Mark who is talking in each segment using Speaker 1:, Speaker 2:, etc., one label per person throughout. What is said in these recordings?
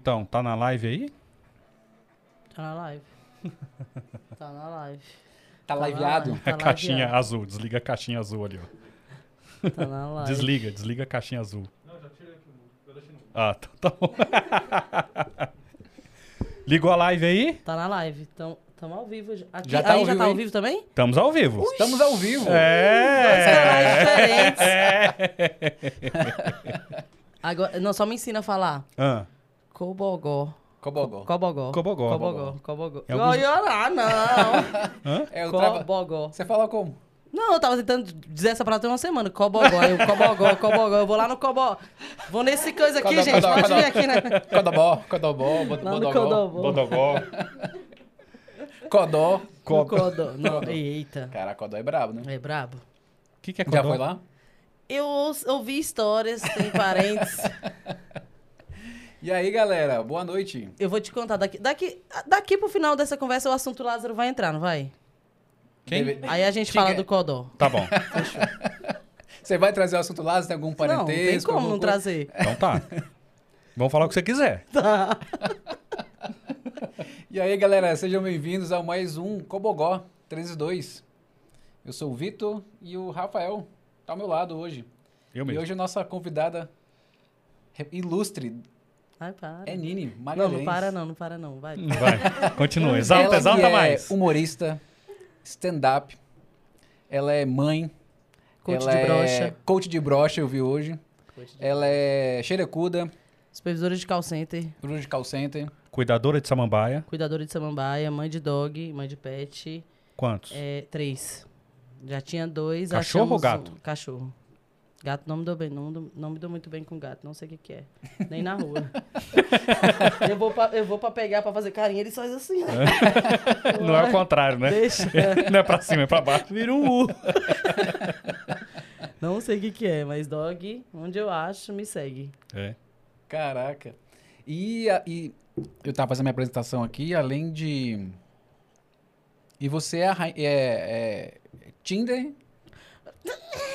Speaker 1: Então, tá na live aí?
Speaker 2: Tá na live. tá na live.
Speaker 3: Tá
Speaker 2: na
Speaker 3: liveado?
Speaker 2: live, Tá
Speaker 1: a caixinha
Speaker 2: liveado.
Speaker 1: azul, desliga a caixinha azul ali, ó.
Speaker 2: Tá na live.
Speaker 1: Desliga, desliga a caixinha azul. Ah, tá, tá bom. Ligou a live aí?
Speaker 2: Tá na live. Então, tamo ao vivo. já. Aqui,
Speaker 3: Já tá
Speaker 2: aí
Speaker 3: ao
Speaker 2: já
Speaker 3: vivo
Speaker 2: tá ao vivo também?
Speaker 1: Estamos ao vivo.
Speaker 3: Estamos ao vivo.
Speaker 1: É.
Speaker 2: Canais diferentes. Agora, não, só me ensina a falar.
Speaker 1: Ah,
Speaker 2: Cobogó.
Speaker 3: Cobogó.
Speaker 2: Cobogó.
Speaker 1: Cobogó.
Speaker 2: Cobogó. Cobogó.
Speaker 1: Em alguns-
Speaker 2: Ah, não.
Speaker 3: É o trava...
Speaker 2: Cobogó.
Speaker 3: Você fala como?
Speaker 2: Não, eu tava tentando dizer essa palavra tem uma semana. Cobogó. Eu, cobogó, cobogó. Eu vou lá no cobó. Vou nesse coisa aqui,
Speaker 3: Codó,
Speaker 2: gente.
Speaker 3: codó,
Speaker 2: Pode
Speaker 3: codó.
Speaker 2: vir aqui, né?
Speaker 3: Codobó, codobó, bodogó.
Speaker 1: Bodogó.
Speaker 3: Codó.
Speaker 1: Codó.
Speaker 2: codó. Não, eita.
Speaker 3: Cara, codó é brabo, né?
Speaker 2: É brabo.
Speaker 1: O que, que é
Speaker 3: Já
Speaker 1: codó?
Speaker 3: foi lá?
Speaker 2: Eu ouvi histórias, tem parentes.
Speaker 3: E aí, galera, boa noite.
Speaker 2: Eu vou te contar daqui, daqui, daqui pro final dessa conversa o assunto Lázaro vai entrar, não vai?
Speaker 1: Quem?
Speaker 2: Aí a gente
Speaker 3: Quem
Speaker 2: fala
Speaker 3: é?
Speaker 2: do Codó.
Speaker 1: Tá bom.
Speaker 3: Você vai trazer o assunto lá? Você tem algum parentesco?
Speaker 2: não tem como não
Speaker 3: coisa?
Speaker 2: trazer.
Speaker 1: Então tá. Vamos falar o que você quiser.
Speaker 3: E aí, galera, sejam bem-vindos a mais um Cobogó 132. Eu sou o Vitor e o Rafael tá ao meu lado hoje.
Speaker 1: Eu
Speaker 3: E
Speaker 1: mesmo.
Speaker 3: hoje a nossa convidada re- ilustre
Speaker 2: Ai, para.
Speaker 3: é Nini
Speaker 2: não,
Speaker 3: Magalhães.
Speaker 2: não para não, não para não. Vai.
Speaker 1: Vai, continua. Exalta,
Speaker 3: Ela
Speaker 1: exalta
Speaker 3: é
Speaker 1: mais.
Speaker 3: humorista, stand-up, ela é mãe,
Speaker 2: Coach
Speaker 3: ela
Speaker 2: de
Speaker 3: é
Speaker 2: brocha.
Speaker 3: coach de brocha, eu vi hoje. Ela é xerecuda,
Speaker 2: Supervisora de call center.
Speaker 3: Bruno de call center.
Speaker 1: Cuidadora de samambaia.
Speaker 2: Cuidadora de samambaia. Mãe de dog. Mãe de pet.
Speaker 1: Quantos?
Speaker 2: É, três. Já tinha dois.
Speaker 1: Cachorro ou gato?
Speaker 2: um- cachorro. Gato não me dou bem, não, não me dou muito bem com gato, não sei o que, que é. Nem na rua. eu, vou pra, eu vou pra pegar, pra fazer carinho, ele faz assim, né?
Speaker 1: Não é o contrário, né?
Speaker 2: Deixa.
Speaker 1: Não é pra cima, é pra baixo.
Speaker 2: Vira um U. não sei o que, que é, mas dog, onde eu acho, me segue.
Speaker 1: É.
Speaker 3: Caraca. E, a- e eu tava fazendo minha apresentação aqui, além de. E você é, é, é Tinder?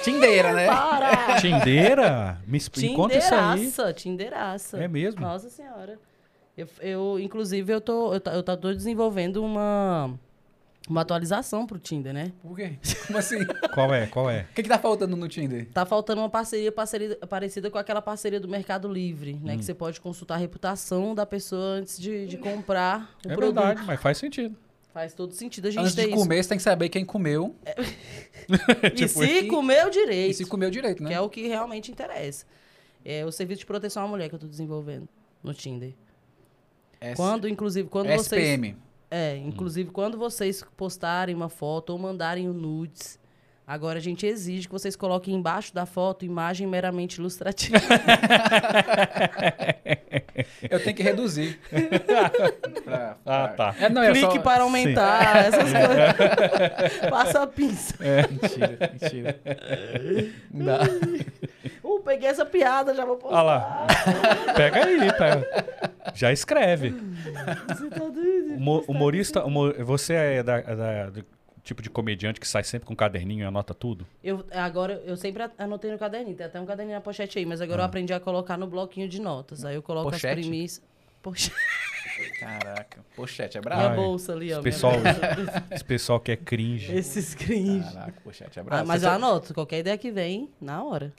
Speaker 3: Tindeira, né?
Speaker 2: Para!
Speaker 1: Tindeira? Me explica conta isso aí.
Speaker 2: Tinderaça, tinderaça.
Speaker 1: É mesmo?
Speaker 2: Nossa senhora. Eu, eu, inclusive, eu tô, eu, eu tô desenvolvendo uma, uma atualização pro Tinder, né?
Speaker 3: Por quê? Como assim? O
Speaker 1: Qual é? Qual é?
Speaker 3: que, que tá faltando no Tinder?
Speaker 2: Tá faltando uma parceria, parceria parecida com aquela parceria do Mercado Livre,
Speaker 1: Hum.
Speaker 2: né? Que você pode consultar a reputação da pessoa antes de, de comprar o
Speaker 1: é
Speaker 2: produto.
Speaker 1: verdade, mas faz sentido.
Speaker 2: Faz todo sentido a gente
Speaker 3: Antes
Speaker 2: ter
Speaker 3: de comer, você tem que saber quem comeu
Speaker 2: isso. E se
Speaker 3: e-
Speaker 2: comeu
Speaker 3: e
Speaker 2: direito,
Speaker 3: se comeu direito, né?
Speaker 2: que é o que realmente interessa. É o serviço de proteção à mulher que eu tô desenvolvendo no Tinder.
Speaker 3: S-
Speaker 2: Quando, inclusive, quando vocês...
Speaker 3: SPM.
Speaker 2: É, inclusive quando vocês postarem uma foto ou mandarem o nudes, agora a gente exige que vocês coloquem embaixo da foto imagem meramente ilustrativa.
Speaker 3: Eu tenho que reduzir. Pra-
Speaker 1: Ah,
Speaker 3: pra-
Speaker 1: tá.
Speaker 3: É, não, é
Speaker 2: Clique
Speaker 3: só...
Speaker 2: para aumentar, essas coisas. Passa a pinça.
Speaker 3: Mentira, mentira. Dá.
Speaker 2: Uh, peguei essa piada, já vou postar.
Speaker 1: Olha lá. Pega aí, pega. Já escreve.
Speaker 2: Você tá doido?
Speaker 1: Humo- humorista, humor- você é da, da- tipo de comediante que sai sempre com um caderninho e anota tudo?
Speaker 2: Eu, agora, eu sempre anotei no caderninho, tem até um caderninho na pochete aí, mas agora eu aprendi a colocar no bloquinho de notas. Aí eu coloco
Speaker 3: Pochete?
Speaker 2: as premissas. Pochete.
Speaker 3: Caraca. Pochete é
Speaker 2: Minha
Speaker 3: brabo.
Speaker 1: Ai,
Speaker 2: bolsa ali, ó.
Speaker 1: esse
Speaker 2: minha
Speaker 1: pessoal-. Esse pessoal que é cringe.
Speaker 2: Esses cringe.
Speaker 3: Caraca, pochete é brabo.
Speaker 2: Ah, mas
Speaker 3: Você
Speaker 2: eu
Speaker 3: tá-
Speaker 2: anoto. Qualquer ideia que vem, na hora.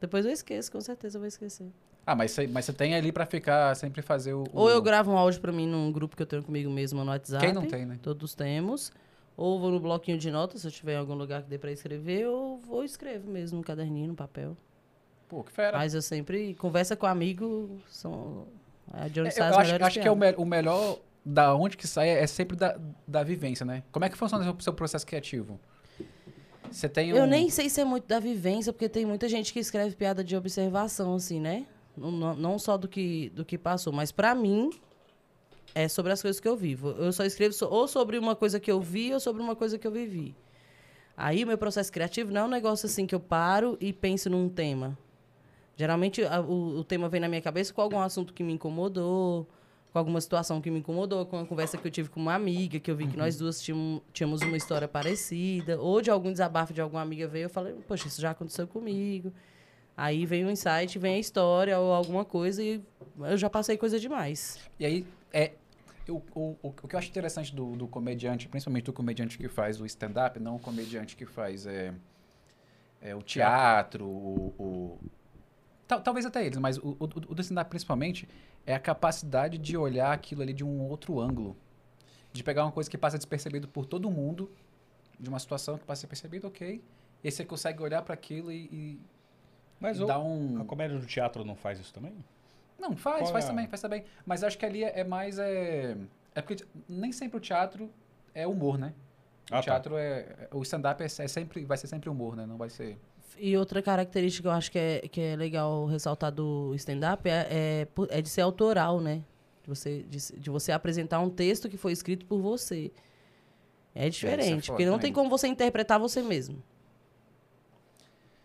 Speaker 2: Depois eu esqueço, com certeza eu vou esquecer.
Speaker 3: Ah, mas você, mas você tem ali pra ficar, sempre fazer o...
Speaker 2: Ou
Speaker 3: o-
Speaker 2: eu gravo um áudio pra mim num grupo que eu tenho comigo mesmo no WhatsApp.
Speaker 3: Quem não tem, né?
Speaker 2: Todos temos. Ou vou no bloquinho de notas, se eu tiver em algum lugar que dê pra escrever, ou vou escrevo mesmo no caderninho, no papel.
Speaker 3: Pô, que fera.
Speaker 2: Mas eu sempre conversa com amigo, são a de onde
Speaker 3: É,
Speaker 2: sai
Speaker 3: eu
Speaker 2: as
Speaker 3: acho, acho que é o, me- o melhor da onde que sai é sempre da, da vivência, né? Como é que funciona o seu, processo criativo? Você tem um...
Speaker 2: Eu nem sei se é muito da vivência, porque tem muita gente que escreve piada de observação, assim, né? Não, não- só do que, do que passou, mas pra mim é sobre as coisas que eu vivo. Eu só escrevo so- ou sobre uma coisa que eu vi ou sobre uma coisa que eu vivi. Aí o meu processo criativo não é um negócio assim que eu paro e penso num tema. Geralmente a- o, o tema vem na minha cabeça com algum assunto que me incomodou, com alguma situação que me incomodou, com uma conversa que eu tive com uma amiga, que eu vi que nós duas tínhamos, tínhamos uma história parecida, ou de algum desabafo de alguma amiga veio, eu falei, poxa, isso já aconteceu comigo. Aí vem o insight, vem a história ou alguma coisa e eu já passei coisa demais.
Speaker 3: E aí, é, o, o, o, que eu acho interessante do, do comediante, principalmente do comediante que faz o stand-up, não o comediante que faz é, é, o teatro, o, o- tal- talvez até eles, mas o, o, o do stand-up principalmente é a capacidade de olhar aquilo ali de um outro ângulo. De pegar uma coisa que passa despercebido por todo mundo, de uma situação que passa despercebido, ok, e aí você consegue olhar para aquilo e, e,
Speaker 1: Mas
Speaker 3: e
Speaker 1: o-
Speaker 3: dar um...
Speaker 1: a comédia do teatro não faz isso também?
Speaker 3: Não, faz,
Speaker 1: Qual
Speaker 3: faz
Speaker 1: é
Speaker 3: também, faz também. Mas acho que ali é, é mais. É, é porque nem sempre o teatro é humor, né? O
Speaker 1: Ah, tá.
Speaker 3: teatro é. é- O stand-up é, é sempre, vai ser sempre humor, né? Não vai ser.
Speaker 2: E outra característica que eu acho que é, que é legal ressaltar do stand-up é, é, é de ser autoral, né? De você, de, de você apresentar um texto que foi escrito por você. É diferente,
Speaker 3: foda
Speaker 2: porque não tem como você interpretar você mesmo.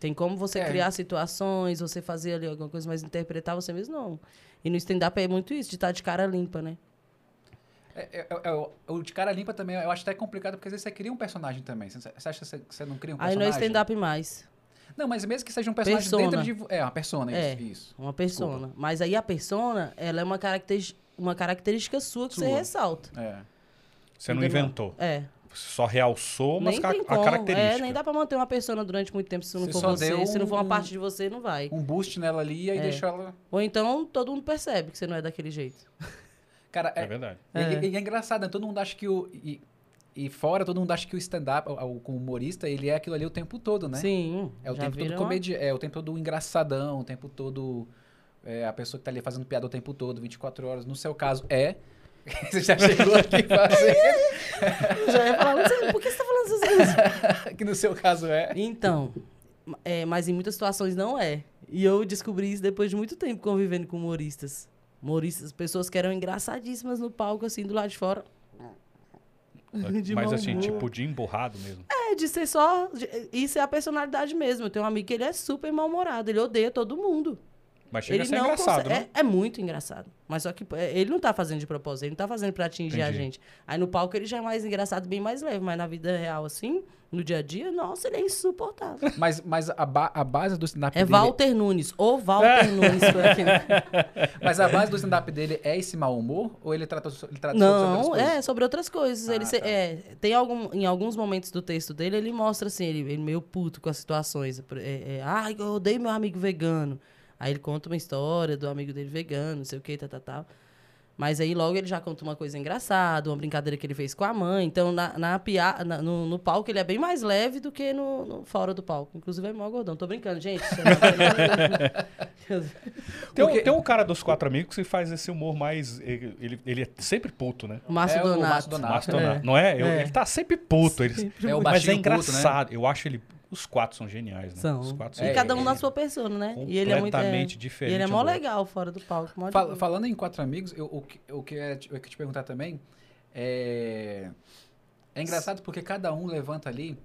Speaker 2: Tem como você
Speaker 3: É.
Speaker 2: criar situações, você fazer ali alguma coisa, mas interpretar você mesmo não. E no stand-up é muito isso, de estar de cara limpa, né?
Speaker 3: É, é- é- é o- de cara limpa também, eu acho até complicado, porque às vezes você cria um personagem também. Você, você acha que você, você não cria um
Speaker 2: Aí
Speaker 3: personagem?
Speaker 2: não é stand-up mais.
Speaker 3: Não, mas mesmo que seja um personagem
Speaker 2: Persona.
Speaker 3: dentro de. É, uma persona,
Speaker 2: É.
Speaker 3: isso. isso.
Speaker 2: Uma persona. Mas aí a persona, ela é uma característica, uma característica sua que você
Speaker 3: Sua.
Speaker 2: ressalta.
Speaker 3: É.
Speaker 1: Você não
Speaker 2: Entendeu?
Speaker 1: inventou.
Speaker 2: É.
Speaker 1: Só realçou mas
Speaker 2: nem
Speaker 1: ca- a
Speaker 2: como.
Speaker 1: característica.
Speaker 2: É, nem dá pra manter uma persona durante muito tempo se não
Speaker 3: Você
Speaker 2: for você.
Speaker 3: deu
Speaker 2: Se não for uma
Speaker 3: um-
Speaker 2: parte de você, não vai.
Speaker 3: Um boost nela ali e aí
Speaker 2: É.
Speaker 3: deixa ela.
Speaker 2: Ou então todo mundo percebe que você não é daquele jeito.
Speaker 3: Cara,
Speaker 1: É
Speaker 3: é,
Speaker 1: verdade.
Speaker 3: E,
Speaker 2: É.
Speaker 3: e é engraçado, né? Todo mundo acha que o. E, e fora, todo mundo acha que o stand-up, o, o- humorista, ele é aquilo ali o tempo todo, né?
Speaker 2: Sim.
Speaker 3: É o
Speaker 2: já
Speaker 3: tempo todo comédia, é o tempo todo engraçadão, o tempo todo. É, a pessoa que tá ali fazendo piada o tempo todo, 24 horas. No seu caso, é. Você já chegou aqui fazendo.
Speaker 2: Já ia falar, sei, por que você tá falando essas coisas?
Speaker 3: que no seu caso é.
Speaker 2: Então, é, mas em muitas situações não é. E eu descobri isso depois de muito tempo convivendo com humoristas. Humoristas, pessoas que eram engraçadíssimas no palco, assim, do lado de fora. De
Speaker 1: Mas assim,
Speaker 2: humor.
Speaker 1: tipo de emburrado mesmo.
Speaker 2: É, de ser só. de- isso é a personalidade mesmo. Eu tenho um amigo que ele é super mal-humorado, ele odeia todo mundo.
Speaker 1: Mas chega
Speaker 2: ele
Speaker 1: a ser
Speaker 2: não
Speaker 1: engraçado,
Speaker 2: consegue-
Speaker 1: né?
Speaker 2: é, é muito engraçado. Mas só que ele não tá fazendo de propósito, ele não tá fazendo pra atingir a
Speaker 1: Entendi.
Speaker 2: gente. Aí no palco ele já é mais engraçado, bem mais leve, mas na vida real, assim, no dia a dia, nossa, ele é insuportável.
Speaker 3: Mas, mas a, ba- a base do stand-up
Speaker 2: É
Speaker 3: dele.
Speaker 2: Walter Nunes, ou Walter Nunes aqui. né?
Speaker 3: Mas a base do stand-up dele é esse mau humor? Ou ele trata, ele trata sobre
Speaker 2: Não,
Speaker 3: outras coisas?
Speaker 2: é sobre outras coisas.
Speaker 3: Ah,
Speaker 2: ele se-
Speaker 3: tá.
Speaker 2: é, tem algum, em alguns momentos do texto dele, ele mostra assim, ele, ele meio puto com as situações. É, é, ah, eu odeio meu amigo vegano. Aí ele conta uma história do amigo dele vegano, não sei o que, tal, tal, tal. Mas aí logo ele já conta uma coisa engraçada, uma brincadeira que ele fez com a mãe. Então, na, na, pia- na- no, no palco, ele é bem mais leve do que no, no- fora do palco. Inclusive, é mó gordão. Tô brincando, gente.
Speaker 1: Tem, um- tem um cara dos quatro amigos que faz esse humor mais. Ele, ele- ele é sempre puto, né?
Speaker 2: O Márcio
Speaker 3: É o
Speaker 2: Donato.
Speaker 3: Márcio Donato.
Speaker 1: Márcio Donato, Não é? Eu-
Speaker 2: É.
Speaker 1: Ele tá sempre puto. Ele,
Speaker 3: É o
Speaker 1: mas é
Speaker 3: puto, né?
Speaker 1: engraçado. Eu acho ele. Os quatro são geniais, né?
Speaker 2: São.
Speaker 1: Os quatro
Speaker 2: E
Speaker 3: É,
Speaker 2: cada um
Speaker 3: é,
Speaker 2: na sua persona, né? E ele é muito.
Speaker 1: Completamente
Speaker 2: é,
Speaker 1: diferente
Speaker 2: E ele é mó legal fora do palco. De
Speaker 3: Fal- falando em quatro amigos, eu, o, que- o que eu ia te- eu ia te perguntar também é. É engraçado porque cada um levanta ali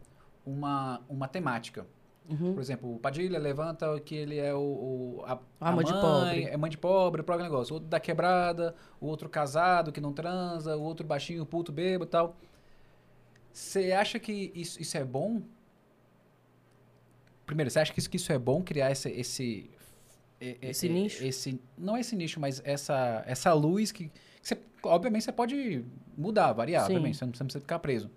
Speaker 3: uma, uma temática.
Speaker 2: Uhum.
Speaker 3: Por exemplo, o Padilha levanta que ele é o. o- a,
Speaker 2: A mãe de pobre.
Speaker 3: É mãe de pobre, o próprio negócio. O outro da quebrada, o outro casado que não transa, o outro baixinho, puto, bebo e tal. Você acha que isso, isso é bom? Primeiro, você acha que isso, que isso é bom criar esse. Esse,
Speaker 2: Esse nicho?
Speaker 3: Esse, não esse nicho, mas essa, essa luz que. que você, obviamente você pode mudar, variar,
Speaker 2: Sim.
Speaker 3: obviamente, você não, você não precisa ficar preso.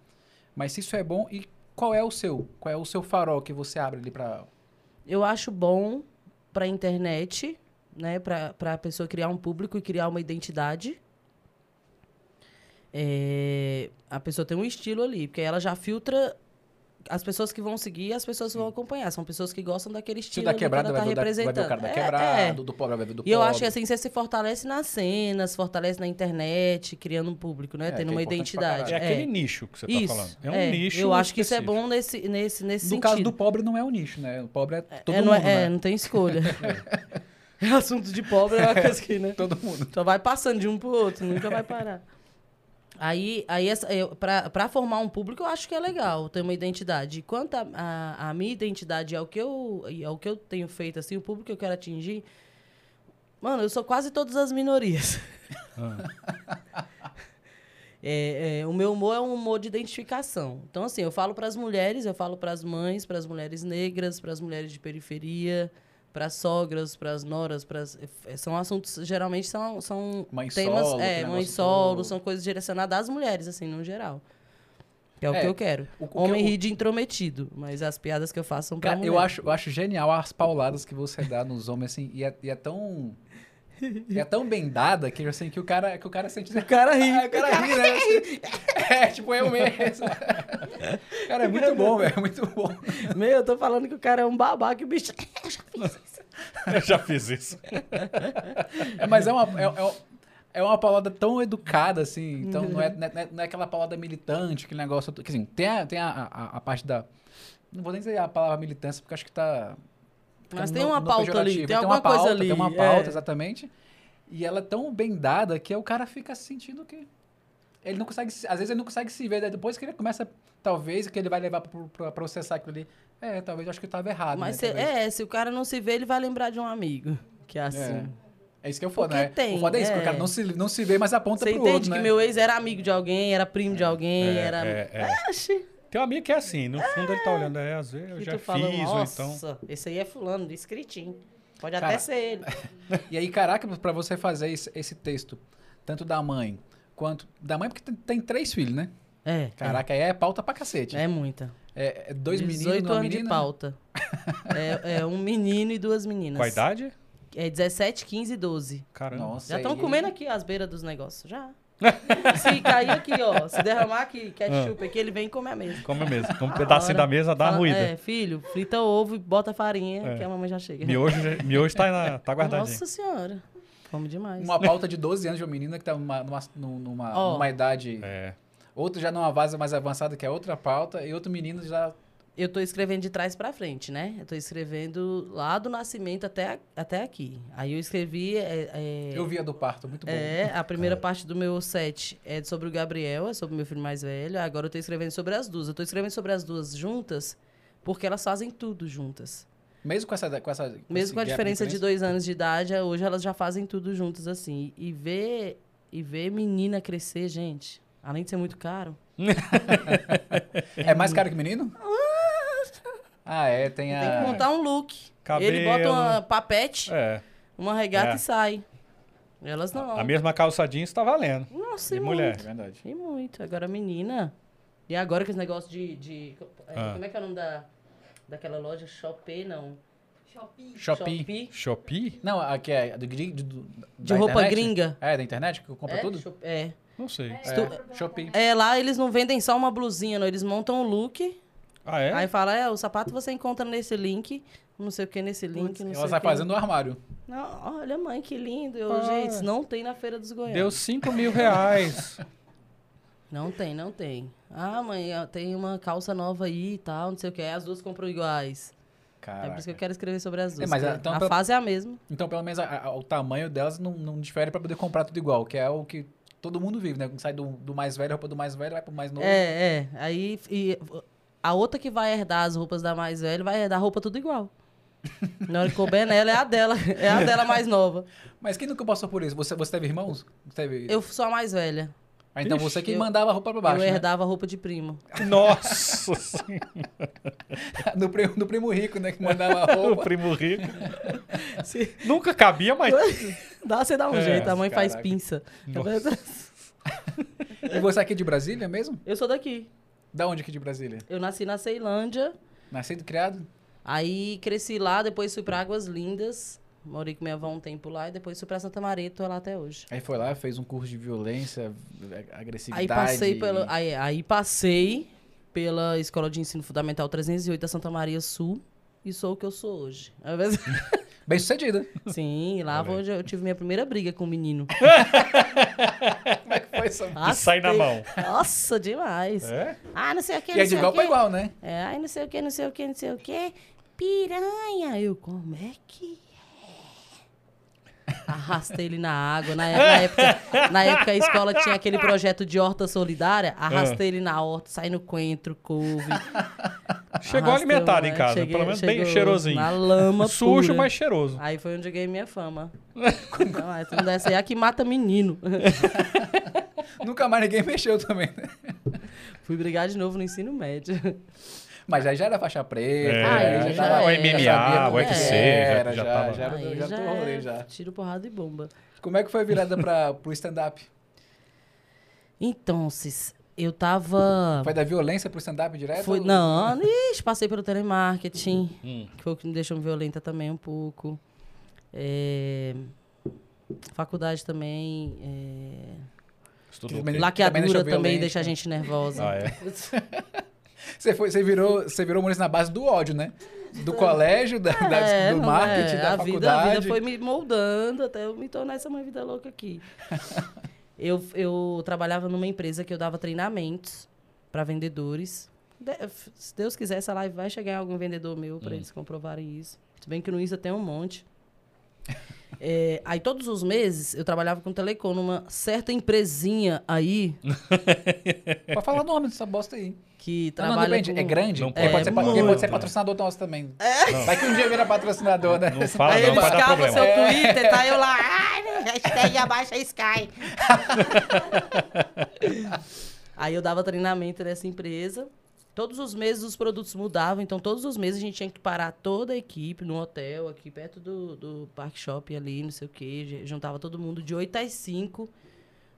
Speaker 3: Mas se isso é bom, e qual é o seu? Qual é o seu farol que você abre ali pra.
Speaker 2: Eu acho bom pra internet, né? Pra, pra pessoa criar um público e criar uma identidade. É, a pessoa tem um estilo ali, porque ela já filtra as pessoas que vão seguir as pessoas que vão acompanhar. São pessoas que gostam daquele estilo
Speaker 3: da
Speaker 2: ali que
Speaker 3: quebrada
Speaker 2: ela tá
Speaker 3: ver o da, vai ver o
Speaker 2: representando.
Speaker 3: cara da
Speaker 2: É,
Speaker 3: quebrada,
Speaker 2: é.
Speaker 3: do pobre vai ver do pobre.
Speaker 2: E eu acho que assim, você se fortalece nas cenas, fortalece na internet, criando um público, né?
Speaker 3: É,
Speaker 2: Tendo
Speaker 3: é
Speaker 2: uma identidade.
Speaker 1: É aquele nicho que você
Speaker 2: Isso.
Speaker 1: tá falando. É um nicho.
Speaker 2: Eu acho que isso é
Speaker 1: específico.
Speaker 2: bom nesse, nesse, nesse
Speaker 3: No
Speaker 2: sentido.
Speaker 3: caso do pobre não é o nicho, né? O pobre é todo
Speaker 2: é,
Speaker 3: mundo,
Speaker 2: não, é,
Speaker 3: né?
Speaker 2: é, não tem escolha. É assunto de pobre é uma coisa que, né?
Speaker 3: Todo mundo.
Speaker 2: Só vai passando de um pro outro, nunca vai parar. Aí, aí essa, eu, pra, pra formar um público, eu acho que é legal ter uma identidade. Quanto a, a, a minha identidade é o, que eu, é o que eu tenho feito, assim, o público que eu quero atingir, mano, eu sou quase todas as minorias.
Speaker 1: Ah.
Speaker 2: É, é, o meu humor é um humor de identificação. Então, assim, eu falo para as mulheres, eu falo para as mães, para as mulheres negras, para as mulheres de periferia, para sogras, para as noras, pras, eh, são assuntos geralmente são são
Speaker 3: Mãe
Speaker 2: temas,
Speaker 3: solo,
Speaker 2: é, mãe solo,
Speaker 3: todo.
Speaker 2: são coisas direcionadas às mulheres assim, no geral. Que é o
Speaker 3: É,
Speaker 2: que eu quero.
Speaker 3: O- o que
Speaker 2: Homem
Speaker 3: eu-
Speaker 2: ri de intrometido, mas as piadas que eu faço são pra
Speaker 3: Cara,
Speaker 2: mulher.
Speaker 3: eu acho, eu acho genial as pauladas que você dá nos homens, assim, e é, e é tão. É tão bem dada que, assim, que o cara, que o cara sente.
Speaker 2: O cara ri.
Speaker 3: Ah, o cara ri, né? É, tipo eu mesmo. Cara, é muito bom, velho. É muito bom.
Speaker 2: Meu, eu tô falando que o cara é um babaca e o bicho.
Speaker 1: Eu já fiz isso.
Speaker 3: É, mas é uma. É, é, é uma paulada tão educada, assim. Então, não é, não, é, não é aquela paulada militante, aquele negócio. Que, assim, tem, a, tem a, a, a parte da. Não vou nem dizer a palavra militância, porque acho que tá.
Speaker 2: Mas tem uma pauta ali, tem
Speaker 3: uma
Speaker 2: alguma coisa
Speaker 3: pauta,
Speaker 2: ali,
Speaker 3: Tem uma pauta,
Speaker 2: é.
Speaker 3: exatamente. E ela é tão bem dada que o cara fica sentindo que. Ele não consegue. se- Às vezes ele não consegue se ver. daí Depois que ele começa, talvez, que ele vai levar pra processar aquilo ali. É, talvez eu acho que eu tava errado.
Speaker 2: Mas
Speaker 3: né,
Speaker 2: se, é, se o cara não se vê, ele vai lembrar de um amigo. Que é assim.
Speaker 3: É isso que eu foda,
Speaker 2: Porque
Speaker 3: né?
Speaker 2: tem,
Speaker 3: o foda é isso, que o
Speaker 2: é.
Speaker 3: cara não se, não se vê, mas aponta
Speaker 2: Você
Speaker 3: pro
Speaker 2: entende
Speaker 3: outro,
Speaker 2: que
Speaker 3: né?
Speaker 2: meu ex era amigo de alguém, era primo de alguém,
Speaker 1: É,
Speaker 2: era.
Speaker 1: é, é. Tem um amigo que é assim, no fundo ele tá olhando, é, às vezes eu
Speaker 2: E
Speaker 1: já
Speaker 2: tu
Speaker 1: fiz,
Speaker 2: fala,
Speaker 1: ou então.
Speaker 2: nossa, esse aí é fulano, escritinho. Pode
Speaker 3: Cara,
Speaker 2: até ser ele.
Speaker 3: E aí, caraca, pra você fazer esse, esse texto, tanto da mãe quanto. Da mãe, porque tem, tem três filhos, né?
Speaker 2: É.
Speaker 3: Caraca, aí é pauta pra cacete.
Speaker 2: É, é muita.
Speaker 3: É, é dois
Speaker 2: 18
Speaker 3: meninos, uma
Speaker 2: anos de pauta. é, é um menino e duas meninas.
Speaker 1: Com a idade?
Speaker 2: É 17, 15 e 12.
Speaker 1: Caramba.
Speaker 3: Nossa,
Speaker 2: Já estão
Speaker 3: aí-
Speaker 2: comendo aqui as beiras dos negócios. Já. se cair aqui, ó. Se derramar aqui ketchup aqui, ele vem comer a mesa.
Speaker 1: Come mesmo. Come um pedacinho da mesa, dá ruída.
Speaker 2: É, filho, frita ovo e bota farinha,
Speaker 1: É.
Speaker 2: que a mamãe já chega.
Speaker 1: Miojo, miojo tá, na, tá guardadinho.
Speaker 2: Nossa senhora. Fome demais.
Speaker 3: Uma pauta de 12 anos de uma menina que tá numa, numa, numa,
Speaker 2: Ó.
Speaker 3: numa idade.
Speaker 1: É.
Speaker 3: Outro já numa fase mais avançada, que é outra pauta, e outro menino já.
Speaker 2: Eu tô escrevendo de trás pra frente, né? Eu tô escrevendo lá do nascimento até, até aqui. Aí eu escrevi. É, é,
Speaker 3: Eu vi a do parto, muito bom.
Speaker 2: é, a primeira parte do meu set é sobre o Gabriel, é sobre o meu filho mais velho. Agora eu tô escrevendo sobre as duas. Eu tô escrevendo sobre as duas juntas, porque elas fazem tudo juntas.
Speaker 3: Mesmo com essa. Com essa com
Speaker 2: Mesmo com a diferença de dois anos de idade, hoje elas já fazem tudo juntas, assim. E ver, e ver menina crescer, gente, além de ser muito caro.
Speaker 3: É mais caro que menino? Ah, é, tem a.
Speaker 2: Tem que montar um look.
Speaker 1: Cabelo.
Speaker 2: Ele bota uma papete,
Speaker 1: É.
Speaker 2: uma regata
Speaker 1: É.
Speaker 2: e sai. Elas não.
Speaker 1: A mesma calça jeans tá valendo.
Speaker 2: Nossa,
Speaker 1: de
Speaker 2: e
Speaker 1: mulher.
Speaker 2: muito.
Speaker 3: É verdade.
Speaker 2: E muito. Agora, menina. E agora com esse negócio de. de é,
Speaker 1: Ah.
Speaker 2: Como é que é o nome da, daquela loja? Shopee, não.
Speaker 4: Shopee.
Speaker 3: Shopee.
Speaker 1: Shopee?
Speaker 3: Não, aqui é do, do, do-
Speaker 2: De roupa
Speaker 3: internet?
Speaker 2: gringa.
Speaker 3: É, da internet que compra
Speaker 2: é?
Speaker 3: tudo?
Speaker 2: Shop- É.
Speaker 1: Não sei.
Speaker 3: É, Shopee.
Speaker 2: É, lá eles não vendem só uma blusinha, não. Eles montam o look.
Speaker 1: Ah, é?
Speaker 2: Aí fala, é, o sapato você encontra nesse link. Não sei o que nesse link. não sei
Speaker 3: Ela
Speaker 2: o
Speaker 3: sai
Speaker 2: que.
Speaker 3: fazendo no armário.
Speaker 2: Não, olha, mãe, que lindo. Eu,
Speaker 1: Ah.
Speaker 2: Gente, não tem na Feira dos Goiás.
Speaker 1: Deu 5 mil reais.
Speaker 2: Não tem, não tem. Ah, mãe, tem uma calça nova aí e tal, não sei o que. As duas compram iguais. É
Speaker 3: Caraca.
Speaker 2: por isso que eu quero escrever sobre as duas.
Speaker 3: mas,
Speaker 2: porque
Speaker 3: então,
Speaker 2: a fase é a mesma.
Speaker 3: Então, pelo menos a- a- o tamanho delas não, não difere pra poder comprar tudo igual, que é o que todo mundo vive, né? Sai do, do mais velho, roupa do mais velho, vai pro mais novo.
Speaker 2: É, é. Aí e a outra que vai herdar as roupas da mais velha vai herdar a roupa tudo igual. Na hora que couber nela, é a dela. É a dela mais nova.
Speaker 3: Mas quem nunca passou por isso? Você, você teve irmãos? Teve...
Speaker 2: Eu sou a mais velha.
Speaker 3: Ah, então
Speaker 1: Ixi,
Speaker 3: você que
Speaker 2: eu-
Speaker 3: mandava a roupa pra baixo,
Speaker 2: eu
Speaker 3: né?
Speaker 2: herdava a roupa de primo.
Speaker 1: Nossa
Speaker 3: no, primo, no primo rico, né? Que mandava a roupa.
Speaker 1: primo rico. Nunca cabia, mas.
Speaker 2: Dá, você dá um
Speaker 1: É,
Speaker 2: jeito, a mãe faz
Speaker 3: caraca.
Speaker 2: pinça.
Speaker 1: Nossa.
Speaker 3: e você é aqui de Brasília mesmo?
Speaker 2: Eu sou daqui.
Speaker 3: Da onde aqui de Brasília?
Speaker 2: Eu nasci na Ceilândia,
Speaker 3: Nascido e criado?
Speaker 2: aí cresci lá, depois fui pra Águas Lindas. Morei com minha avó um tempo lá e depois fui pra Santa Maria e tô lá até hoje.
Speaker 3: Aí foi lá, fez um curso de violência, agressividade.
Speaker 2: Aí passei pela, aí, aí passei pela Escola de Ensino Fundamental 308 da Santa Maria Sul e sou o que eu sou hoje. Às vezes-
Speaker 3: Bem sucedida.
Speaker 2: Sim, lá
Speaker 1: aí.
Speaker 2: onde eu tive minha primeira briga com o menino.
Speaker 3: Como é que foi essa?
Speaker 1: E sai na mão.
Speaker 2: Nossa, demais.
Speaker 1: É?
Speaker 2: Ah, não sei o que,
Speaker 3: E
Speaker 2: não
Speaker 3: é de igual
Speaker 2: quê.
Speaker 3: igual, né?
Speaker 2: É, ai, não sei o que, não sei o que, não sei o que. Piranha. Eu, como é que é? Arrastei ele na água. Na, na época, na época a escola tinha aquele projeto de horta solidária. Arrastei ele na horta, saí no coentro, couve.
Speaker 1: Chegou
Speaker 2: Arrastei
Speaker 1: alimentado em casa,
Speaker 2: cheguei-
Speaker 1: pelo menos bem cheirosinho.
Speaker 2: Na lama
Speaker 1: Sujo,
Speaker 2: pura.
Speaker 1: mas cheiroso.
Speaker 2: Aí foi onde eu ganhei minha fama. Não, essa não dessa aí é a que mata menino.
Speaker 3: Nunca mais ninguém mexeu também, né?
Speaker 2: Fui brigar de novo no ensino médio.
Speaker 3: Mas aí já era faixa preta.
Speaker 1: É,
Speaker 2: aí
Speaker 3: aí
Speaker 2: já
Speaker 3: tava-
Speaker 2: é.
Speaker 1: o MMA, o UFC, já-
Speaker 3: era,
Speaker 1: já
Speaker 3: já,
Speaker 1: tava-
Speaker 3: já era
Speaker 2: Aí
Speaker 3: já
Speaker 2: já
Speaker 3: rolê, já.
Speaker 2: tiro, porrada e bomba.
Speaker 3: Como é que foi a virada pra, pro stand-up?
Speaker 2: Então, cis, eu tava...
Speaker 3: Foi da violência pro stand-up direto?
Speaker 2: Foi,
Speaker 3: ou-
Speaker 2: não, ixi, passei pelo telemarketing,
Speaker 1: Hum.
Speaker 2: que foi o que me deixou violenta também um pouco. É, faculdade também. é,
Speaker 1: Estudou.
Speaker 2: Laqueadura também deixa a gente nervosa.
Speaker 1: Ah, é?
Speaker 3: Você, foi, você, virou, você virou humorista na base do ódio, né? Do colégio, da, da-
Speaker 2: É,
Speaker 3: do
Speaker 2: não
Speaker 3: marketing,
Speaker 2: é.
Speaker 3: da
Speaker 2: a
Speaker 3: faculdade.
Speaker 2: vida, a vida foi me moldando até eu me tornar essa mãe vida louca aqui. eu, eu trabalhava numa empresa que eu dava treinamentos para vendedores. De- se Deus quiser, essa live vai chegar em algum vendedor meu para eles comprovarem isso. Se bem que no Insta tem um monte. É, aí todos os meses eu trabalhava com telecom numa certa empresinha aí
Speaker 3: Pode falar o nome dessa bosta aí.
Speaker 2: que
Speaker 3: Não, não,
Speaker 2: trabalha
Speaker 3: depende.
Speaker 2: com...
Speaker 3: É grande?
Speaker 1: Não
Speaker 3: Porque
Speaker 2: pode.
Speaker 3: pode, ser,
Speaker 2: É
Speaker 3: porque pode ser
Speaker 1: muito.
Speaker 3: patrocinador nosso também. Vai que um dia vira patrocinador, né?
Speaker 1: Não fala
Speaker 2: Aí
Speaker 1: não, vai dar problema.
Speaker 2: seu Twitter, tá eu lá, ai, hashtag abaixa Sky. Aí eu dava treinamento nessa empresa. Todos os meses os produtos mudavam, então todos os meses a gente tinha que parar toda a equipe no hotel, aqui perto do, do Park Shopping ali, não sei o quê. Juntava todo mundo de 8 às 5.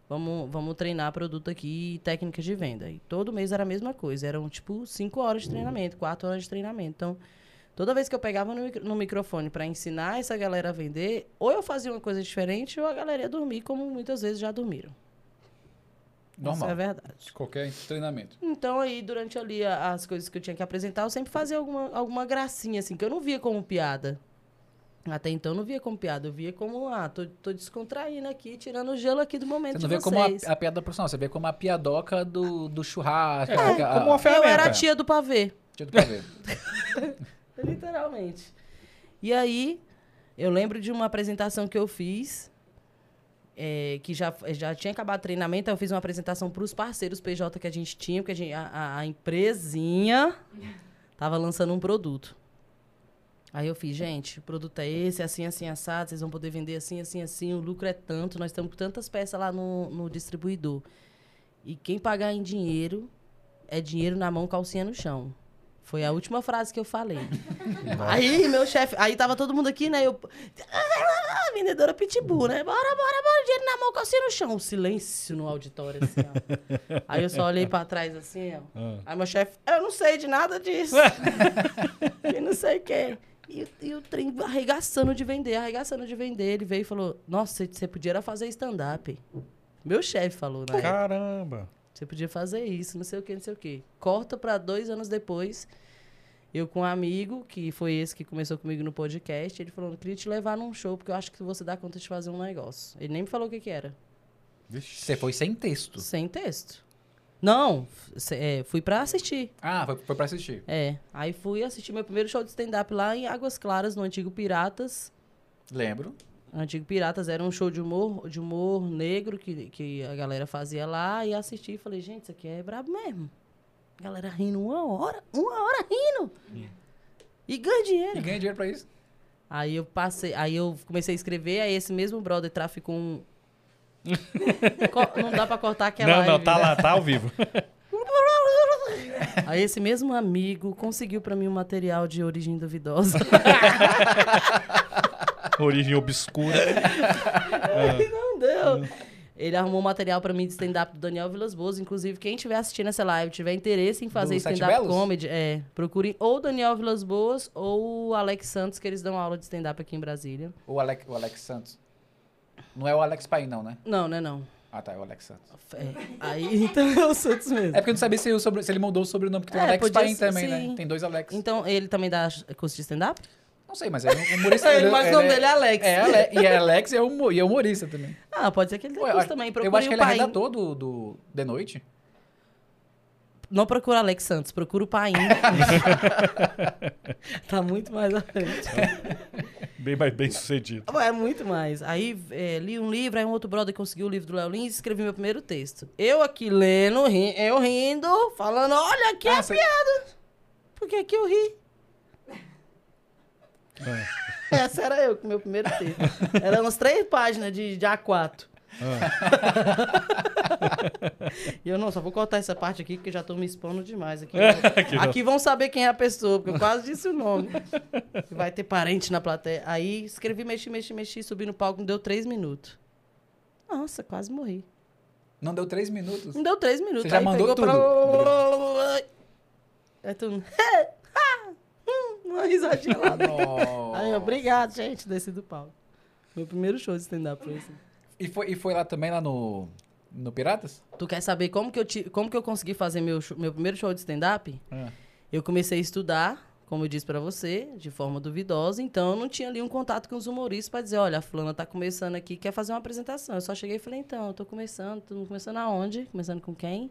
Speaker 2: Vamos, vamos treinar produto aqui e técnicas de venda. E todo mês era a mesma coisa. Eram tipo 5 horas de treinamento, 4 horas de treinamento. Então, toda vez que eu pegava no, micro- no microfone para ensinar essa galera a vender, ou eu fazia uma coisa diferente, ou a galera ia dormir, como muitas vezes já dormiram.
Speaker 3: Normal.
Speaker 2: Isso é verdade.
Speaker 3: Qualquer treinamento.
Speaker 2: Então, aí, durante ali a- as coisas que eu tinha que apresentar, eu sempre fazia alguma, alguma gracinha, assim, que eu não via como piada. Até então, eu não via como piada. Eu via como, ah, tô, tô descontraindo aqui, tirando o gelo aqui do momento
Speaker 3: Você não vê como a, a piada profissional, você vê como a piadoca do, do churrasco.
Speaker 1: É,
Speaker 3: a-
Speaker 1: como uma
Speaker 2: eu
Speaker 1: ferramenta.
Speaker 2: era a tia do pavê.
Speaker 3: Tinha do pavê.
Speaker 2: Literalmente. E aí, eu lembro de uma apresentação que eu fiz, é, que já, já tinha acabado o treinamento, aí eu fiz uma apresentação para os parceiros PJ que a gente tinha, porque a, gente, a, a- empresinha tava lançando um produto. Aí eu fiz, gente, o produto é esse, assim, assim, assado, vocês vão poder vender assim, assim, assim, o lucro é tanto, nós estamos com tantas peças lá no, no distribuidor. E quem pagar em dinheiro é dinheiro na mão, calcinha no chão. Foi a última frase que eu falei. aí, meu chefe, aí tava todo mundo aqui, né? Eu. Ah, vendedora pitbull, né? Bora, bora, bora, dinheiro na mão, calcinha no chão. Silêncio no auditório, assim, ó. aí eu só olhei pra trás, assim, ó.
Speaker 1: Ah.
Speaker 2: Aí meu chefe, eu não sei de nada disso. e não sei o quê. E, o- e o trem arregaçando de vender, arregaçando de vender. Ele veio e falou: Nossa, você- podia fazer stand-up. Meu chefe falou, né?
Speaker 1: Caramba.
Speaker 2: Você podia fazer isso, não sei o que, não sei o que. Corta pra dois anos depois, eu com um amigo, que foi esse que começou comigo no podcast, ele falou, queria te levar num show, porque eu acho que você dá conta de fazer um negócio. Ele nem me falou o que que era.
Speaker 1: Vixe.
Speaker 3: Você foi sem texto.
Speaker 2: Sem texto. Não, é, fui pra assistir.
Speaker 3: Ah, foi, foi pra assistir.
Speaker 2: É, aí fui assistir meu primeiro show de stand-up lá em Águas Claras, no antigo Piratas.
Speaker 3: Lembro.
Speaker 2: Antigo Piratas era um show de humor, de humor negro que, que a galera fazia lá e assisti e falei, gente, isso aqui é brabo mesmo. A galera rindo uma hora, uma hora rindo. E ganha dinheiro.
Speaker 3: E ganha dinheiro pra isso.
Speaker 2: Aí eu passei, aí eu comecei a escrever, aí esse mesmo brother traficou um. Não dá pra cortar aquela
Speaker 1: Não, não,
Speaker 2: live,
Speaker 1: tá
Speaker 2: né?
Speaker 1: lá, tá ao vivo.
Speaker 2: Aí esse mesmo amigo conseguiu pra mim um material de origem duvidosa.
Speaker 1: Origem obscura.
Speaker 2: Não deu. Ele arrumou um material pra mim de stand-up do Daniel Vilas Boas. Inclusive, quem estiver assistindo essa live, tiver interesse em fazer stand-up comedy, é, procurem ou Daniel Vilas Boas ou o Alex Santos, que eles dão aula de stand-up aqui em Brasília.
Speaker 3: O Alex, o Alex Santos. Não é o Alex Paim, não, né?
Speaker 2: Não, né, não.
Speaker 3: Ah, tá, é o Alex Santos.
Speaker 2: É, aí, então é o Santos mesmo.
Speaker 3: É porque eu não sabia se, o sobre- se ele mudou o sobrenome, porque tem o
Speaker 2: É,
Speaker 3: Alex
Speaker 2: podia
Speaker 3: Paim
Speaker 2: ser,
Speaker 3: também,
Speaker 2: sim.
Speaker 3: né? Tem dois Alex.
Speaker 2: Então, ele também dá curso de stand-up?
Speaker 3: Não sei, mas é um humorista.
Speaker 2: Ele, mas o nome dele é Alex.
Speaker 3: É, Ale- e é Alex e é, humo- e é humorista também.
Speaker 2: Ah, pode ser que ele
Speaker 3: Ué, eu acho-
Speaker 2: também.
Speaker 3: eu
Speaker 2: Procure
Speaker 3: acho que ele é redator do, do The Noite.
Speaker 2: Não procura Alex Santos, procura o Paim. tá muito mais à frente.
Speaker 1: Bem mais bem sucedido.
Speaker 2: É muito mais. Aí é, li um livro, aí um outro brother conseguiu o livro do Léo Lins e escrevi meu primeiro texto. Eu aqui lendo, ri- eu rindo, falando, olha aqui
Speaker 3: Ah,
Speaker 2: a
Speaker 3: cê-
Speaker 2: piada. Porque aqui eu ri. Essa era eu com meu primeiro texto. Era umas três páginas de, de A4. E eu não, só vou cortar essa parte aqui, porque já tô me expondo demais aqui.
Speaker 1: Que
Speaker 2: aqui vão saber quem é a pessoa, porque eu quase disse o nome. Vai ter parente na plateia. Aí escrevi, mexi, mexi, mexi, subi no palco, não deu três minutos. Nossa, quase morri.
Speaker 3: Não deu três minutos?
Speaker 2: Não deu três minutos.
Speaker 3: Você já
Speaker 2: aí
Speaker 3: mandou
Speaker 2: pegou
Speaker 3: tudo?
Speaker 2: Aí tu... hum, Uma risadinha lá.
Speaker 3: Nossa.
Speaker 2: Aí, obrigado, gente, desci do palco. Meu primeiro show de stand-up foi assim.
Speaker 3: E foi, e foi lá também, lá no, no Piratas?
Speaker 2: Tu quer saber como que eu, ti- como que eu consegui fazer meu, show- meu primeiro show de stand-up?
Speaker 3: Ah.
Speaker 2: Eu comecei a estudar, como eu disse pra você, de forma duvidosa, então eu não tinha ali um contato com os humoristas pra dizer, olha, a fulana tá começando aqui, quer fazer uma apresentação. Eu só cheguei e falei, então, eu tô começando, tô começando aonde? Começando com quem?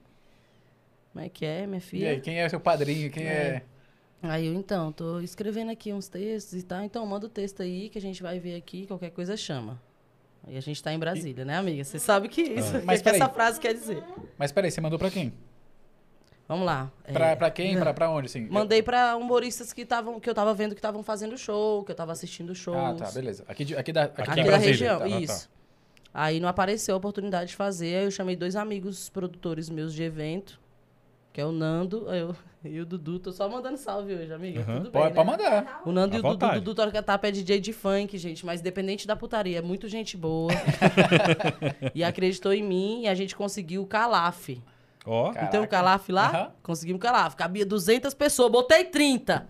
Speaker 2: Como é que é, minha
Speaker 3: E
Speaker 2: filha?
Speaker 3: aí, quem é seu padrinho? Quem é...
Speaker 2: Aí eu, então, tô escrevendo aqui uns textos e tal, então manda o texto aí que a gente vai ver aqui, qualquer coisa chama. Aí a gente tá em Brasília, né, amiga? Você sabe que isso, o que,
Speaker 3: Mas
Speaker 2: que essa
Speaker 3: peraí.
Speaker 2: frase quer dizer.
Speaker 3: Mas peraí, você mandou pra quem?
Speaker 2: Vamos lá.
Speaker 3: Pra,
Speaker 2: é,
Speaker 3: pra quem? Pra, pra onde, assim?
Speaker 2: Mandei pra humoristas que, tavam, que eu tava vendo que estavam fazendo show, que eu tava assistindo shows.
Speaker 3: Ah, tá, beleza. Aqui, de- aqui da... Aqui,
Speaker 1: Aqui
Speaker 2: da região,
Speaker 1: tá, tá, tá.
Speaker 2: isso. Aí não apareceu a oportunidade de fazer, aí eu chamei dois amigos produtores meus de evento, que é o Nando eu, e o Dudu. Tô só mandando salve hoje, amiga.
Speaker 1: Uhum.
Speaker 2: Tudo
Speaker 3: Pode,
Speaker 2: bem,
Speaker 3: pode
Speaker 2: né?
Speaker 3: mandar.
Speaker 2: O Nando
Speaker 1: À
Speaker 2: e o Dudu,
Speaker 1: vontade.
Speaker 2: Dudu Tapa é DJ de funk, gente, mas independente da putaria, é muito gente boa. e acreditou em mim e a gente conseguiu o Calaf.
Speaker 1: Ó.
Speaker 2: Não tem um Calaf lá?
Speaker 3: Aham.
Speaker 2: Conseguimos o Calaf. Cabia 200 pessoas, botei 30.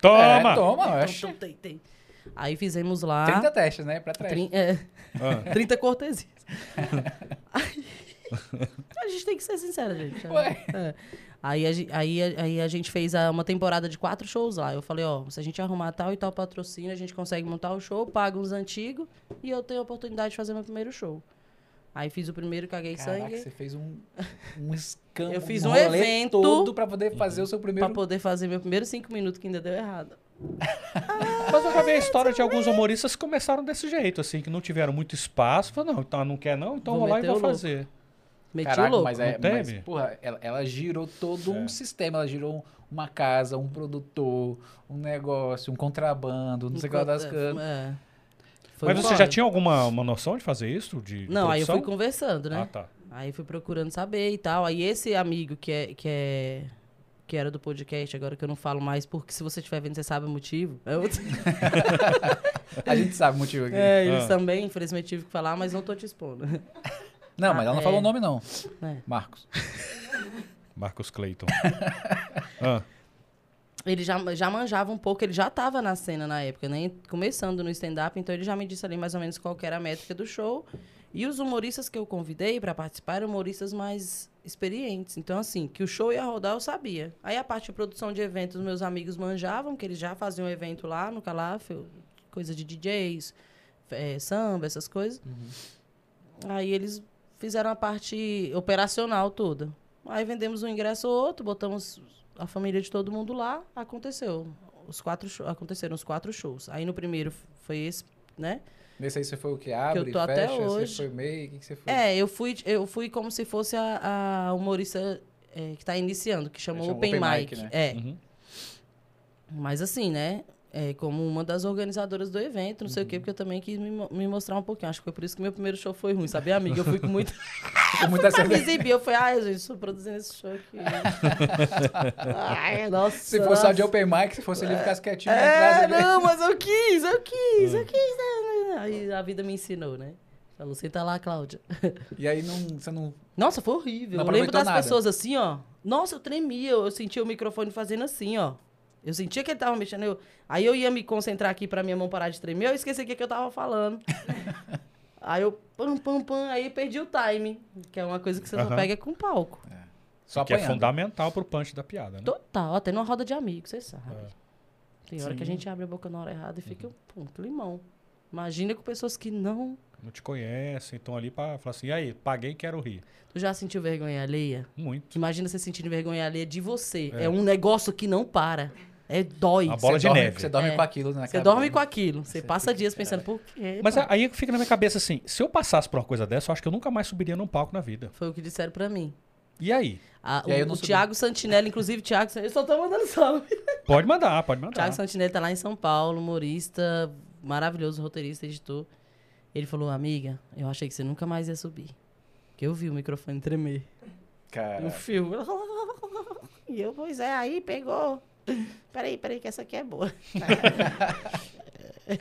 Speaker 1: toma!
Speaker 3: É, toma, eu
Speaker 2: Então,
Speaker 3: acho.
Speaker 2: então, tem, tem. Aí fizemos lá.
Speaker 3: 30 testes, né? Pra trás.
Speaker 2: Trin- é,
Speaker 1: Ah,
Speaker 2: 30 cortesias. Aí- a gente tem que ser sincero, gente.
Speaker 3: Ué.
Speaker 2: É. Aí, a, aí, aí a gente fez a- uma temporada de quatro shows lá. Eu falei, ó, se a gente arrumar tal e tal patrocínio, a gente consegue montar o show, paga uns antigos e eu tenho a oportunidade de fazer meu primeiro show. Aí fiz o primeiro, caguei
Speaker 3: Caraca,
Speaker 2: sangue.
Speaker 3: você fez um, um escambo.
Speaker 2: Eu fiz um
Speaker 3: rolê
Speaker 2: evento
Speaker 3: todo pra poder fazer o seu primeiro...
Speaker 2: Pra poder fazer meu primeiro cinco minutos que ainda deu errado.
Speaker 1: Mas eu já vi a história de alguns humoristas que começaram desse jeito, assim, que não tiveram muito espaço. Falaram, não, então não quer não, então
Speaker 2: Vou
Speaker 1: vou lá e vou fazer.
Speaker 2: Meti
Speaker 3: Caraca,
Speaker 2: o louco.
Speaker 3: mas, é,
Speaker 1: Não
Speaker 3: mas porra, ela, ela girou todo
Speaker 1: É.
Speaker 3: um sistema. Ela girou uma casa, um produtor, um negócio, um contrabando, não sei o que das canas.
Speaker 2: É. Foi
Speaker 1: Mas você já tinha alguma uma noção de fazer isso? De, de
Speaker 2: Não, aí eu fui
Speaker 1: produção?
Speaker 2: conversando, né?
Speaker 1: Ah, tá.
Speaker 2: Aí fui procurando saber e tal. Aí esse amigo que é, que é que era do podcast, agora que eu não falo mais, porque se você estiver vendo, você sabe o motivo. É, outro-
Speaker 3: A gente sabe o motivo aqui.
Speaker 2: É, eles
Speaker 1: Ah.
Speaker 2: também, infelizmente, tive que falar, mas não tô te expondo.
Speaker 3: Não, mas ela não
Speaker 2: Ah,
Speaker 3: falou
Speaker 2: é.
Speaker 3: o nome, não.
Speaker 2: É.
Speaker 3: Marcos.
Speaker 1: Marcos Clayton. ah,
Speaker 2: Ele já, já manjava um pouco, ele já tava na cena na época, né? Começando no stand-up, então ele já me disse ali mais ou menos qual que era a métrica do show. E os humoristas que eu convidei pra participar eram humoristas mais experientes. Então, assim, que o show ia rodar, eu sabia. Aí a parte de produção de eventos, meus amigos manjavam, que eles já faziam evento lá no Calaf, coisa de DJs, eh, samba, essas coisas. Aí eles fizeram a parte operacional toda. Aí vendemos um ingresso ou outro, botamos a família de todo mundo lá, aconteceu. Os quatro show- aconteceram os quatro shows. Aí no primeiro foi esse, né?
Speaker 3: Nesse aí você foi o que abre,
Speaker 2: tô até
Speaker 3: fecha,
Speaker 2: hoje.
Speaker 3: você foi meio, o que, que você foi?
Speaker 2: É, eu fui, eu fui como se fosse a, a humorista é, que está iniciando, que chamou Open,
Speaker 3: Open
Speaker 2: Mic.
Speaker 3: Mic, né?
Speaker 2: É,
Speaker 1: uhum.
Speaker 2: mas assim, né? É, como uma das organizadoras do evento, não sei
Speaker 3: Uhum.
Speaker 2: o quê, porque eu também quis me, me mostrar um pouquinho. Acho que foi por isso que meu primeiro show foi ruim, sabe, amiga? Eu fui com muito.
Speaker 3: Com muita certeza.
Speaker 2: exibir. Eu falei, ai, gente, estou produzindo esse show aqui. ai, nossa.
Speaker 3: Se fosse só de. Open Mic, se fosse ele ficasse quietinho atrás
Speaker 2: É,
Speaker 3: ali.
Speaker 2: não, mas eu quis, eu quis, eu quis. né? Aí a vida me ensinou, né? Falou, senta lá, Cláudia.
Speaker 3: E aí não, você não.
Speaker 2: Nossa, foi horrível.
Speaker 3: Não
Speaker 2: eu lembro das
Speaker 3: nada.
Speaker 2: pessoas assim, ó. Nossa, eu tremia, eu sentia o microfone fazendo assim, ó. Eu sentia que ele tava mexendo. Eu... Aí eu ia me concentrar aqui pra minha mão parar de tremer, eu esqueci o que, que eu tava falando. aí eu, pam, pam, pam, aí perdi o time, que é uma coisa que você só
Speaker 1: Aham.
Speaker 2: pega com palco.
Speaker 3: Só
Speaker 1: que é
Speaker 3: apanhando.
Speaker 1: fundamental pro punch da piada, né?
Speaker 2: Total, até numa roda de amigos, você sabe.
Speaker 1: É.
Speaker 2: Tem hora que a
Speaker 3: Sim.
Speaker 2: gente abre a boca na hora errada e fica um limão. Imagina com pessoas que não.
Speaker 1: Não te conhecem, estão ali pra falar assim, e aí, paguei, quero rir.
Speaker 2: Tu já sentiu vergonha alheia?
Speaker 1: Muito.
Speaker 2: Imagina você sentindo vergonha alheia de você.
Speaker 1: É.
Speaker 2: É, um negócio que não para. É dói.
Speaker 1: A bola
Speaker 3: Você
Speaker 1: de
Speaker 3: dorme-
Speaker 1: neve.
Speaker 3: Você dorme
Speaker 2: É.
Speaker 3: com aquilo na
Speaker 2: Você
Speaker 3: cabeça.
Speaker 2: dorme com aquilo. Você
Speaker 3: Você
Speaker 2: passa dias pensando, por quê?
Speaker 1: Mas
Speaker 2: pá?
Speaker 1: aí fica na minha cabeça assim, se eu passasse por uma coisa dessa, eu acho que eu nunca mais subiria num palco na vida.
Speaker 2: Foi o que disseram pra mim.
Speaker 1: E aí?
Speaker 2: A-
Speaker 3: E aí eu
Speaker 2: o
Speaker 3: não
Speaker 2: o. Thiago Santinelli, inclusive, Thiago, eu só tô mandando salve.
Speaker 1: Pode mandar, pode mandar.
Speaker 2: Thiago Santinelli tá lá em São Paulo, humorista, maravilhoso roteirista, editor. Ele falou, amiga, eu achei que você nunca mais ia subir. Que eu vi o microfone tremer.
Speaker 3: Cara,
Speaker 2: O fio. E eu, pois é, aí pegou. Peraí, peraí, que essa aqui é boa.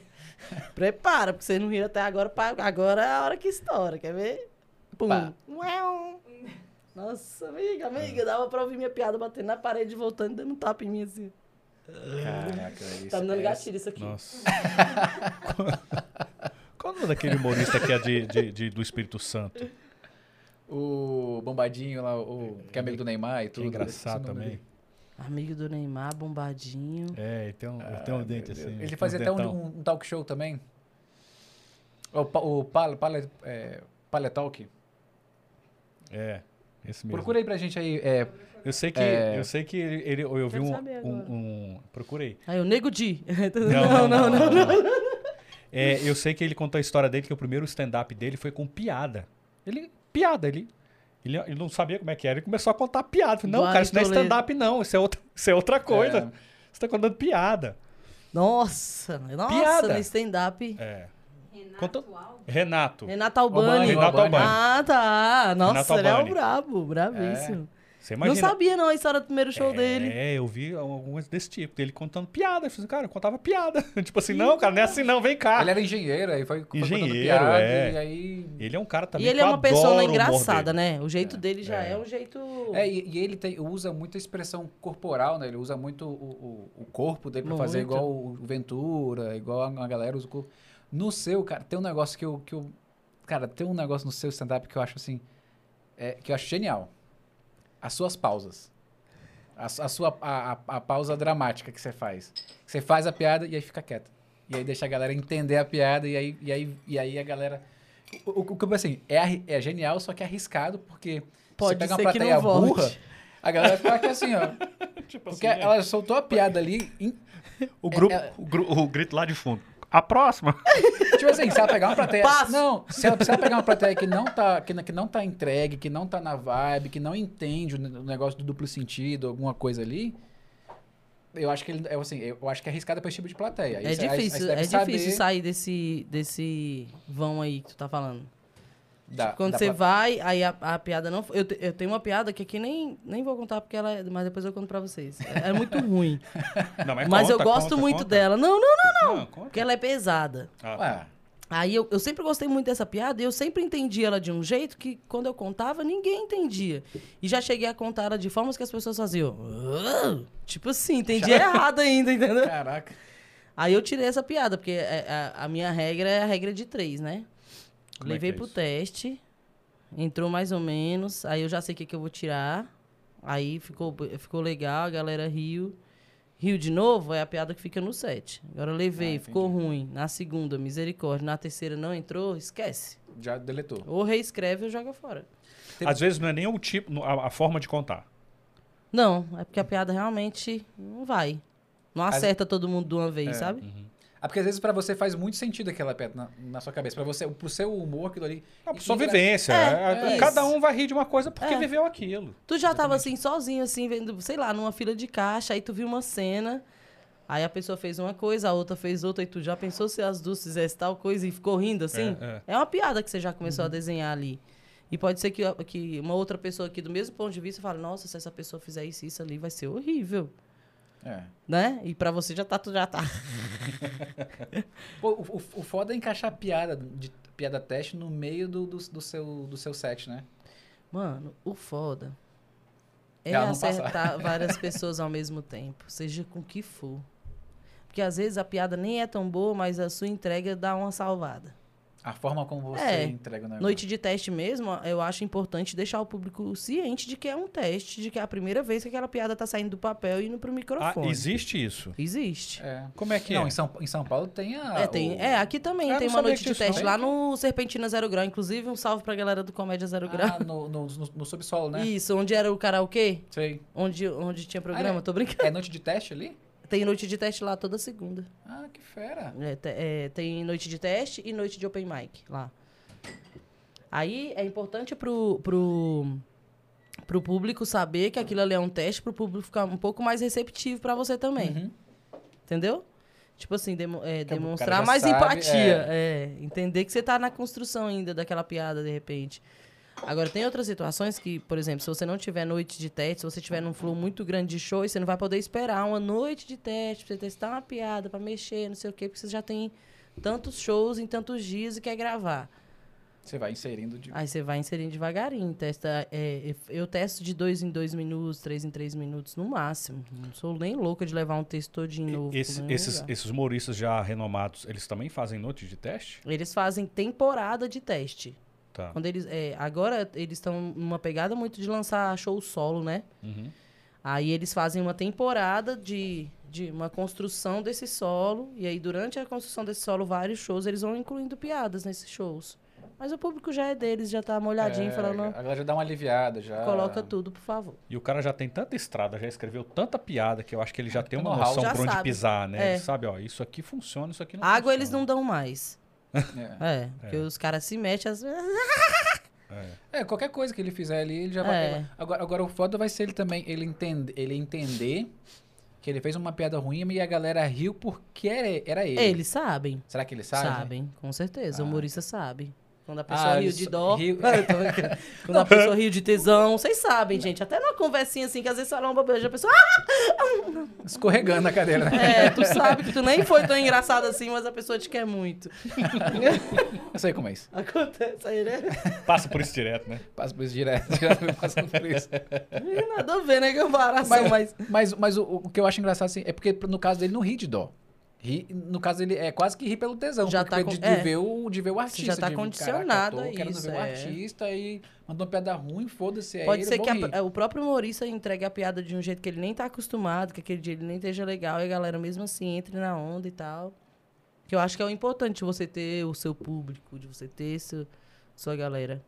Speaker 2: Prepara, porque você não riu até agora. Agora é a hora que estoura, quer ver? Pum.
Speaker 3: Pá.
Speaker 2: Uau. Nossa, amiga, amiga, dava pra ouvir minha piada batendo na parede, voltando, dando um tapa em mim assim.
Speaker 3: caraca, isso
Speaker 2: Tá me dando
Speaker 3: é-
Speaker 2: gatilho isso aqui.
Speaker 1: Nossa. Qual o nome daquele humorista que é de, de- de- do Espírito Santo?
Speaker 3: O Bombadinho lá, o, que é amigo do Neymar e
Speaker 1: Que
Speaker 3: tudo.
Speaker 1: é engraçado também.
Speaker 3: dele.
Speaker 2: Amigo do Neymar, bombadinho.
Speaker 1: É, ele tem um, ele tem um dente assim.
Speaker 3: Ele
Speaker 1: tem
Speaker 3: fazia
Speaker 1: um
Speaker 3: até um, um- talk show também. O, pa- o Pale, Pale, é, Paletalk.
Speaker 1: É, esse mesmo.
Speaker 3: Procura aí pra gente aí. É,
Speaker 1: Eu sei que,
Speaker 3: É.
Speaker 1: eu sei que ele, ele- eu vi um, um, um- procurei.
Speaker 2: Aí, o Nego Di.
Speaker 1: Não, não, não, não. É, eu sei que ele contou a história dele que o primeiro stand-up dele foi com piada. Ele piada, ele ele, ele não sabia como é que era, ele começou a contar piada. Falei, Não,
Speaker 2: Vai,
Speaker 1: cara, isso não é
Speaker 2: Toledo.
Speaker 1: stand-up não, isso é outra, isso é outra coisa.
Speaker 3: É.
Speaker 1: Você tá contando piada.
Speaker 2: Nossa, nossa,
Speaker 1: Piada.
Speaker 2: no stand-up.
Speaker 1: É.
Speaker 4: Renato
Speaker 1: Conta-. Renato,
Speaker 2: Renato Albani.
Speaker 1: Renato Albani.
Speaker 2: Ah, tá. Nossa, ele é um
Speaker 1: Albani.
Speaker 2: brabo, bravíssimo.
Speaker 1: você
Speaker 2: Não
Speaker 1: imagina.
Speaker 2: sabia não a história do primeiro show
Speaker 1: é,
Speaker 2: dele.
Speaker 1: eu vi algumas desse tipo, dele contando piada. Eu falei, cara, eu contava piada. tipo assim, não, cara, não é assim não, vem cá.
Speaker 3: ele era engenheiro, aí foi, foi contando
Speaker 1: Engenheiro,
Speaker 3: piada,
Speaker 1: é.
Speaker 3: e aí...
Speaker 1: Ele é um cara também
Speaker 2: E ele
Speaker 1: que
Speaker 2: é uma
Speaker 1: humor
Speaker 2: engraçada, né? O jeito dele já
Speaker 1: É.
Speaker 2: é, um jeito.
Speaker 3: É, e, e ele tem- usa muita expressão corporal, né? Ele usa muito o, o, o corpo dele pra fazer
Speaker 2: Muito.
Speaker 3: igual o Ventura, igual a, a galera usa o corpo. No seu, cara, tem um negócio que eu, que eu... Cara, tem um negócio no seu stand-up que eu acho assim... é, que eu acho genial. As suas pausas. A, a sua a, a- a pausa dramática que você faz. Você faz a piada e aí fica quieto. E aí deixa a galera entender a piada e aí, e aí, e aí a galera... O, o, o que eu penso assim, é, é genial, só que é arriscado, porque
Speaker 2: Pode
Speaker 3: você pega
Speaker 2: ser
Speaker 3: uma
Speaker 2: que
Speaker 3: plateia
Speaker 2: volte.
Speaker 3: burra, a galera vai ficar aqui assim, ó.
Speaker 1: Tipo
Speaker 3: Porque
Speaker 1: assim,
Speaker 3: ela soltou a piada ali. em-
Speaker 1: o, grupo,
Speaker 3: é-
Speaker 1: o, gru- o grito lá de fundo. A próxima.
Speaker 3: tipo assim, se ela pegar uma plateia.
Speaker 2: Passo.
Speaker 3: Não, se ela, se ela pegar uma plateia que não, tá, que, não- que não tá entregue, que não tá na vibe, que não entende o ne- o negócio do duplo sentido, alguma coisa ali. Eu acho que ele, eu, assim, eu acho que é arriscado pra esse tipo de plateia. Aí
Speaker 2: É
Speaker 3: você- aí- aí
Speaker 2: difícil, é difícil
Speaker 3: saber
Speaker 2: sair desse, desse vão aí que tu tá falando.
Speaker 3: Da-
Speaker 2: Quando
Speaker 3: da
Speaker 2: você vai, aí a, a piada não. Eu, te- eu tenho uma piada que aqui nem, nem vou contar porque ela é. Mas depois eu conto pra vocês. É, é muito ruim.
Speaker 1: Não,
Speaker 2: mas eu
Speaker 1: conta,
Speaker 2: gosto
Speaker 1: conta,
Speaker 2: muito
Speaker 1: conta.
Speaker 2: dela. Não, não,
Speaker 1: Não, conta.
Speaker 2: porque ela é pesada.
Speaker 1: Ah, tá.
Speaker 3: Ué,
Speaker 2: Aí eu, eu sempre gostei muito dessa piada e eu sempre entendi ela de um jeito que quando eu contava, ninguém entendia. E já cheguei a contar ela de formas que as pessoas faziam. Tipo assim, entendi errado ainda, entendeu?
Speaker 3: caraca.
Speaker 2: Aí eu tirei essa piada, porque é- a, a minha regra é a regra de três, né?
Speaker 1: Como é
Speaker 2: Levei
Speaker 1: é
Speaker 2: pro
Speaker 1: isso?
Speaker 2: teste, entrou mais ou menos, aí eu já sei o que, que eu vou tirar. Aí ficou, ficou legal, a galera riu. Riu de novo, é a piada que fica no set. Agora eu levei,
Speaker 3: Ah,
Speaker 2: ficou ruim. Na segunda, misericórdia. Na terceira não entrou, esquece.
Speaker 3: Já deletou.
Speaker 2: Ou reescreve ou joga fora.
Speaker 1: Às vezes não é nem o tipo, a, a forma de contar.
Speaker 2: Não, é porque a piada realmente não vai. Não
Speaker 3: As-
Speaker 2: acerta todo mundo de uma vez,
Speaker 3: É.
Speaker 2: sabe?
Speaker 3: Ah, porque às vezes pra você faz muito sentido aquela piada na, na sua cabeça. Pra você, pro seu humor, aquilo ali.
Speaker 1: É
Speaker 3: E-
Speaker 1: sua vivência.
Speaker 2: É,
Speaker 1: é-
Speaker 2: é
Speaker 1: cada um vai rir de uma coisa porque
Speaker 2: É.
Speaker 1: viveu aquilo.
Speaker 2: Tu já tava assim, sozinho, assim, vendo, sei lá, numa fila de caixa, aí tu viu uma cena, aí a pessoa fez uma coisa, a outra fez outra, e tu já pensou se as duas fizessem tal coisa e ficou rindo, assim?
Speaker 1: É,
Speaker 2: É, uma piada que você já começou a desenhar ali. E pode ser que, que uma outra pessoa aqui, do mesmo ponto de vista, fale, nossa, se essa pessoa fizer isso, isso ali, vai ser horrível.
Speaker 3: É.
Speaker 2: Né? E pra você já tá, tu já tá.
Speaker 3: Pô, o, o- foda é encaixar piada, de, piada teste no meio do, do, do seu, do seu set, né?
Speaker 2: Mano, o foda é
Speaker 3: não passar.
Speaker 2: acertar várias pessoas ao mesmo tempo, seja com que for. Porque às vezes a piada nem é tão boa, mas a sua entrega dá uma salvada.
Speaker 3: A forma como você
Speaker 2: É.
Speaker 3: entrega o negócio.
Speaker 2: Noite de teste mesmo, eu acho importante deixar o público ciente de que é um teste, de que é a primeira vez que aquela piada tá saindo do papel e indo pro
Speaker 1: Ah,
Speaker 2: microfone.
Speaker 1: existe isso.
Speaker 2: Existe.
Speaker 3: É.
Speaker 1: Como é que
Speaker 3: Não,
Speaker 1: é?
Speaker 3: em São, em São Paulo tem a.
Speaker 2: É, tem,
Speaker 3: o-
Speaker 2: é, aqui também
Speaker 1: Ah,
Speaker 2: tem uma noite de teste lá no Serpentina Zero Grau. Inclusive, um salve pra galera do Comédia Zero Grau.
Speaker 3: Ah, no, no, no, no subsolo, né?
Speaker 2: Isso, onde era o karaokê,
Speaker 3: Sei.
Speaker 2: onde, onde tinha programa,
Speaker 3: Ah, é?
Speaker 2: tô brincando.
Speaker 3: É noite de teste ali?
Speaker 2: Tem noite de teste lá toda segunda.
Speaker 3: Ah, que fera.
Speaker 2: É, é, tem noite de teste e noite de open mic lá. Aí é importante pro, pro, pro público saber que aquilo ali é um teste, pro público ficar um pouco mais receptivo pra você também.
Speaker 3: Uhum.
Speaker 2: Entendeu? Tipo assim, demo- é, demonstrar mais
Speaker 3: sabe,
Speaker 2: empatia. É. Entender que você tá na construção ainda daquela piada, de repente. Agora, tem outras situações que, por exemplo, se você não tiver noite de teste, se você tiver num flow muito grande de show, você não vai poder esperar uma noite de teste pra você testar uma piada, pra mexer, não sei o quê, porque você já tem tantos shows em tantos dias e quer gravar.
Speaker 3: Você vai inserindo de.
Speaker 2: Aí você vai inserindo devagarinho. Testa, é, eu testo de dois em dois minutos, três em três minutos, no máximo. Não sou nem louca de levar um texto todinho novo.
Speaker 1: Esse- esses,
Speaker 2: lugar.
Speaker 1: esses humoristas já renomados, eles também fazem noite de teste?
Speaker 2: Eles fazem temporada de teste.
Speaker 1: Tá.
Speaker 2: Quando eles, é, agora eles estão numa pegada muito de lançar show solo, né?
Speaker 1: Uhum.
Speaker 2: Aí eles fazem uma temporada de, de uma construção desse solo. E aí, durante a construção desse solo, vários shows, eles vão incluindo piadas nesses shows. Mas o público já é deles, já tá molhadinho,
Speaker 3: É,
Speaker 2: falando,
Speaker 3: A galera já dá uma aliviada, já.
Speaker 2: coloca tudo, por favor.
Speaker 1: E o cara já tem tanta estrada, já escreveu tanta piada que eu acho que ele já tem uma
Speaker 3: know-how.
Speaker 1: noção
Speaker 2: Já
Speaker 1: por onde
Speaker 2: sabe.
Speaker 1: pisar, né?
Speaker 2: É.
Speaker 1: Ele sabe, ó, isso aqui funciona, isso aqui não
Speaker 2: Água
Speaker 1: funciona.
Speaker 2: eles não dão mais.
Speaker 3: É.
Speaker 2: É, porque os caras se mexem às vezes.
Speaker 1: É.
Speaker 3: É, qualquer coisa que ele fizer ali, ele já
Speaker 2: É.
Speaker 3: vai. Agora, agora o foda vai ser ele também, ele, entende, ele entender que ele fez uma piada ruim e a galera riu porque era, era ele.
Speaker 2: Eles sabem.
Speaker 3: Será que ele sabe?
Speaker 2: Sabem, com certeza.
Speaker 3: Ah,
Speaker 2: O humorista sabe. Quando a pessoa
Speaker 3: Ah,
Speaker 2: riu de dó. brincando. Quando a pessoa riu de tesão. Vocês sabem, gente. Até numa conversinha assim, que às vezes fala uma bobagem, a pessoa. "Ah!"
Speaker 3: Escorregando na cadeira, né?
Speaker 2: É, tu sabe que tu nem foi tão engraçado assim, mas a pessoa te quer muito.
Speaker 3: Eu sei como é isso.
Speaker 2: Acontece aí, né?
Speaker 1: Passa por isso direto, né?
Speaker 3: Passo por isso direto, passando por isso.
Speaker 2: Nada a ver, né? Comparação, mas.
Speaker 3: Mas, mas o, o que eu acho engraçado assim, é porque no caso dele não ri de dó. Ri, no caso dele é quase que ri pelo tesão.
Speaker 2: Já tá
Speaker 3: de,
Speaker 2: com-
Speaker 3: de
Speaker 2: é.
Speaker 3: ver o, de ver o artista.
Speaker 2: já tá
Speaker 3: de,
Speaker 2: condicionado
Speaker 3: caraca,
Speaker 2: a
Speaker 3: tô querendo
Speaker 2: isso,
Speaker 3: ver o
Speaker 2: é.
Speaker 3: artista e mandou uma piada ruim, foda-se,
Speaker 2: Pode
Speaker 3: ele,
Speaker 2: ser que a- o próprio humorista entregue a piada de um jeito que ele nem tá acostumado, que aquele dia ele nem esteja legal, e a galera mesmo assim entre na onda e tal. Que eu acho que é o importante você ter o seu público, de você ter seu, sua galera.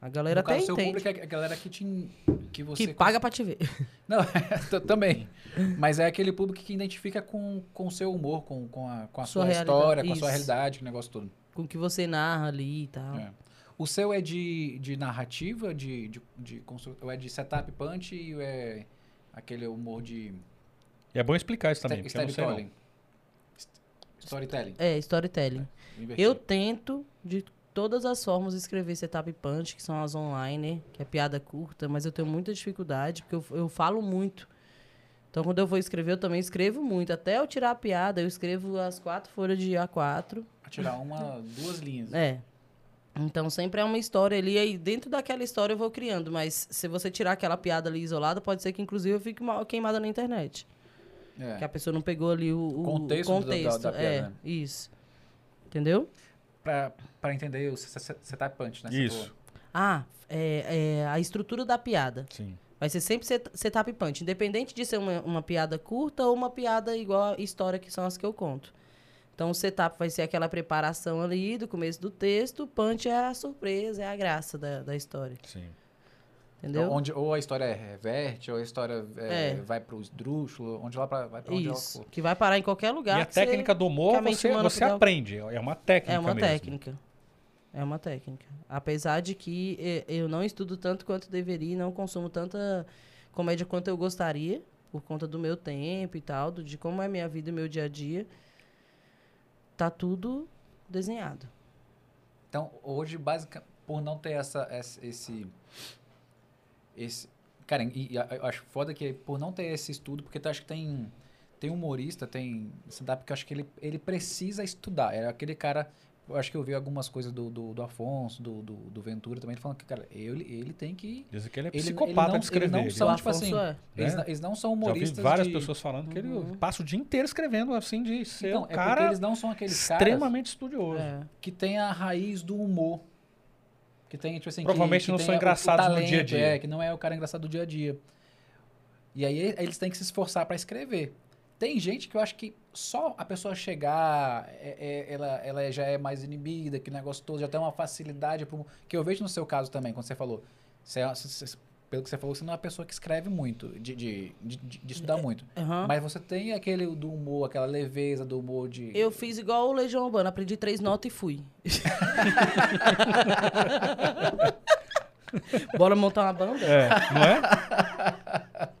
Speaker 2: A galera
Speaker 3: no caso,
Speaker 2: até
Speaker 3: seu
Speaker 2: entende.
Speaker 3: público é a galera que te... Que, você
Speaker 2: Que paga pra te ver.
Speaker 3: Não, t- também. Mas é aquele público que identifica com, com o seu humor, com, com a, com a
Speaker 2: Sua
Speaker 3: sua, história, com a sua realidade, com o negócio todo.
Speaker 2: Com o que você narra ali e tal.
Speaker 3: É. O seu é de, de narrativa, de, de, de ou é de setup punch e ou é aquele humor de
Speaker 1: E é bom explicar isso também,
Speaker 3: sta-
Speaker 1: porque eu não sei não.
Speaker 3: storytelling? St- Storytelling.
Speaker 2: É, storytelling.
Speaker 3: Inverti.
Speaker 2: Eu tento, de todas as formas, escrever setup punch, que são as online, que é piada curta, mas eu tenho muita dificuldade, porque eu, eu falo muito. Então, quando eu vou escrever, eu também escrevo muito. Até eu tirar a piada, eu escrevo as quatro folhas de A4.
Speaker 3: Pra tirar uma, duas linhas.
Speaker 2: É. Então, sempre é uma história ali, e aí dentro daquela história eu vou criando. Mas se você tirar aquela piada ali isolada, pode ser que, inclusive, eu fique mal queimada na internet.
Speaker 3: É.
Speaker 2: Que a pessoa não pegou ali o, o
Speaker 3: Contexto
Speaker 2: o
Speaker 3: da- da-
Speaker 2: contexto.
Speaker 3: da piada,
Speaker 2: é,
Speaker 3: né?
Speaker 2: isso. Entendeu?
Speaker 3: Pra, pra entender o se- se- setup punch, né?
Speaker 1: Isso.
Speaker 2: Ah, é, é a estrutura da piada.
Speaker 1: Sim.
Speaker 2: Vai ser sempre set- setup punch, independente de ser uma, uma piada curta ou uma piada igual a história que são as que eu conto. Então, o setup vai ser aquela preparação ali do começo do texto, o punch é a surpresa, é a graça da, da história.
Speaker 1: Sim.
Speaker 2: Entendeu?
Speaker 3: Então, onde, ou a história reverte, ou a história é,
Speaker 2: É.
Speaker 3: vai pro esdrúxulo, onde lá pra, vai pra onde
Speaker 2: Isso.
Speaker 3: ela for.
Speaker 2: Que vai parar em qualquer lugar.
Speaker 1: e a técnica do humor você, você aprende. É uma técnica
Speaker 2: É uma
Speaker 1: mesmo.
Speaker 2: técnica. É uma técnica. Apesar de que eu não estudo tanto quanto deveria, não consumo tanta comédia quanto eu gostaria, por conta do meu tempo e tal, de como é minha vida e meu dia a dia. Tá tudo desenhado.
Speaker 3: Então, hoje, basicamente, por não ter essa, essa- esse, esse... Cara, e, e acho foda que por não ter esse estudo, porque tu acha que tem, tem humorista, tem stand-up que eu acho que ele, ele precisa estudar. É aquele cara... Eu acho que eu vi algumas coisas do, do, do Afonso, do, do, do Ventura também, falando que, cara, ele, ele tem que...
Speaker 1: Dizem que ele é
Speaker 3: Ele-
Speaker 1: psicopata
Speaker 3: ele não-
Speaker 1: de escrever.
Speaker 3: ele não são, tipo assim,
Speaker 2: é.
Speaker 3: Eles,
Speaker 1: Né?
Speaker 3: não- eles não são
Speaker 1: Já ouvi
Speaker 3: humoristas
Speaker 1: várias
Speaker 3: de...
Speaker 1: pessoas falando que ele
Speaker 2: Uhum.
Speaker 1: passa o dia inteiro escrevendo, assim, de ser
Speaker 3: Então,
Speaker 1: um
Speaker 3: é
Speaker 1: cara
Speaker 3: eles não são aqueles caras
Speaker 1: extremamente estudioso.
Speaker 2: É.
Speaker 3: que tem a raiz do humor. Que tem, tipo assim...
Speaker 1: Provavelmente
Speaker 3: que
Speaker 1: não são
Speaker 3: o- o
Speaker 1: engraçados no
Speaker 3: talento,
Speaker 1: dia a dia.
Speaker 3: É, que não é o cara engraçado do dia a dia. E aí eles têm que se esforçar pra escrever. Tem gente que eu acho que só a pessoa chegar, é- é- ela, ela já é mais inibida, que negócio todo, já tem uma facilidade. Pro, que eu vejo no seu caso também, quando você falou. Você é- você- você- pelo que você falou, você não é uma pessoa que escreve muito, de, de, de, de- estudar muito.
Speaker 2: Aham.
Speaker 3: Mas você tem aquele do humor, aquela leveza do humor de.
Speaker 2: Eu fiz igual o Legião Urbana, aprendi três notas e fui. Bora montar uma banda?
Speaker 1: É, não é?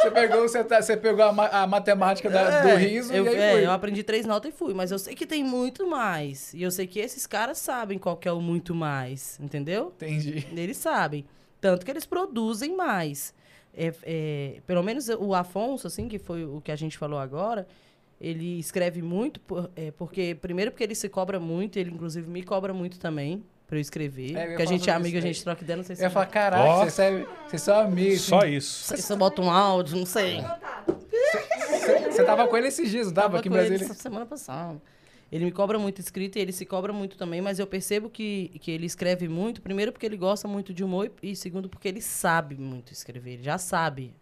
Speaker 3: Você pegou, você, tá- você pegou a, ma- a matemática da- do riso
Speaker 2: eu,
Speaker 3: e aí
Speaker 2: é,
Speaker 3: foi.
Speaker 2: eu aprendi três notas e fui, mas eu sei que tem muito mais. E eu sei que esses caras sabem qual que é o muito mais, entendeu?
Speaker 3: Entendi.
Speaker 2: Eles sabem. Tanto que eles produzem mais. É, é, pelo menos o Afonso, assim, que foi o que a gente falou agora, ele escreve muito, por- é, porque, primeiro porque ele se cobra muito, ele inclusive me cobra muito também pra eu escrever.
Speaker 3: É, eu
Speaker 2: porque a gente é amigo, a gente
Speaker 3: é.
Speaker 2: troca ideia, não sei se
Speaker 3: Eu ia falar, caraca,
Speaker 1: Ó.
Speaker 3: vocês, servem- vocês são amigos.
Speaker 1: Só
Speaker 3: assim.
Speaker 1: isso.
Speaker 2: Se eu boto um áudio, não sei.
Speaker 3: Você, você tava com ele esses dias, não tava,
Speaker 2: Tava
Speaker 3: aqui em
Speaker 2: com ele
Speaker 3: Brasília?
Speaker 2: essa semana passada. Ele me cobra muito escrito e ele se cobra muito também, mas eu percebo que, que ele escreve muito, primeiro porque ele gosta muito de humor e, e segundo porque ele sabe muito escrever, ele já sabe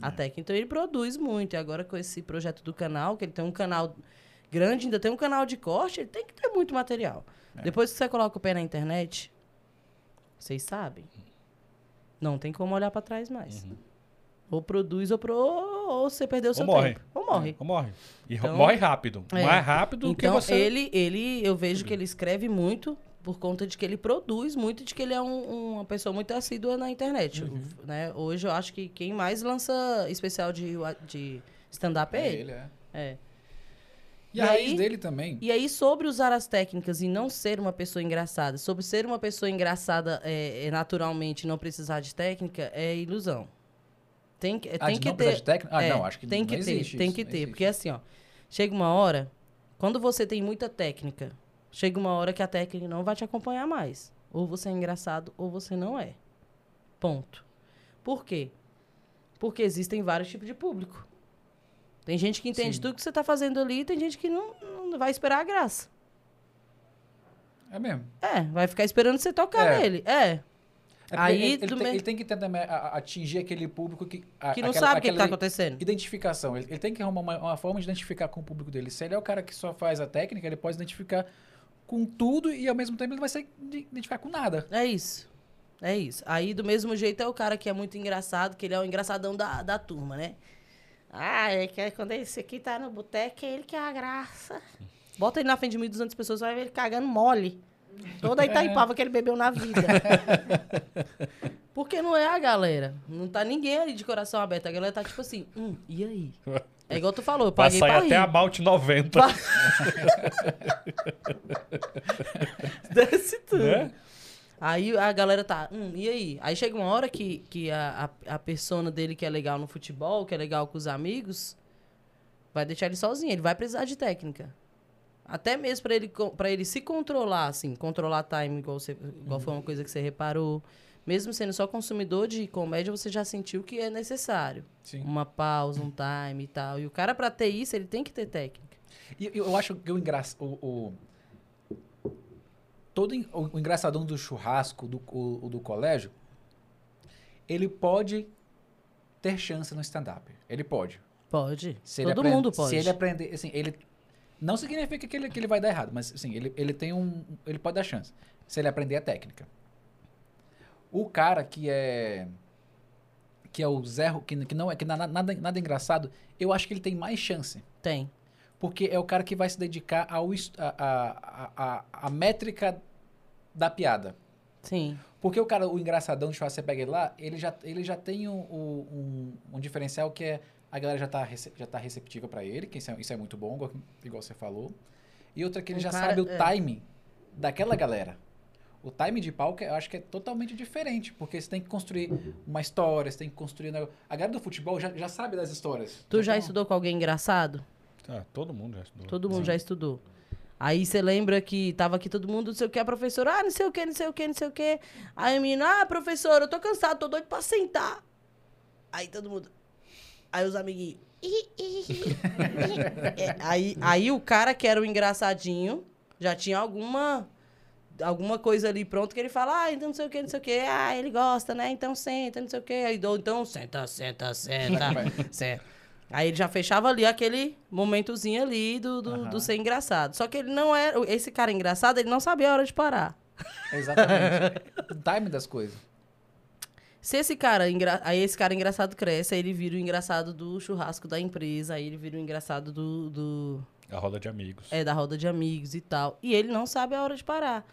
Speaker 3: É.
Speaker 2: a técnica. Então ele produz muito. E agora com esse projeto do canal, que ele tem um canal grande, ainda tem um canal de corte, ele tem que ter muito material.
Speaker 3: É.
Speaker 2: Depois que você coloca o pé na internet, vocês sabem. Não tem como olhar pra trás mais. Ou produz ou, pro, ou você perdeu o seu
Speaker 1: morre.
Speaker 2: tempo. Ou morre.
Speaker 1: Ou morre. E
Speaker 2: Então-
Speaker 1: morre rápido.
Speaker 2: É.
Speaker 1: Mais rápido do que
Speaker 2: Então,
Speaker 1: você.
Speaker 2: ele, ele, eu vejo que ele escreve muito por conta de que ele produz muito, de que ele é um- uma pessoa muito assídua na internet.
Speaker 1: Uhum.
Speaker 2: Né? Hoje eu acho que quem mais lança especial de, de stand-up é,
Speaker 3: É
Speaker 2: ele.
Speaker 3: ele, é.
Speaker 2: É.
Speaker 3: E,
Speaker 2: E
Speaker 3: a raiz
Speaker 2: aí-
Speaker 3: dele também.
Speaker 2: E aí, sobre usar as técnicas e não ser uma pessoa engraçada, sobre ser uma pessoa engraçada é, é, naturalmente e não precisar de técnica, é ilusão. Tem que,
Speaker 3: Ah,
Speaker 2: tem que ter.
Speaker 3: Ah,
Speaker 2: é,
Speaker 3: não, acho que
Speaker 2: tem que ter,
Speaker 3: existe
Speaker 2: tem
Speaker 3: isso,
Speaker 2: que ter,
Speaker 3: existe.
Speaker 2: porque assim, ó, chega uma hora, quando você tem muita técnica, chega uma hora que a técnica não vai te acompanhar mais. Ou você é engraçado ou você não é. Ponto. Por quê? Porque existem vários tipos de público. Tem gente que entende
Speaker 3: Sim.
Speaker 2: tudo que você está fazendo ali, e tem gente que não, não vai esperar a graça.
Speaker 3: É mesmo.
Speaker 2: É, vai ficar esperando você tocar
Speaker 3: É.
Speaker 2: nele. É.
Speaker 3: É
Speaker 2: Aí,
Speaker 3: ele, ele tem, ele tem que tentar atingir aquele público que. a-
Speaker 2: Que não
Speaker 3: aquela-
Speaker 2: sabe o que, tá
Speaker 3: aquela
Speaker 2: acontecendo.
Speaker 3: Identificação. Ele, ele tem que arrumar uma, uma forma de identificar com o público dele. Se ele é o cara que só faz a técnica, ele pode identificar com tudo e ao mesmo tempo ele vai se identificar com nada.
Speaker 2: É isso. É isso. Aí, do mesmo jeito, é o cara que é muito engraçado, que ele é o engraçadão da, da turma, né? Ah, é que quando esse aqui tá no boteco, é ele que é a graça. Bota ele na frente de 1.200 pessoas, vai ver ele cagando mole. Toda a Itaipava que ele bebeu na vida. Porque não é a galera. Não tá ninguém ali de coração aberto. A galera tá tipo assim, hum, e aí? É igual tu falou, eu
Speaker 1: Vai
Speaker 2: paguei
Speaker 1: sair
Speaker 2: pra
Speaker 1: até
Speaker 2: rir.
Speaker 1: a Malte 90.
Speaker 2: Desce tudo.
Speaker 1: Né?
Speaker 2: Aí a galera tá, hum, e aí? Aí chega uma hora que, que a, a, a persona dele que é legal no futebol, que é legal com os amigos, vai deixar ele sozinho. Ele vai precisar de técnica. Até mesmo pra ele, pra ele se controlar, assim, controlar time, igual, você, igual foi uma coisa que você reparou. Mesmo sendo só consumidor de comédia, você já sentiu que é necessário.
Speaker 3: Sim.
Speaker 2: Uma pausa, um time e tal. E o cara, pra ter isso, ele tem que ter técnica.
Speaker 3: E eu, eu acho que o, engra... o, o- todo en- o, o engraçadão do churrasco, do, o, do colégio, ele pode ter chance no stand-up. Ele pode.
Speaker 2: Pode.
Speaker 3: Se
Speaker 2: Todo
Speaker 3: aprende-
Speaker 2: mundo pode.
Speaker 3: Se ele aprender, assim, ele não significa que ele, que ele vai dar errado, mas assim, ele, ele tem um, ele pode dar chance. Se ele aprender a técnica. O cara que é que é o Zé, que, que não é que nada, nada, nada engraçado, eu acho que ele tem mais chance.
Speaker 2: Tem.
Speaker 3: Porque é o cara que vai se dedicar ao, a, a, a, a métrica da piada.
Speaker 2: Sim.
Speaker 3: Porque o cara, o engraçadão, pega ele lá, ele já, ele já tem um, um- um diferencial que é a galera já tá, rece- já tá receptiva pra ele, que isso é, isso é muito bom, igual, igual você falou. E outra que ele
Speaker 2: Um
Speaker 3: já
Speaker 2: cara-
Speaker 3: sabe o
Speaker 2: é.
Speaker 3: timing daquela galera. O time de palco eu acho que é totalmente diferente, porque você tem que construir uma história, você tem que construir. um. A galera do futebol já, já sabe das histórias.
Speaker 2: Tu já
Speaker 3: tem-
Speaker 2: estudou com alguém engraçado?
Speaker 1: Ah, todo mundo já estudou.
Speaker 2: Todo mundo
Speaker 1: Sim.
Speaker 2: já estudou. Aí você lembra que tava aqui todo mundo, não sei o que, a professora, ah, não sei o que, não sei o que, não sei o que. Aí a menina, ah, professora, eu tô cansado, tô doido pra sentar. Aí todo mundo. Aí os amiguinhos. É, aí, aí o cara que era o engraçadinho já tinha alguma alguma coisa ali pronto que ele fala, ah, então não sei o que, não sei o que, ah, ele gosta, né? Então senta, não sei o que. Aí dou, então senta, senta, senta, senta. Aí ele já fechava ali aquele momentozinho ali do, do, do ser engraçado. Só que ele não era. Esse cara engraçado, ele não sabia a hora de parar.
Speaker 3: Exatamente. o time das coisas.
Speaker 2: Se esse cara. engra- Aí esse cara engraçado cresce, aí ele vira o engraçado do churrasco da empresa, aí ele vira o engraçado do. do
Speaker 1: A roda de amigos.
Speaker 2: é, da roda de amigos e tal. E ele não sabe a hora de parar.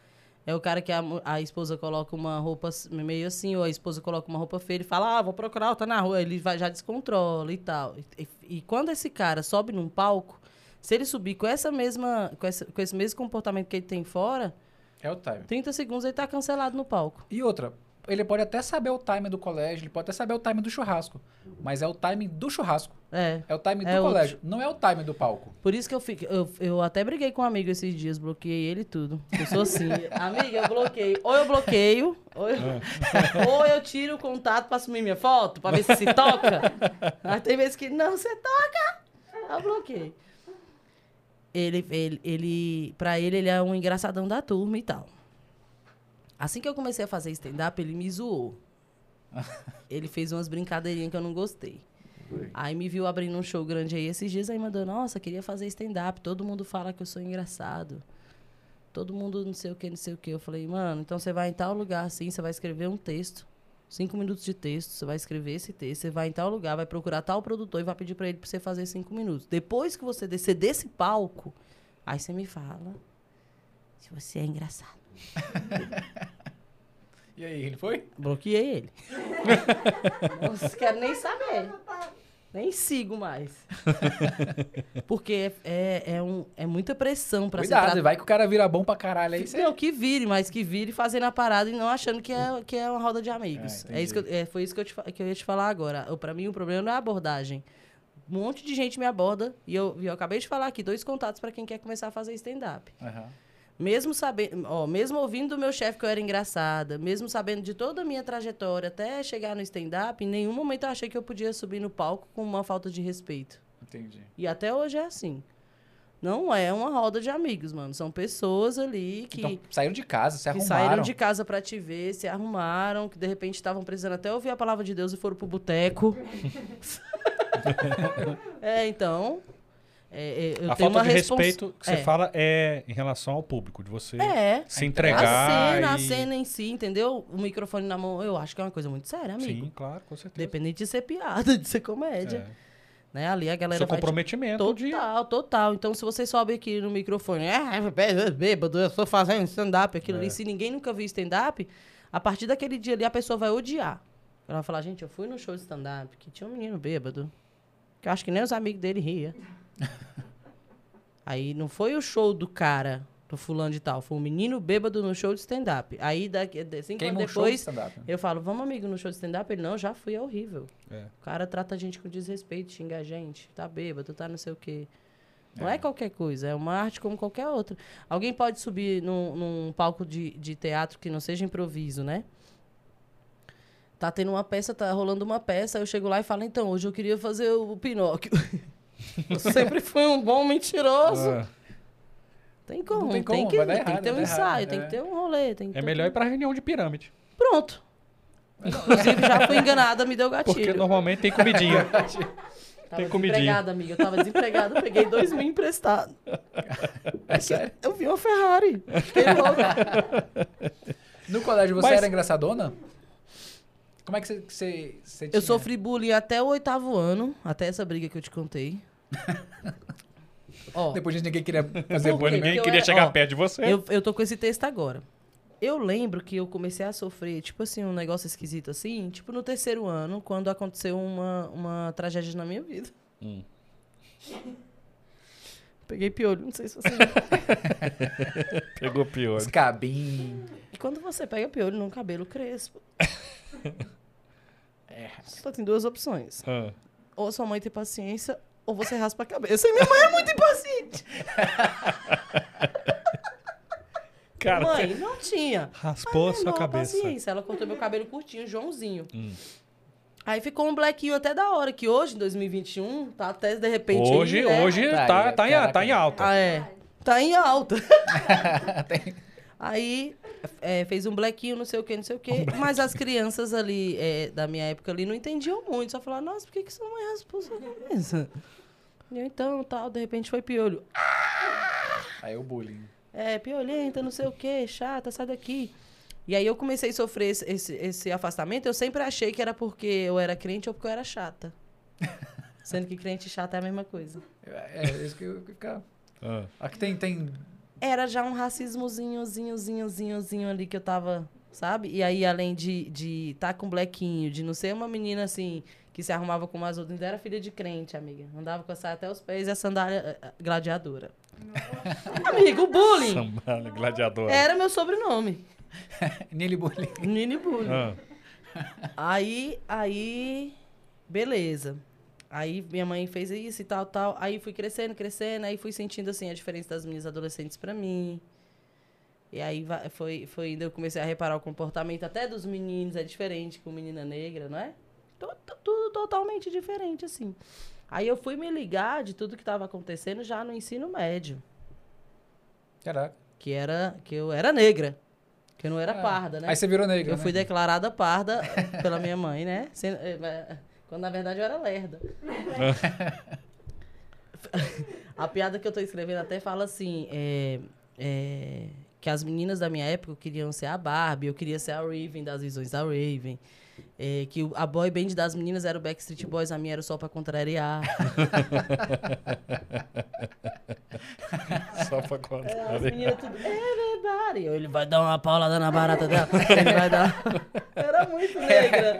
Speaker 2: É o cara que a, a esposa coloca uma roupa meio assim, ou a esposa coloca uma roupa feia e fala, ah, vou procurar outra na rua. Ele vai, já descontrola e tal. E, e- e quando esse cara sobe num palco, se ele subir com essa mesma, com, essa- com esse mesmo comportamento que ele tem fora,
Speaker 3: É o time.
Speaker 2: 30 segundos ele tá cancelado no palco.
Speaker 3: E outra, ele pode até saber o time do colégio, ele pode até saber o time do churrasco. Mas é o time do churrasco.
Speaker 2: É.
Speaker 3: É o time do
Speaker 2: É
Speaker 3: colégio. Não é o time do palco.
Speaker 2: Por isso que eu fico. Eu, eu até briguei com um amigo esses dias, bloqueei ele e tudo. Eu sou assim. Amiga, eu bloqueio. Ou eu bloqueio, ou eu, ou eu tiro o contato pra assumir minha foto, pra ver se se toca. Aí tem vezes que não, você toca. Eu bloqueei. Ele, ele, ele, pra ele, ele é um engraçadão da turma e tal. Assim que eu comecei a fazer stand-up, ele me zoou. Ele fez umas brincadeirinhas que eu não gostei. Aí me viu abrindo um show grande aí esses dias, aí mandou, nossa, queria fazer stand-up, todo mundo fala que eu sou engraçado. Todo mundo não sei o que, não sei o que. Eu falei, mano, então você vai em tal lugar assim, você vai escrever um texto, cinco minutos de texto, você vai escrever esse texto, você vai em tal lugar, vai procurar tal produtor e vai pedir pra ele pra você fazer cinco minutos. Depois que você descer desse palco, aí você me fala se você é engraçado.
Speaker 3: E aí, ele foi?
Speaker 2: Bloqueei ele. Não quero nem saber. Nem sigo mais. Porque é, é, é um, é muita pressão pra
Speaker 3: Cuidado,
Speaker 2: se tratar.
Speaker 3: vai que o cara vira bom pra caralho aí. Você...
Speaker 2: Não, que vire, mas que vire fazendo a parada e não achando que é, que é uma roda de amigos.
Speaker 3: Ah,
Speaker 2: é isso que eu- é, foi isso que eu, te, que eu ia te falar agora. Pra mim, o problema não é a abordagem. Um monte de gente me aborda e eu, e eu acabei de falar aqui, dois contatos pra quem quer começar a fazer stand-up.
Speaker 3: Aham.
Speaker 2: Mesmo sabendo, ó, mesmo ouvindo do meu chefe que eu era engraçada, mesmo sabendo de toda a minha trajetória até chegar no stand-up, em nenhum momento eu achei que eu podia subir no palco com uma falta de respeito.
Speaker 3: Entendi.
Speaker 2: E até hoje é assim. Não é uma roda de amigos, mano. São pessoas ali que,
Speaker 3: Então, saíram de casa, se
Speaker 2: que
Speaker 3: arrumaram.
Speaker 2: saíram de casa pra te ver, se arrumaram, que de repente estavam precisando até ouvir a palavra de Deus e foram pro boteco. é, então. É, é,
Speaker 1: a falta de
Speaker 2: respons-
Speaker 1: respeito que você
Speaker 2: é.
Speaker 1: fala é em relação ao público, de você
Speaker 2: É.
Speaker 1: se
Speaker 2: A
Speaker 1: entregar.
Speaker 2: cena, a
Speaker 1: e...
Speaker 2: cena em si, entendeu? O microfone na mão, eu acho que é uma coisa muito séria, amigo.
Speaker 1: Sim, claro, com certeza.
Speaker 2: Independente de ser piada, de ser comédia.
Speaker 1: É.
Speaker 2: Né? Ali a galera
Speaker 1: Seu
Speaker 2: vai te-
Speaker 1: comprometimento de.
Speaker 2: Total, total. Então, se você sobe aqui no microfone, é, bê- bêbado, eu estou fazendo stand-up, aquilo
Speaker 1: É.
Speaker 2: ali. Se ninguém nunca viu stand-up, a partir daquele dia ali a pessoa vai odiar. Ela vai falar, gente, eu fui no show de stand-up que tinha um menino bêbado, que eu acho que nem os amigos dele ria. Aí não foi o show do cara, do fulano de tal, foi um menino bêbado no show de stand-up. Aí, daqui, cinco
Speaker 3: Queima
Speaker 2: anos
Speaker 3: show de
Speaker 2: depois,
Speaker 3: stand-up.
Speaker 2: eu falo, vamos, amigo, no show de stand-up? Ele, não, já fui, é horrível.
Speaker 1: É.
Speaker 2: O cara trata a gente com desrespeito, xinga a gente, tá bêbado, tá não sei o quê. Não é. qualquer coisa, é uma arte como qualquer outra. Alguém pode subir num, num palco de, de teatro que não seja improviso, né? Tá tendo uma peça, tá rolando uma peça, eu chego lá e falo, então, hoje eu queria fazer o Pinóquio. eu sempre fui um bom mentiroso.
Speaker 1: Ah,
Speaker 2: Tem como,
Speaker 3: Não tem
Speaker 2: tem,
Speaker 3: como,
Speaker 2: que,
Speaker 3: vai dar
Speaker 2: tem que
Speaker 3: errado,
Speaker 2: ter um ensaio,
Speaker 3: errado,
Speaker 2: tem
Speaker 3: é.
Speaker 2: que ter um rolê. Tem que
Speaker 1: é melhor
Speaker 2: um-
Speaker 1: ir pra reunião de pirâmide.
Speaker 2: Pronto. Inclusive, já fui enganada, me deu gatilho.
Speaker 1: Porque normalmente tem comidinha.
Speaker 2: Tava
Speaker 1: Tem comidinha.
Speaker 2: desempregada, amiga. Eu tava desempregada, peguei dois mil emprestado.
Speaker 3: É sério?
Speaker 2: Eu vi uma Ferrari. Fiquei louca.
Speaker 3: No colégio você
Speaker 1: Mas-
Speaker 3: era engraçadona? Como é que você, que você, você tinha?
Speaker 2: Eu sofri bullying até o oitavo ano, até essa briga que eu te contei. Ó,
Speaker 3: Depois disso ninguém queria fazer
Speaker 2: Por quê?
Speaker 1: ninguém
Speaker 2: Porque eu
Speaker 1: queria
Speaker 2: era-
Speaker 1: chegar
Speaker 2: ó,
Speaker 1: perto de você.
Speaker 2: eu, eu tô com esse texto agora. Eu lembro que eu comecei a sofrer, tipo assim, um negócio esquisito assim, tipo no terceiro ano, quando aconteceu uma, uma tragédia na minha vida.
Speaker 1: Hum.
Speaker 2: Peguei piolho, não sei se você.
Speaker 1: Pegou pior.
Speaker 3: Os cabinhos.
Speaker 2: E quando você pega piolho num cabelo crespo. Só tem duas opções.
Speaker 1: Ah.
Speaker 2: Ou sua mãe tem paciência, ou você raspa a cabeça. E minha mãe é muito impaciente.
Speaker 1: Cara,
Speaker 2: mãe, não tinha.
Speaker 1: raspou a sua cabeça.
Speaker 2: paciência. Ela cortou meu cabelo curtinho, Joãozinho.
Speaker 1: Hum.
Speaker 2: Aí ficou um blequinho até da hora, que hoje, em 2021, tá até de repente.
Speaker 1: Hoje,
Speaker 2: aí, né?
Speaker 1: hoje
Speaker 3: Tá,
Speaker 1: tá, tá, em, tá em alta.
Speaker 2: Ah, é. Tá em alta. Aí é, fez um blequinho, não sei o que, não sei o que. mas as crianças ali, é, da minha época ali, não entendiam muito. Só falavam, nossa, por que, que sua mãe raspou sua cabeça? E eu, então, tal, de repente foi piolho.
Speaker 3: Aí o bullying.
Speaker 2: É, piolenta, não sei o que, chata, sai daqui. E aí eu comecei a sofrer esse, esse, esse afastamento. Eu sempre achei que era porque eu era crente ou porque eu era chata. Sendo que crente e chata é a mesma coisa.
Speaker 3: É, é isso que eu que fica...
Speaker 1: Ah.
Speaker 3: Aqui tem, tem
Speaker 2: era já um racismozinho, zinho, zinho, zinho, zinho ali que eu tava, sabe? E aí, além de de tá com blequinho, de não ser uma menina assim que se arrumava como as outras, ainda era filha de crente, amiga. Andava com a saia até os pés e a sandália eh, gladiadora. amiga, o bullying
Speaker 1: Sambana, gladiador.
Speaker 2: era meu sobrenome.
Speaker 3: Nili Bully.
Speaker 2: Nini Bullying.
Speaker 1: Ah,
Speaker 2: Aí, aí, beleza. Aí minha mãe fez isso e tal, tal. Aí fui crescendo, crescendo, aí fui sentindo assim a diferença das minhas adolescentes pra mim. E aí foi, foi eu comecei a reparar o comportamento até dos meninos, é diferente com menina negra, não é? Tu- tu- Tudo totalmente diferente, assim. Aí eu fui me ligar de tudo que estava acontecendo já no ensino médio,
Speaker 3: Caraca.
Speaker 2: que era que eu era negra, que eu não era
Speaker 3: Ah,
Speaker 2: parda, né?
Speaker 3: Aí você virou negra,
Speaker 2: Eu
Speaker 3: né?
Speaker 2: fui declarada parda pela minha mãe, né? Eh, eh, Quando na verdade eu era lerda. A piada que eu tô escrevendo até fala assim: é, é, que as meninas da minha época queriam ser a Barbie, eu queria ser a Raven das visões da Raven. É, que o- a boy band das meninas era o Backstreet Boys, a minha era só pra contrariar.
Speaker 1: só pra contar.
Speaker 2: É, as meninas tudo, everybody. Ele vai dar uma paulada na barata dela. Ele vai dar. Era muito negra.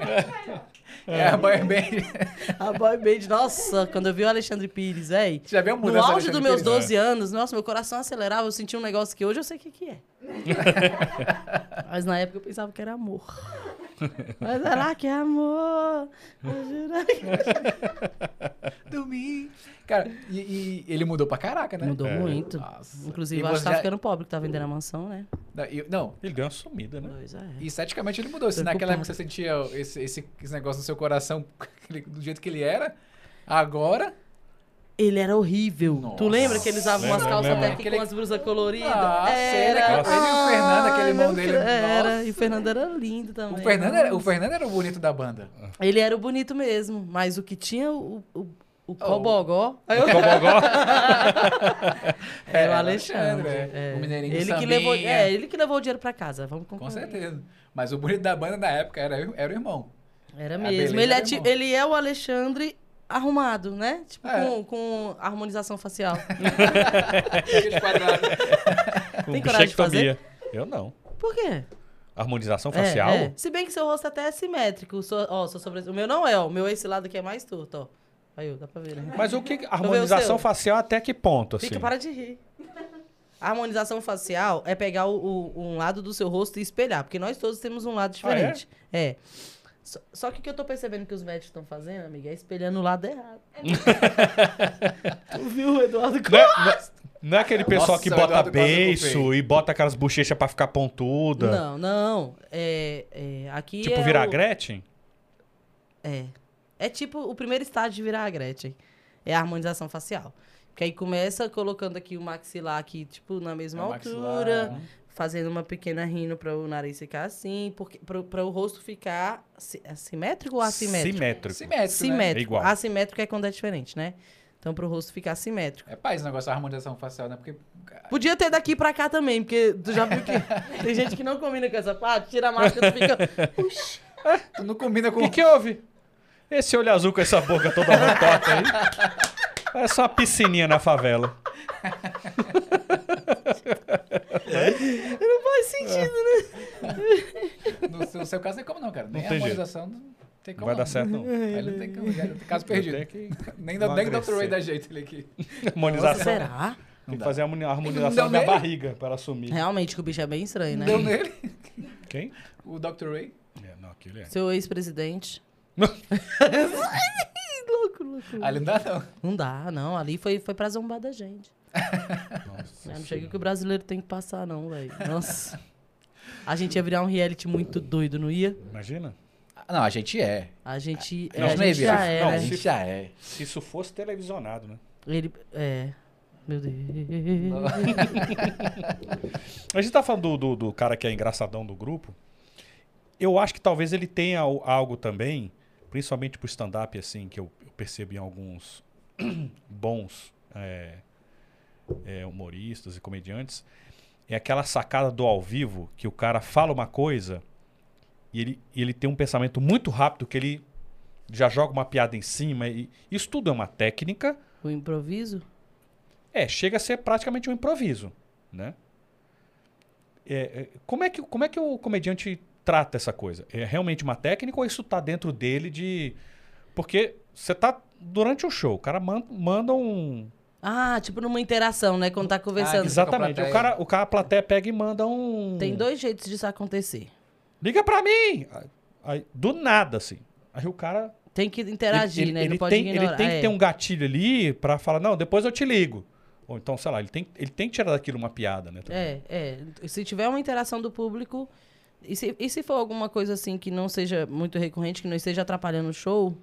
Speaker 3: É, a boy band.
Speaker 2: A boy band, nossa, quando eu vi o Alexandre Pires, véi.
Speaker 3: Já viu a
Speaker 2: No
Speaker 3: mudança do
Speaker 2: auge dos meus
Speaker 3: Pires?
Speaker 2: 12 anos, nossa, meu coração acelerava, eu sentia um negócio que hoje eu sei o que, que é. Mas na época eu pensava que era amor. Mas será que é amor? Eu juro que-
Speaker 3: Dormir. Cara, e, e ele mudou pra caraca, né?
Speaker 2: Mudou
Speaker 1: É.
Speaker 2: muito.
Speaker 3: Nossa.
Speaker 2: Inclusive,
Speaker 3: E
Speaker 2: eu acho que tá
Speaker 3: já-
Speaker 2: ficando pobre, que tá vendendo a mansão, né?
Speaker 3: Não, e- Não,
Speaker 1: Ele deu uma sumida, né?
Speaker 2: Pois é.
Speaker 3: e esteticamente ele mudou. Se naquela época você sentia esse, esse, esse negócio no seu coração do jeito que ele era, agora.
Speaker 2: Ele era horrível.
Speaker 3: Nossa.
Speaker 2: Tu lembra que ele usava umas calças até aqui
Speaker 3: Aquele-
Speaker 2: com as blusas coloridas?
Speaker 3: Ah,
Speaker 2: era.
Speaker 3: ele e o Fernando, aquele irmão dele,
Speaker 2: Deus. Era,
Speaker 3: nossa.
Speaker 2: e o Fernando era lindo também.
Speaker 3: O Fernando, era, o Fernando era o bonito da banda.
Speaker 2: Ele era o bonito mesmo, mas o que tinha o, o, o
Speaker 3: Oh.
Speaker 2: cobogó aí eu-
Speaker 1: Cobogó.
Speaker 2: era o
Speaker 3: É,
Speaker 2: Alexandre.
Speaker 3: é.
Speaker 2: é.
Speaker 3: O mineirinho
Speaker 2: ele que levou, É, ele que levou o dinheiro pra casa, vamos
Speaker 3: Com
Speaker 2: concordar.
Speaker 3: certeza. Mas o bonito da banda na época era, era o irmão.
Speaker 2: Era mesmo. Ele é,
Speaker 3: era
Speaker 2: ele é o Alexandre arrumado, né? Tipo,
Speaker 3: É.
Speaker 2: com, com harmonização facial. Tem coragem de
Speaker 1: bichectomia. Eu não.
Speaker 2: Por quê?
Speaker 1: Harmonização
Speaker 2: É,
Speaker 1: facial?
Speaker 2: é. Se bem que seu rosto até é simétrico. Sua, ó, sua sobre... O meu não é, ó. O meu é esse lado aqui é mais torto, ó. Aí, ó, dá pra ver, né?
Speaker 1: Mas o que. Harmonização facial até que ponto, assim?
Speaker 2: Fica, para de rir. A harmonização facial é pegar o, o- um lado do seu rosto e espelhar, porque nós todos temos um lado
Speaker 1: Ah, é?
Speaker 2: diferente. é? Só, só que o que eu tô percebendo que os médicos estão fazendo, amiga, é espelhando o lado errado. tu viu o Eduardo
Speaker 1: Não é, não é- não é aquele pessoal
Speaker 3: Nossa,
Speaker 1: que bota beiço e bota aquelas bochechas pra ficar pontuda?
Speaker 2: Não, não. É, é, aqui
Speaker 1: Tipo
Speaker 2: é
Speaker 1: virar
Speaker 2: o-
Speaker 1: Gretchen?
Speaker 2: É. É tipo o primeiro estágio de virar a Gretchen. É a harmonização facial. Porque aí começa colocando aqui o maxilar aqui, tipo, na mesma
Speaker 3: É
Speaker 2: altura.
Speaker 3: maxilar.
Speaker 2: Fazendo uma pequena rino para o nariz ficar assim. Porque, para o rosto ficar si- assimétrico ou assimétrico?
Speaker 1: Simétrico.
Speaker 3: Simétrico, né?
Speaker 2: Simétrico.
Speaker 1: É igual.
Speaker 2: Assimétrico é quando é diferente, né? Então, para o rosto ficar simétrico.
Speaker 3: É pá, esse negócio da harmonização facial, né? Porque.
Speaker 2: Podia ter daqui pra cá também, porque tu já viu que tem gente que não combina com essa parte, tira a máscara e tu fica. Puxa.
Speaker 3: Tu não combina
Speaker 1: O
Speaker 3: com.
Speaker 1: que, que houve? Esse olho azul com essa boca toda torta aí. É só uma piscininha na favela.
Speaker 2: Não faz sentido, né?
Speaker 3: No seu, no seu caso, não tem como não, cara. Nem
Speaker 1: Não tem jeito.
Speaker 3: harmonização não tem
Speaker 1: Não
Speaker 3: como.
Speaker 1: vai dar certo, não.
Speaker 3: Aí não tem como. já- Caso perdido.
Speaker 1: Tem que
Speaker 3: Nem, do, nem o Dr. Ray dá jeito ele aqui.
Speaker 1: harmonização.
Speaker 2: Será?
Speaker 1: Tem que fazer a harmoni- a
Speaker 3: Não
Speaker 1: harmonização da minha
Speaker 3: nele?
Speaker 1: barriga para assumir.
Speaker 2: Realmente que o bicho é bem estranho, né?
Speaker 3: Deu nele.
Speaker 1: Quem?
Speaker 3: O Dr. Ray.
Speaker 1: É, não, aquele é.
Speaker 2: Seu ex-presidente. louco, louco.
Speaker 3: Ali não dá, não.
Speaker 2: Não dá, não. Ali foi, foi pra zombar da gente.
Speaker 1: Nossa
Speaker 2: não chega que o brasileiro tem que passar, não, velho. Nossa. A gente ia virar um reality muito doido, não ia?
Speaker 1: Imagina.
Speaker 3: Ah, Não, a gente é.
Speaker 2: A gente, é, a
Speaker 3: não
Speaker 2: gente já é,
Speaker 1: Não,
Speaker 3: A
Speaker 2: né?
Speaker 1: se-
Speaker 3: gente já é.
Speaker 1: Se isso fosse televisionado, né?
Speaker 2: Ele, é... Meu Deus.
Speaker 1: A gente tá falando do, do, do cara que é engraçadão do grupo. Eu acho que talvez ele tenha al- algo também, principalmente pro stand-up, assim, que eu, eu percebo em alguns bons é, é, humoristas e comediantes. É aquela sacada do ao vivo, que o cara fala uma coisa e ele, ele tem um pensamento muito rápido, que ele já joga uma piada em cima. E isso tudo é uma técnica.
Speaker 2: O improviso?
Speaker 1: É, chega a ser praticamente um improviso. né? É, é, como, é que, como é que o comediante trata essa coisa? É realmente uma técnica ou isso tá dentro dele de... Porque você tá durante o show, o cara manda, manda um...
Speaker 2: Ah, tipo numa interação, né? Quando tá conversando.
Speaker 3: Ah,
Speaker 1: Exatamente. O cara, o cara, a plateia pega e manda um...
Speaker 2: Tem dois jeitos disso acontecer.
Speaker 1: Liga pra mim! Aí- do nada, assim. Aí o cara...
Speaker 2: Tem que interagir,
Speaker 1: ele,
Speaker 2: né?
Speaker 1: ele
Speaker 2: não pode
Speaker 1: tem,
Speaker 2: ignorar.
Speaker 1: ele tem que
Speaker 2: é.
Speaker 1: ter um gatilho ali pra falar, não, depois eu te ligo. Ou então, sei lá, ele tem, ele tem que tirar daquilo uma piada, né? também.
Speaker 2: É, é. Se tiver uma interação do público. E se, e se for alguma coisa assim que não seja muito recorrente, que não esteja atrapalhando o show,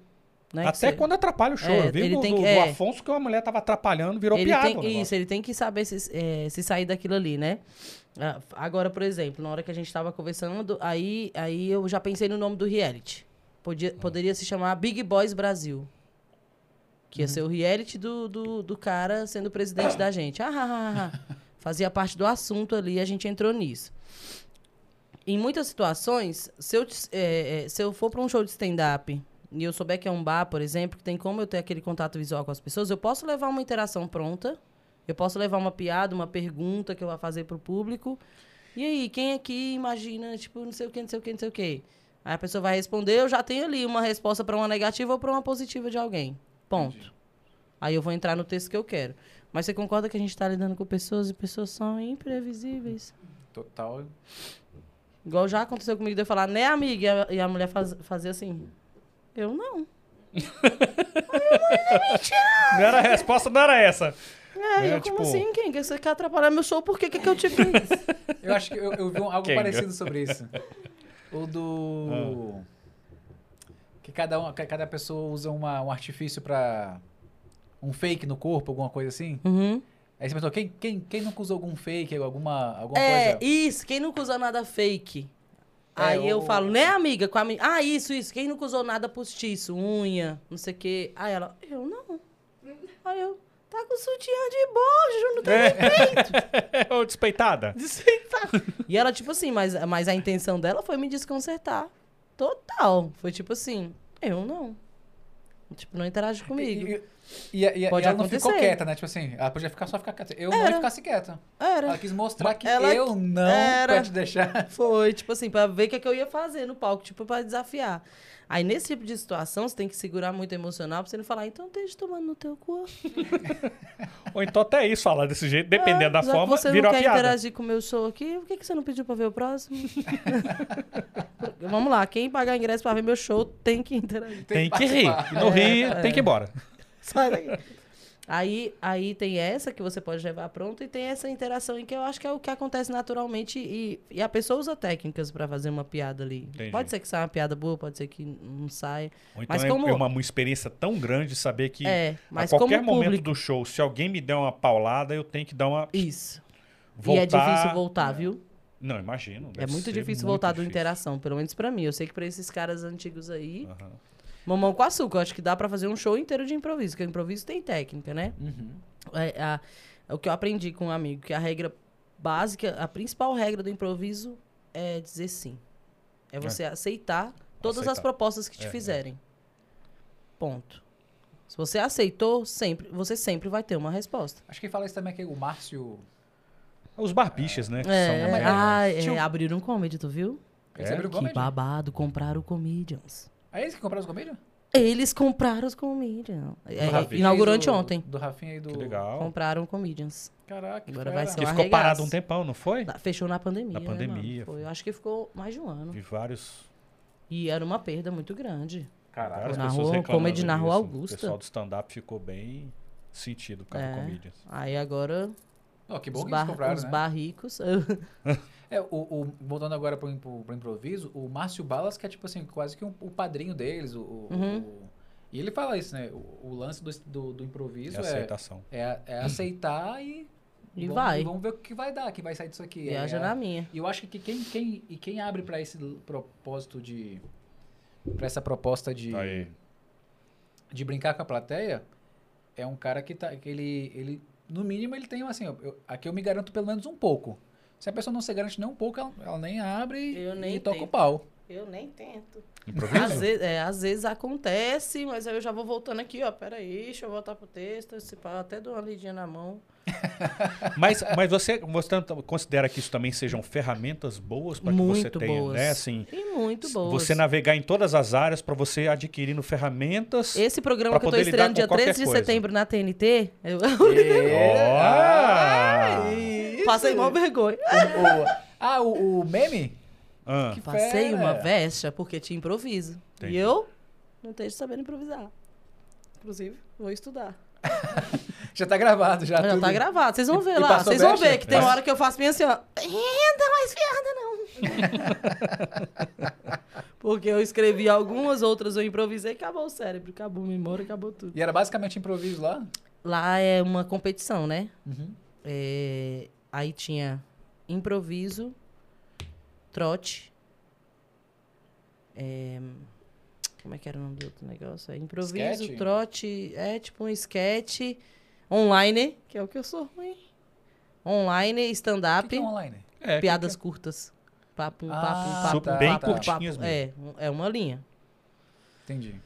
Speaker 2: né?
Speaker 1: Até quando atrapalha o show.
Speaker 2: É,
Speaker 1: eu vi
Speaker 2: ele
Speaker 1: do,
Speaker 2: tem
Speaker 1: do-
Speaker 2: que-
Speaker 1: do
Speaker 2: é.
Speaker 1: Afonso que uma mulher tava atrapalhando, virou
Speaker 2: ele
Speaker 1: piada.
Speaker 2: tem, isso, ele tem que saber se, é, se sair daquilo ali, né? Ah, Agora, por exemplo, na hora que a gente tava conversando, aí, aí eu já pensei no nome do reality. Podia, poderia se chamar Big Boys Brasil. Que ia ser o reality do, do, do cara sendo presidente da gente. Ah, ah, ah, ah. Fazia parte do assunto ali, a gente entrou nisso. Em muitas situações, se eu, é, é, se eu for para um show de stand-up e eu souber que é um bar, por exemplo, que tem como eu ter aquele contato visual com as pessoas, eu posso levar uma interação pronta, eu posso levar uma piada, uma pergunta que eu vou fazer pro público. E aí, quem aqui imagina, tipo, não sei o que, não sei o que, não sei o que. Aí a pessoa vai responder, eu já tenho ali uma resposta para uma negativa ou para uma positiva de alguém. Ponto. Aí eu vou entrar no texto que eu quero. Mas você concorda que a gente está lidando com pessoas e pessoas são imprevisíveis?
Speaker 3: Total.
Speaker 2: Igual já aconteceu comigo de eu falar, né, amiga? E a, e a mulher faz, fazia assim. Eu não.
Speaker 1: Não era a resposta, não era essa.
Speaker 2: É,
Speaker 1: É,
Speaker 2: eu,
Speaker 1: tipo-
Speaker 2: como assim, quem? Que Você quer atrapalhar meu show? Por que, que, que eu te fiz?
Speaker 3: Eu acho que eu, eu vi um- algo
Speaker 1: Kenga.
Speaker 3: parecido sobre isso. O do. Que cada, um, que cada pessoa usa uma, um artifício pra. Um fake no corpo, alguma coisa assim.
Speaker 2: uhum.
Speaker 3: Aí você pensou, quem, quem, quem nunca usou algum fake, alguma, alguma
Speaker 2: É,
Speaker 3: coisa?
Speaker 2: isso. Quem nunca usa nada fake?
Speaker 3: É,
Speaker 2: Aí eu falo, né, amiga? Com a mi- Ah, isso, isso. Quem nunca usou nada postiço, unha, não sei o quê. Aí ela, eu não. Aí eu, tá com sutiã de bojo, não tem
Speaker 1: É.
Speaker 2: defeito.
Speaker 1: Ô, despeitada.
Speaker 2: Desfeitar. E ela, tipo assim, mas, mas a intenção dela foi me desconcertar. Total. Foi tipo assim, eu não. Tipo, não interage comigo.
Speaker 3: E, e, e, e ela não ficou quieta, né? Tipo assim, ela podia ficar só ficar quieta. Eu não
Speaker 2: Era.
Speaker 3: ia ficasse quieta.
Speaker 2: Era.
Speaker 3: Ela quis mostrar que
Speaker 2: Ela-
Speaker 3: eu não
Speaker 2: Era.
Speaker 3: pra te deixar.
Speaker 2: Foi, tipo assim, pra ver o que, é que eu ia fazer no palco, tipo, pra desafiar. Aí, nesse tipo de situação, você tem que segurar muito emocional pra você não falar, então deixa tomando no teu cu.
Speaker 1: Ou então até isso, falar desse jeito, dependendo da
Speaker 2: Já
Speaker 1: forma,
Speaker 2: você
Speaker 1: virou
Speaker 2: não
Speaker 1: a
Speaker 2: quer
Speaker 1: piada.
Speaker 2: interagir com o meu show aqui, por que, que você não pediu pra ver o próximo? Vamos lá, quem pagar ingresso pra ver meu show tem que interagir.
Speaker 1: Tem que rir. não rir, tem que ir embora.
Speaker 2: Sai daí. Aí, aí tem essa que você pode levar pronto e tem essa interação em que eu acho que é o que acontece naturalmente e, e a pessoa usa técnicas pra fazer uma piada ali.
Speaker 1: Entendi.
Speaker 2: Pode ser que saia uma piada boa, pode ser que não saia.
Speaker 1: Ou então
Speaker 2: Mas
Speaker 1: é-
Speaker 2: como-
Speaker 1: é uma, uma experiência tão grande de saber que
Speaker 2: É, mas
Speaker 1: a qualquer momento
Speaker 2: público...
Speaker 1: do show, se alguém me der uma paulada, eu tenho que dar uma.
Speaker 2: Isso.
Speaker 1: Voltar...
Speaker 2: E é difícil voltar, viu?
Speaker 1: Não, imagino.
Speaker 2: É muito difícil
Speaker 1: muito
Speaker 2: voltar do
Speaker 1: difícil.
Speaker 2: interação, pelo menos pra mim. Eu sei que pra esses caras antigos aí,
Speaker 1: Aham.
Speaker 2: Mamão com açúcar, eu acho que dá pra fazer um show inteiro de improviso, porque o improviso tem técnica, né?
Speaker 3: Uhum.
Speaker 2: É, a- é o que eu aprendi com um amigo, que a regra básica, a principal regra do improviso é dizer sim. É você aceitar todas as
Speaker 1: Aceitar.
Speaker 2: propostas que te
Speaker 1: É, é.
Speaker 2: fizerem. Ponto. Se você aceitou, sempre, você sempre vai ter uma resposta.
Speaker 3: Acho que fala isso também aqui, o Márcio.
Speaker 1: Os barbichas, né? que
Speaker 2: É,
Speaker 1: são-
Speaker 2: ah, é,
Speaker 3: um-
Speaker 2: abriram um comedy, tu viu?
Speaker 1: É?
Speaker 2: Que
Speaker 3: comedy?
Speaker 2: babado, compraram o Comedians.
Speaker 3: É eles que compraram os comédia?
Speaker 2: Eles compraram os Comedians. É,
Speaker 1: Rafinha.
Speaker 2: inaugurou
Speaker 3: Fez o-
Speaker 2: anteontem.
Speaker 3: Do Rafinha e do.
Speaker 1: Que legal.
Speaker 2: Compraram Comedians.
Speaker 3: Caraca, que
Speaker 2: Agora vai ser
Speaker 1: Que
Speaker 2: um
Speaker 1: ficou parado um tempão, não foi?
Speaker 2: Fechou na pandemia.
Speaker 1: Na
Speaker 2: né,
Speaker 1: pandemia.
Speaker 2: Foi, eu acho que ficou mais de um ano.
Speaker 1: Vi vários.
Speaker 2: E era uma perda muito grande.
Speaker 3: Caraca.
Speaker 2: na
Speaker 1: pessoas
Speaker 2: rua, comedy na Rua. Augusta.
Speaker 1: O pessoal do stand-up ficou bem sentido com
Speaker 2: É.
Speaker 1: a comedians.
Speaker 2: Aí agora
Speaker 3: Ó, que bom
Speaker 2: os,
Speaker 3: que eles
Speaker 2: bar,
Speaker 3: compraram,
Speaker 2: os
Speaker 3: né?
Speaker 2: barricos.
Speaker 3: É, o, o- voltando agora pro, pro, pro improviso, o Márcio Balas, que é tipo assim, quase que um- o padrinho deles. O, o-
Speaker 2: Uhum.
Speaker 3: o- e ele fala isso, né? O, o lance do, do, do improviso
Speaker 1: a
Speaker 3: é,
Speaker 1: aceitação.
Speaker 3: é, é aceitar e.
Speaker 2: E
Speaker 3: vamos,
Speaker 2: vai.
Speaker 3: Vamos ver o que vai dar, que vai sair disso aqui.
Speaker 2: Viaja
Speaker 3: é,
Speaker 2: na minha.
Speaker 3: E eu acho que quem, quem, e quem abre pra esse propósito de. pra essa proposta de.
Speaker 1: Tá aí.
Speaker 3: de brincar com a plateia é um cara que tá que ele ele no mínimo ele tem assim eu- aqui eu me garanto pelo menos um pouco se a pessoa não se garante nem um pouco ela, ela nem abre
Speaker 2: Eu
Speaker 3: e,
Speaker 2: nem
Speaker 3: toca o pau
Speaker 2: Eu nem tento. Às
Speaker 1: Improviso?
Speaker 2: vezes, é, às vezes acontece, mas aí eu já vou voltando aqui, ó. Peraí, deixa eu voltar pro texto. Se pá, até dou uma lidinha na mão.
Speaker 1: Mas, mas você, você tanto considera que isso também sejam ferramentas boas para que você tenha,
Speaker 2: boas.
Speaker 1: né? Assim,
Speaker 2: E muito boas.
Speaker 1: você navegar em todas as áreas para você adquirindo ferramentas.
Speaker 2: Esse programa que eu
Speaker 1: lidar
Speaker 2: estreando dia
Speaker 1: qualquer
Speaker 2: 13 de
Speaker 1: coisa.
Speaker 2: setembro na TNT, eu
Speaker 3: É.
Speaker 1: Ah!
Speaker 3: Isso.
Speaker 2: passei mal vergonha.
Speaker 3: O- o- ah, o, o meme?
Speaker 1: Ah,
Speaker 3: Que
Speaker 2: Passei
Speaker 3: fera.
Speaker 2: uma vexa porque tinha improviso.
Speaker 1: Entendi.
Speaker 2: E eu não tenho sabendo improvisar. Inclusive, vou estudar.
Speaker 3: Já tá gravado, já.
Speaker 2: Já
Speaker 3: tudo.
Speaker 2: tá gravado, vocês vão ver
Speaker 3: e
Speaker 2: lá. Vocês vão ver que tem
Speaker 1: Mas-
Speaker 2: hora que eu faço bem assim, ó. Ainda mais piada, não. Porque eu escrevi algumas, outras eu improvisei, acabou o cérebro, acabou a memória, acabou tudo.
Speaker 3: E era basicamente improviso lá?
Speaker 2: Lá é uma competição, né?
Speaker 3: Uhum.
Speaker 2: É, aí tinha improviso, trote. é, como é que era o nome do outro negócio? É improviso,
Speaker 3: Sketch?
Speaker 2: trote. É tipo um sketch online, que é o que eu sou ruim. Online,
Speaker 3: que
Speaker 2: stand-up,
Speaker 3: que é online?
Speaker 1: é,
Speaker 2: piadas curtas. Papo,
Speaker 3: Ah,
Speaker 2: papo,
Speaker 1: Super
Speaker 2: papo,
Speaker 1: bem
Speaker 2: papo,
Speaker 1: curtinhas
Speaker 2: papo. É, um- é uma linha.
Speaker 3: Entendi.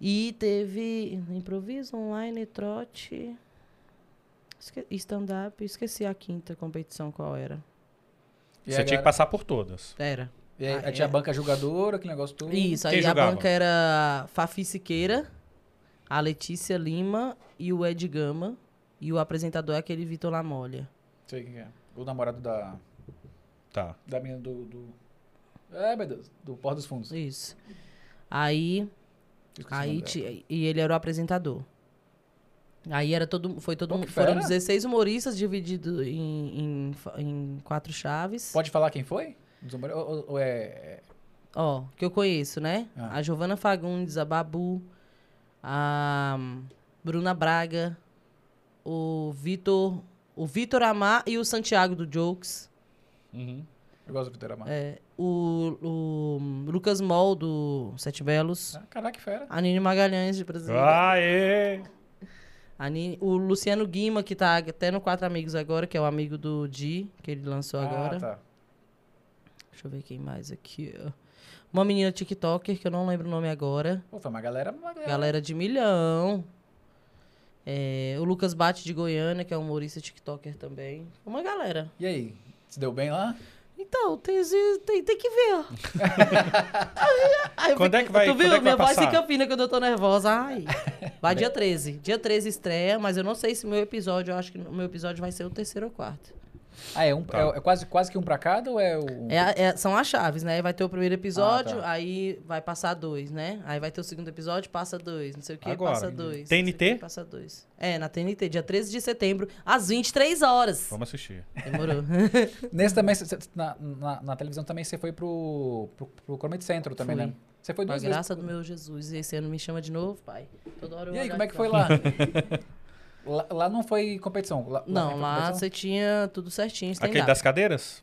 Speaker 2: E teve improviso, online, trote. Esque- Stand-up, esqueci a quinta competição qual era.
Speaker 3: E
Speaker 1: Você tinha que passar por todas.
Speaker 2: Era.
Speaker 3: E aí,
Speaker 2: Ah,
Speaker 3: aí tinha
Speaker 2: é.
Speaker 3: a banca jogadora, aquele negócio todo.
Speaker 2: Isso,
Speaker 1: Quem
Speaker 2: aí a banca era Fafi Siqueira, a Letícia Lima e o Ed Gama. E o apresentador é aquele Vitor Lamolha.
Speaker 3: Sei quem é. O namorado da,
Speaker 1: Tá.
Speaker 3: da menina do, do... É, meu Deus. Do Porto dos Fundos.
Speaker 2: Isso. Aí, aí e ele era o apresentador. Aí era todo, foi todo
Speaker 3: Pô,
Speaker 2: foram
Speaker 3: fera.
Speaker 2: 16 humoristas divididos em, em, em quatro chaves.
Speaker 3: Pode falar quem foi? Ou, ou- ou é... é-
Speaker 2: Ó, que eu conheço, né?
Speaker 3: Ah.
Speaker 2: A Giovana Fagundes, a Babu, a Bruna Braga, o Vitor, o Vitor Amar e o Santiago do Jokes,
Speaker 1: Uhum.
Speaker 3: Eu gosto do Vitor Amar.
Speaker 2: é, o, o Lucas Mol do Sete Belos,
Speaker 3: Ah, caraca, que fera.
Speaker 2: a Nini Magalhães de Brasília,
Speaker 1: Aê!
Speaker 2: O Luciano Guima, que tá até no Quatro Amigos agora, que é o amigo do Di, que ele lançou agora.
Speaker 3: Ah, tá.
Speaker 2: Deixa eu ver quem mais aqui. Uma menina TikToker, que eu não lembro o nome agora.
Speaker 3: Pô, foi uma galera... Uma galera.
Speaker 2: Galera de milhão. É, o Lucas Bate de Goiânia, que é um humorista TikToker também. Uma galera.
Speaker 3: E aí? Se deu bem lá?
Speaker 2: Então, tem, tem, tem que ver. ó. Aí
Speaker 1: Quando é que vai-
Speaker 2: Tu viu?
Speaker 1: é
Speaker 2: Minha voz fica fina quando eu tô nervosa. Ai. Vai dia 13. Dia 13 estreia, mas eu não sei se meu episódio, eu acho que o meu episódio vai ser o terceiro ou quarto.
Speaker 3: Ah, é, um,
Speaker 1: Tá.
Speaker 3: é, é quase, quase que um pra cada ou é o...
Speaker 2: É, é- são as chaves, né? Vai ter o primeiro episódio,
Speaker 3: Ah, tá.
Speaker 2: aí vai passar dois, né? Aí vai ter o segundo episódio, passa dois. Não sei o que,
Speaker 1: Agora,
Speaker 2: passa dois. não
Speaker 1: TNT?
Speaker 2: sei o quê, Passa dois. É, na TNT, dia 13 de setembro, às 23 horas.
Speaker 1: Vamos assistir.
Speaker 2: Demorou.
Speaker 3: Nesse também, cê- na, na, na televisão também você foi pro, pro, pro Comedy Centro também,
Speaker 2: Fui.
Speaker 3: né? Você foi
Speaker 2: Com a
Speaker 3: duas vezes.
Speaker 2: graça do meu Jesus. E esse ano me chama de novo, pai. Toda hora eu
Speaker 3: E aí, como é que foi lá? lá? lá não foi competição? Lá,
Speaker 2: Não,
Speaker 3: foi
Speaker 2: lá
Speaker 3: competição?
Speaker 2: você tinha tudo certinho, stand-up.
Speaker 1: Aquele das cadeiras?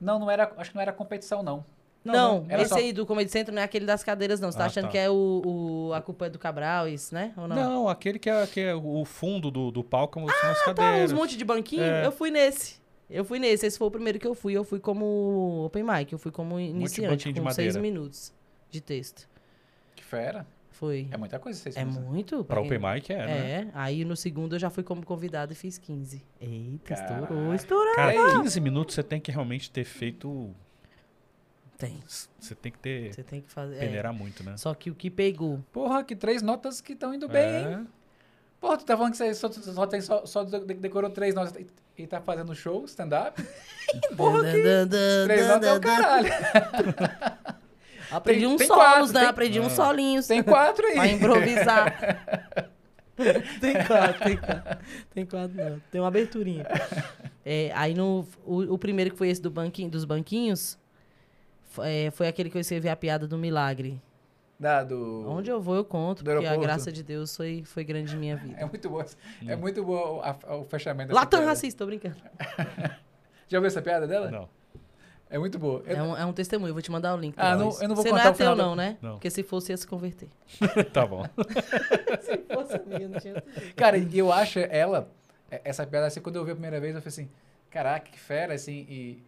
Speaker 3: Não, não era, acho que não era competição, não.
Speaker 2: Não,
Speaker 3: era
Speaker 2: esse
Speaker 3: só-
Speaker 2: aí do Comedy Centro não é aquele das cadeiras, não. Você tá
Speaker 1: Ah,
Speaker 2: achando
Speaker 1: tá.
Speaker 2: que é o, o- A culpa é do Cabral, isso, né? Ou não?
Speaker 1: Não, aquele que é, que é o fundo do, do palco são as
Speaker 2: Tá, uns
Speaker 1: cadeiras.
Speaker 2: monte de banquinho.
Speaker 1: É.
Speaker 2: Eu fui nesse. Eu fui nesse. Esse foi o primeiro que eu fui. Eu fui como open mic. Eu fui como iniciante,
Speaker 1: banquinho de
Speaker 2: com seis minutos de texto.
Speaker 3: Que fera.
Speaker 2: Foi.
Speaker 3: É muita coisa vocês
Speaker 2: É
Speaker 3: fazem.
Speaker 2: muito.
Speaker 1: Pra
Speaker 2: quem-
Speaker 1: open mic é, né?
Speaker 2: É, aí no segundo eu já fui como convidado e fiz 15. Eita, estourou,
Speaker 3: Caraca.
Speaker 2: estourou.
Speaker 1: Cara, 15 minutos você tem que realmente ter feito.
Speaker 2: Tem.
Speaker 1: Você tem que ter.
Speaker 2: Você tem que fazer. é.
Speaker 1: peneirar muito, né?
Speaker 2: Só que o que pegou.
Speaker 3: Porra, que três notas que estão indo bem, hein?
Speaker 1: É.
Speaker 3: Porra, tu tá falando que você só, só, tem, só, só de- decorou três notas e, e tá fazendo show, stand-up? Porra, que três notas é o caralho.
Speaker 2: Aprendi
Speaker 3: Tem-
Speaker 2: uns
Speaker 3: tem
Speaker 2: solos,
Speaker 3: quatro,
Speaker 2: né?
Speaker 3: tem-
Speaker 2: Aprendi uns solinhos.
Speaker 3: Tem quatro aí.
Speaker 2: Pra improvisar. tem quatro, tem quatro. Tem quatro, não. Tem uma aberturinha. É, aí no, o, o primeiro que foi esse do banquinho, dos banquinhos é, foi aquele que eu escrevi a piada do milagre.
Speaker 3: Da, do...
Speaker 2: Onde eu vou, eu conto, porque a graça de Deus foi, foi grande em minha
Speaker 3: É
Speaker 2: vida.
Speaker 3: muito boa. É muito boa o, a- o fechamento
Speaker 2: Latam racista, tô brincando.
Speaker 3: Já ouviu essa piada dela?
Speaker 1: Não.
Speaker 3: É muito boa. Eu-
Speaker 2: É um, é um testemunho, eu vou te mandar o link.
Speaker 3: Ah, não- eu não vou
Speaker 2: Você
Speaker 3: contar
Speaker 2: não é ateu, não, né?
Speaker 1: Não.
Speaker 2: Porque se fosse, ia se converter.
Speaker 1: tá bom.
Speaker 2: se fosse amiga, não tinha
Speaker 3: Cara, e eu acho ela, é- essa piada, assim, quando eu vi a primeira vez, eu falei assim, caraca, que fera, assim, e,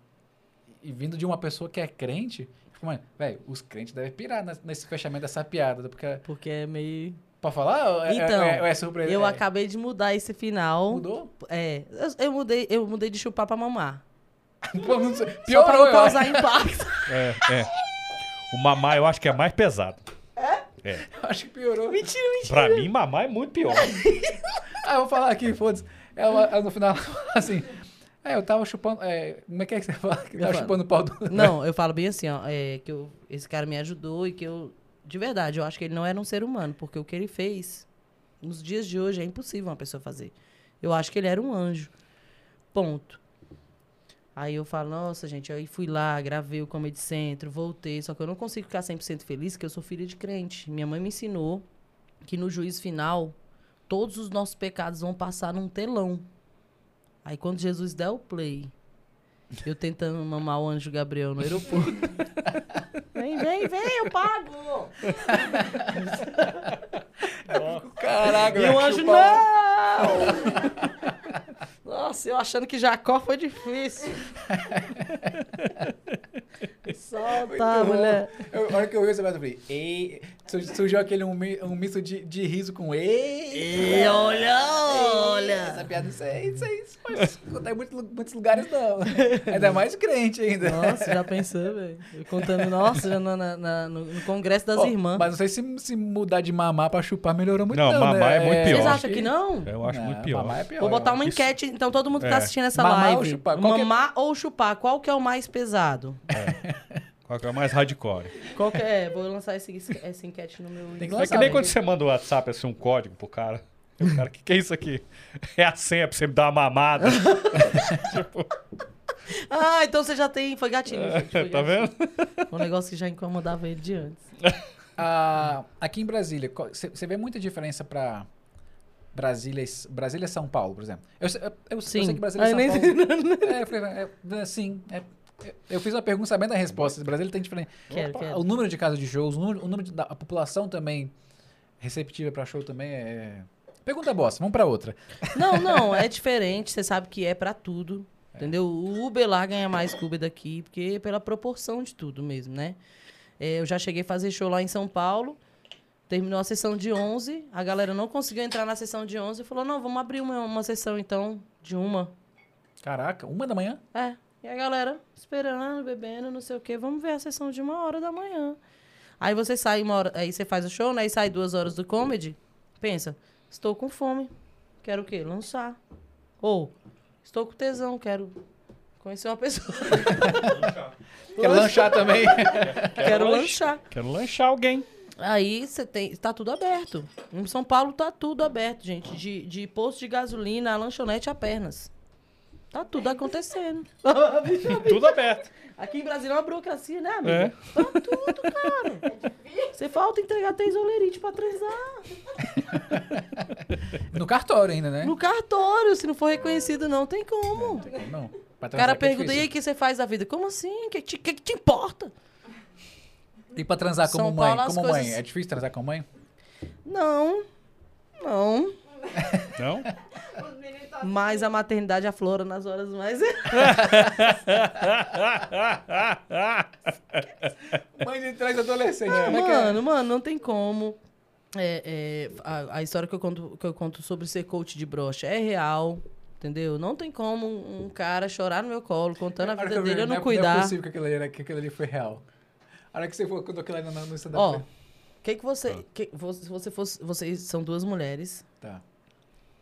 Speaker 3: e vindo de uma pessoa que é crente, fico, mano, velho, os crentes devem pirar nes- nesse fechamento dessa piada, porque
Speaker 2: Porque é meio.
Speaker 3: pra falar, é,
Speaker 2: Então,
Speaker 3: é, é, é surpresa.
Speaker 2: Eu
Speaker 3: é,
Speaker 2: acabei de mudar esse final.
Speaker 3: Mudou?
Speaker 2: É. Eu, eu mudei, eu mudei de chupar pra mamar.
Speaker 3: Pô, não sei.
Speaker 2: Só pra não
Speaker 3: eu acho.
Speaker 2: causar impacto.
Speaker 1: É, é. O mamar eu acho que é mais pesado.
Speaker 3: Acho que piorou.
Speaker 2: mentira, mentira.
Speaker 1: Pra mim, mamar é muito pior.
Speaker 3: Ah, eu vou falar aqui, foda-se. Ela, ela no final, assim. É, eu tava chupando. É, como é que é que você fala? Que eu tava
Speaker 2: falo.
Speaker 3: chupando o pau do.
Speaker 2: Não, eu falo bem assim, ó. É, que eu, esse cara me ajudou e que eu. De verdade, eu acho que ele não era um ser humano, porque o que ele fez, nos dias de hoje, é impossível uma pessoa fazer. Eu acho que ele era um anjo. Ponto. Aí eu falo, nossa, gente, aí fui lá, gravei o Comedy Centro, voltei, só que eu não consigo ficar 100% feliz, porque eu sou filha de crente. Minha mãe me ensinou que no juízo final, todos os nossos pecados vão passar num telão. Aí quando Jesus der o play, eu tentando mamar o anjo Gabriel no aeroporto. vem, vem, vem, eu pago!
Speaker 3: Caraca,
Speaker 2: E o anjo,
Speaker 3: chupar
Speaker 2: não! Nossa, eu achando que Jacó foi difícil. Solta, mulher.
Speaker 3: Eu, a hora que eu vi essa merda, eu falei, ei. Sur- Surgiu aquele um, um misto de, de riso com ei.
Speaker 2: E olha,
Speaker 3: Essa
Speaker 2: olha.
Speaker 3: piada, isso aí, isso aí, isso pode contar em muitos, muitos lugares, não. Ainda mais crente ainda.
Speaker 2: Nossa, já pensou, velho? Contando, nossa, já na- na- na- no, no congresso das
Speaker 3: Ó,
Speaker 2: irmãs.
Speaker 3: Mas não sei se, se mudar de mamar pra chupar melhorou muito,
Speaker 1: Não,
Speaker 3: não.
Speaker 1: mamar
Speaker 3: né?
Speaker 1: é muito pior.
Speaker 2: Vocês acham que não?
Speaker 1: Eu acho
Speaker 3: Não,
Speaker 1: muito pior.
Speaker 3: Mamar é pior.
Speaker 2: Vou botar uma
Speaker 1: Isso-
Speaker 2: enquete, então todo mundo que tá
Speaker 1: É.
Speaker 2: assistindo essa
Speaker 3: Mamar ou
Speaker 2: live.
Speaker 3: chupar? Qual que é-
Speaker 2: Mamar ou chupar? Qual que é o mais pesado?
Speaker 1: Qual que é o mais hardcore?
Speaker 2: Qual que é? Vou lançar esse, essa enquete no meu
Speaker 3: Tem que
Speaker 1: É
Speaker 3: lançar,
Speaker 1: que nem
Speaker 3: né?
Speaker 1: quando você manda o WhatsApp assim, um código pro cara. E O cara, o que, que é isso aqui? É a senha pra você me dar uma mamada. tipo,
Speaker 2: Ah, então você já tem. Foi gatilho. gente, foi
Speaker 1: tá
Speaker 2: gatilho.
Speaker 1: vendo?
Speaker 2: Um negócio que já incomodava ele de antes.
Speaker 3: Ah, aqui em Brasília, você vê muita diferença pra Brasília, e- Brasília São Paulo, por exemplo? Eu, sei- eu, eu- sei que Brasília e
Speaker 2: Ai,
Speaker 3: São
Speaker 2: nem-
Speaker 3: Paulo... é, eu é, é, sim, é, é, eu fiz uma pergunta sabendo a resposta. Brasília tem diferença.
Speaker 2: Quero,
Speaker 3: Opa,
Speaker 2: quero.
Speaker 3: O número de casas de shows, o número, o número de- da a população também receptiva pra show também é... Pergunta bosta, vamos pra outra.
Speaker 2: Não, não, é diferente. Você sabe que é pra tudo. Entendeu? O Uber lá ganha mais que o Uber daqui, porque é pela proporção de tudo mesmo, né? É, eu já cheguei a fazer show lá em São Paulo. Terminou a sessão de 11. A galera não conseguiu entrar na sessão de 11 e falou: não, vamos abrir uma, uma sessão então de uma.
Speaker 3: Caraca, uma da manhã?
Speaker 2: É. E a galera esperando, bebendo, não sei o quê. Vamos ver a sessão de uma hora da manhã. Aí você sai uma hora, aí você faz o show, né? E sai duas horas do comedy. Pensa, estou com fome. Quero o quê? Lançar. Ou, estou com tesão, quero conhecer uma pessoa.
Speaker 3: Quer lanchar também?
Speaker 2: quero
Speaker 1: lanche.
Speaker 2: lanchar.
Speaker 1: Quero lanchar alguém.
Speaker 2: Aí você tem. Tá tudo aberto. Em São Paulo tá tudo aberto, gente. De, de posto de gasolina a lanchonete a pernas. Tá tudo acontecendo.
Speaker 1: Tudo aberto.
Speaker 2: Aqui em Brasília é uma burocracia, né, amigo?
Speaker 1: É.
Speaker 2: Tá tudo, cara. Você falta entregar três olerite pra transar.
Speaker 3: No cartório ainda, né?
Speaker 2: No cartório, se não for reconhecido, não tem como.
Speaker 3: Não. Pra
Speaker 2: O
Speaker 3: transar
Speaker 2: cara
Speaker 3: que é
Speaker 2: pergunta, e aí, o que você faz da vida? Como assim? O que, que, que te importa?
Speaker 3: E pra transar como
Speaker 2: São
Speaker 3: mãe?
Speaker 2: Paulo, as
Speaker 3: como mãe?
Speaker 2: coisas-
Speaker 3: É difícil transar com mãe?
Speaker 2: Não, não.
Speaker 1: Não?
Speaker 2: Mas a maternidade aflora nas horas mais...
Speaker 3: Mãe de três adolescentes. como é que é?
Speaker 2: Mano, mano, não tem como. É, é, a, a história que eu, conto, que eu conto sobre ser coach de brocha é real, entendeu? Não tem como um, um cara chorar no meu colo, contando a vida dele, eu não
Speaker 3: Não é
Speaker 2: cuidar.
Speaker 3: possível que aquilo ali, era- que aquilo ali foi real. A hora que você for, quando aquilo ali no, no stand-up.
Speaker 2: Ó,
Speaker 3: foi-
Speaker 2: que que você, que, vo- se você fosse, vocês são duas mulheres,
Speaker 3: Tá.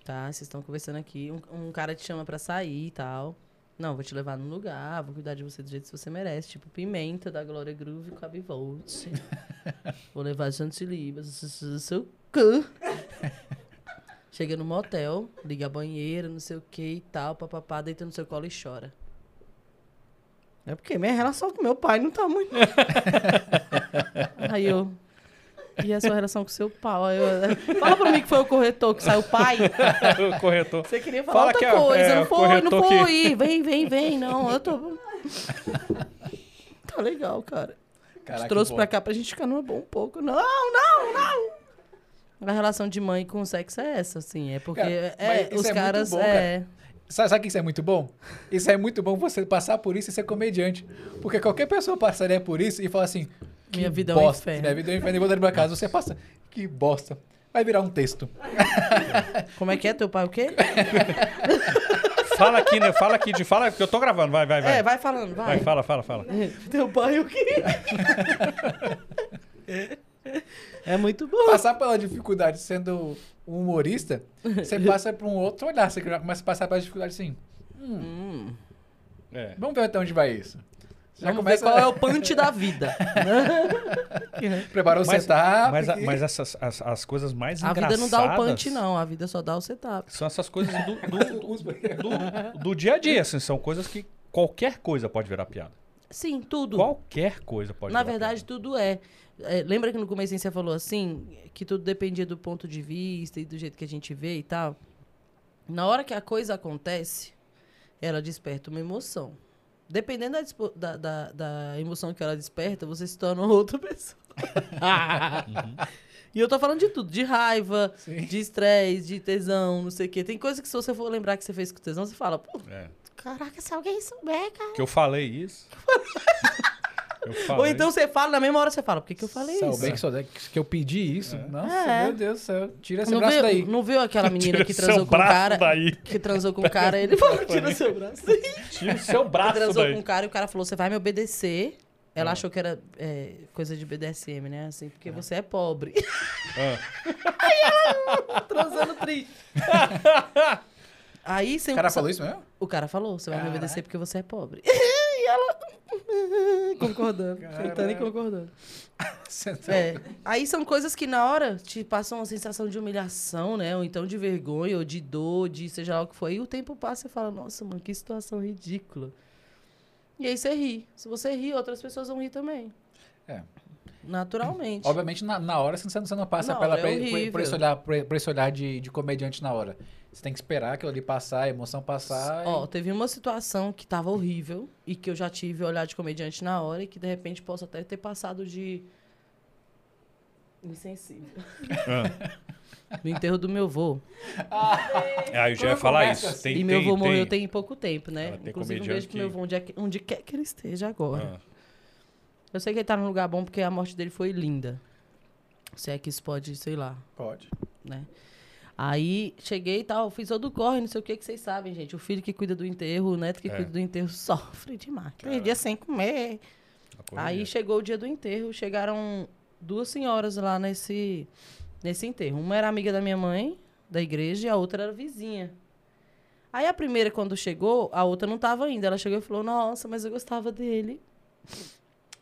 Speaker 2: tá? Vocês estão conversando aqui, um, um cara te chama pra sair e tal. Não, vou te levar num lugar, vou cuidar de você do jeito que você merece. Tipo, Pimenta, da Glória Groove com a Bivolt. vou levar chantilly, seu cu. Chega no motel, liga a banheira, não sei o que e tal, papapá, deita no seu colo e chora. É porque minha relação com meu pai não tá muito. Aí eu. E a sua relação com seu pau? Eu, fala pra mim que foi o corretor que saiu pai.
Speaker 1: o corretor.
Speaker 2: Você queria falar
Speaker 1: Fala
Speaker 2: outra
Speaker 1: que é-
Speaker 2: coisa.
Speaker 1: é,
Speaker 2: não foi, não foi. Vem, vem, vem. Não, eu tô. tá legal, cara.
Speaker 3: Caraca,
Speaker 2: Te trouxe
Speaker 3: que
Speaker 2: pra cá pra gente ficar numa boa um pouco. Não, não, não. A relação de mãe com sexo é essa, assim. É porque
Speaker 3: Cara,
Speaker 2: é, os
Speaker 3: é
Speaker 2: caras.
Speaker 3: bom,
Speaker 2: é,
Speaker 3: Sabe, sabe que isso é muito bom? Isso é muito bom você passar por isso e ser comediante. Porque qualquer pessoa passaria por isso e falar assim. Que
Speaker 2: Minha vida é um
Speaker 3: bosta.
Speaker 2: inferno.
Speaker 3: Minha vida é um inferno. E voltar pra casa. Você passa. Que bosta. Vai virar um texto.
Speaker 2: Como é que é? Teu pai o quê?
Speaker 1: Fala aqui, né? Fala aqui de. Fala, que eu tô gravando. Vai, vai, vai.
Speaker 2: É, vai falando, vai.
Speaker 1: Vai, fala, fala, fala.
Speaker 2: Teu pai o quê? É muito bom.
Speaker 3: Passar pela dificuldade sendo um humorista, você passa pra um outro olhar. Você começa a passar pela dificuldade assim.
Speaker 2: Hum,
Speaker 1: É.
Speaker 3: Vamos ver até onde vai isso. Já
Speaker 2: vamos
Speaker 3: começa
Speaker 2: ver qual é o punch da vida.
Speaker 3: Preparou o
Speaker 1: Mas,
Speaker 3: setup.
Speaker 1: mas, a- mas essas as, as coisas mais
Speaker 2: A
Speaker 1: engraçadas.
Speaker 2: vida não dá o punch, não. A vida só dá o setup.
Speaker 1: São essas coisas do, do, do, do dia a dia, assim. São coisas que qualquer coisa pode virar piada.
Speaker 2: Sim, tudo.
Speaker 1: Qualquer coisa pode
Speaker 2: Na verdade, tudo é. É, Lembra que no começo você falou assim, que tudo dependia do ponto de vista e do jeito que a gente vê e tal? Na hora que a coisa acontece, ela desperta uma emoção. Dependendo da, da, da- da emoção que ela desperta, você se torna outra pessoa. E eu tô falando de tudo, de raiva,
Speaker 3: Sim.
Speaker 2: de estresse, de tesão, não sei o quê. Tem coisa que se você for lembrar que você fez com tesão, você fala, pô.
Speaker 1: É.
Speaker 2: caraca, se alguém souber, cara.
Speaker 1: Que eu falei isso. Eu
Speaker 2: Ou
Speaker 1: falei.
Speaker 2: então você fala, na mesma hora você fala, por que, que eu falei
Speaker 3: Sabe
Speaker 2: isso?
Speaker 3: bem que, só- que eu pedi isso? Nossa,
Speaker 2: É.
Speaker 3: meu Deus do céu. Tira esse
Speaker 2: Não
Speaker 3: braço
Speaker 2: viu,
Speaker 3: daí.
Speaker 2: não viu aquela menina
Speaker 1: Tira
Speaker 2: que transou com o cara?
Speaker 1: daí.
Speaker 2: Que transou com o cara, ele falou, tira seu braço. daí.
Speaker 1: Tira o seu
Speaker 2: Que
Speaker 1: braço
Speaker 2: transou
Speaker 1: daí.
Speaker 2: com o cara e o cara falou, você vai me obedecer. Ela
Speaker 1: Ah.
Speaker 2: achou que era é, coisa de BDSM, né? Assim, porque você é pobre.
Speaker 1: Ah.
Speaker 2: Transando triste. Aí, sem
Speaker 3: O cara falou isso mesmo?
Speaker 2: O cara falou, você vai me obedecer porque você é pobre. e ela concordando, aceitando e concordando.
Speaker 3: Você
Speaker 2: É. Aí são coisas que na hora te passam uma sensação de humilhação, né? Ou então de vergonha, ou de dor, de seja lá o que for. E o tempo passa e você fala, nossa, mano, que situação ridícula. E aí você ri. Se você ri, outras pessoas vão rir também.
Speaker 3: É.
Speaker 2: Naturalmente.
Speaker 3: Obviamente, na, na hora, você não, você não passa
Speaker 2: Na
Speaker 3: pela,
Speaker 2: hora é
Speaker 3: por, por
Speaker 2: horrível.
Speaker 3: esse olhar, por, por esse olhar de, de comediante na hora. Você tem que esperar aquilo ali passar, a emoção passar.
Speaker 2: Ó,
Speaker 3: e...
Speaker 2: teve uma situação que tava horrível e que eu já tive olhar de comediante na hora e que de repente posso até ter passado de insensível.
Speaker 1: Ah.
Speaker 2: No enterro do meu avô.
Speaker 1: Aí eu já ia falar
Speaker 3: começa
Speaker 1: isso. Tem,
Speaker 2: e meu avô morreu
Speaker 1: tem-
Speaker 2: tem pouco tempo, né?
Speaker 1: Ela
Speaker 2: Inclusive, um beijo pro meu avô, onde, é que- onde quer que ele esteja agora.
Speaker 1: Ah.
Speaker 2: Eu sei que ele tá num lugar bom porque a morte dele foi linda. Se é que isso pode, sei lá,
Speaker 3: Pode.
Speaker 2: né? Aí cheguei e tal, fiz todo o corre, não sei o que que vocês sabem, gente. O filho que cuida do enterro, o neto que
Speaker 1: É.
Speaker 2: cuida do enterro sofre demais. Três
Speaker 1: Caralho.
Speaker 2: dias sem comer. Aí chegou o dia do enterro, chegaram duas senhoras lá nesse, nesse enterro. Uma era amiga da minha mãe, da igreja, e a outra era vizinha. Aí a primeira, quando chegou, a outra não tava ainda. Ela chegou e falou: Nossa, mas eu gostava dele.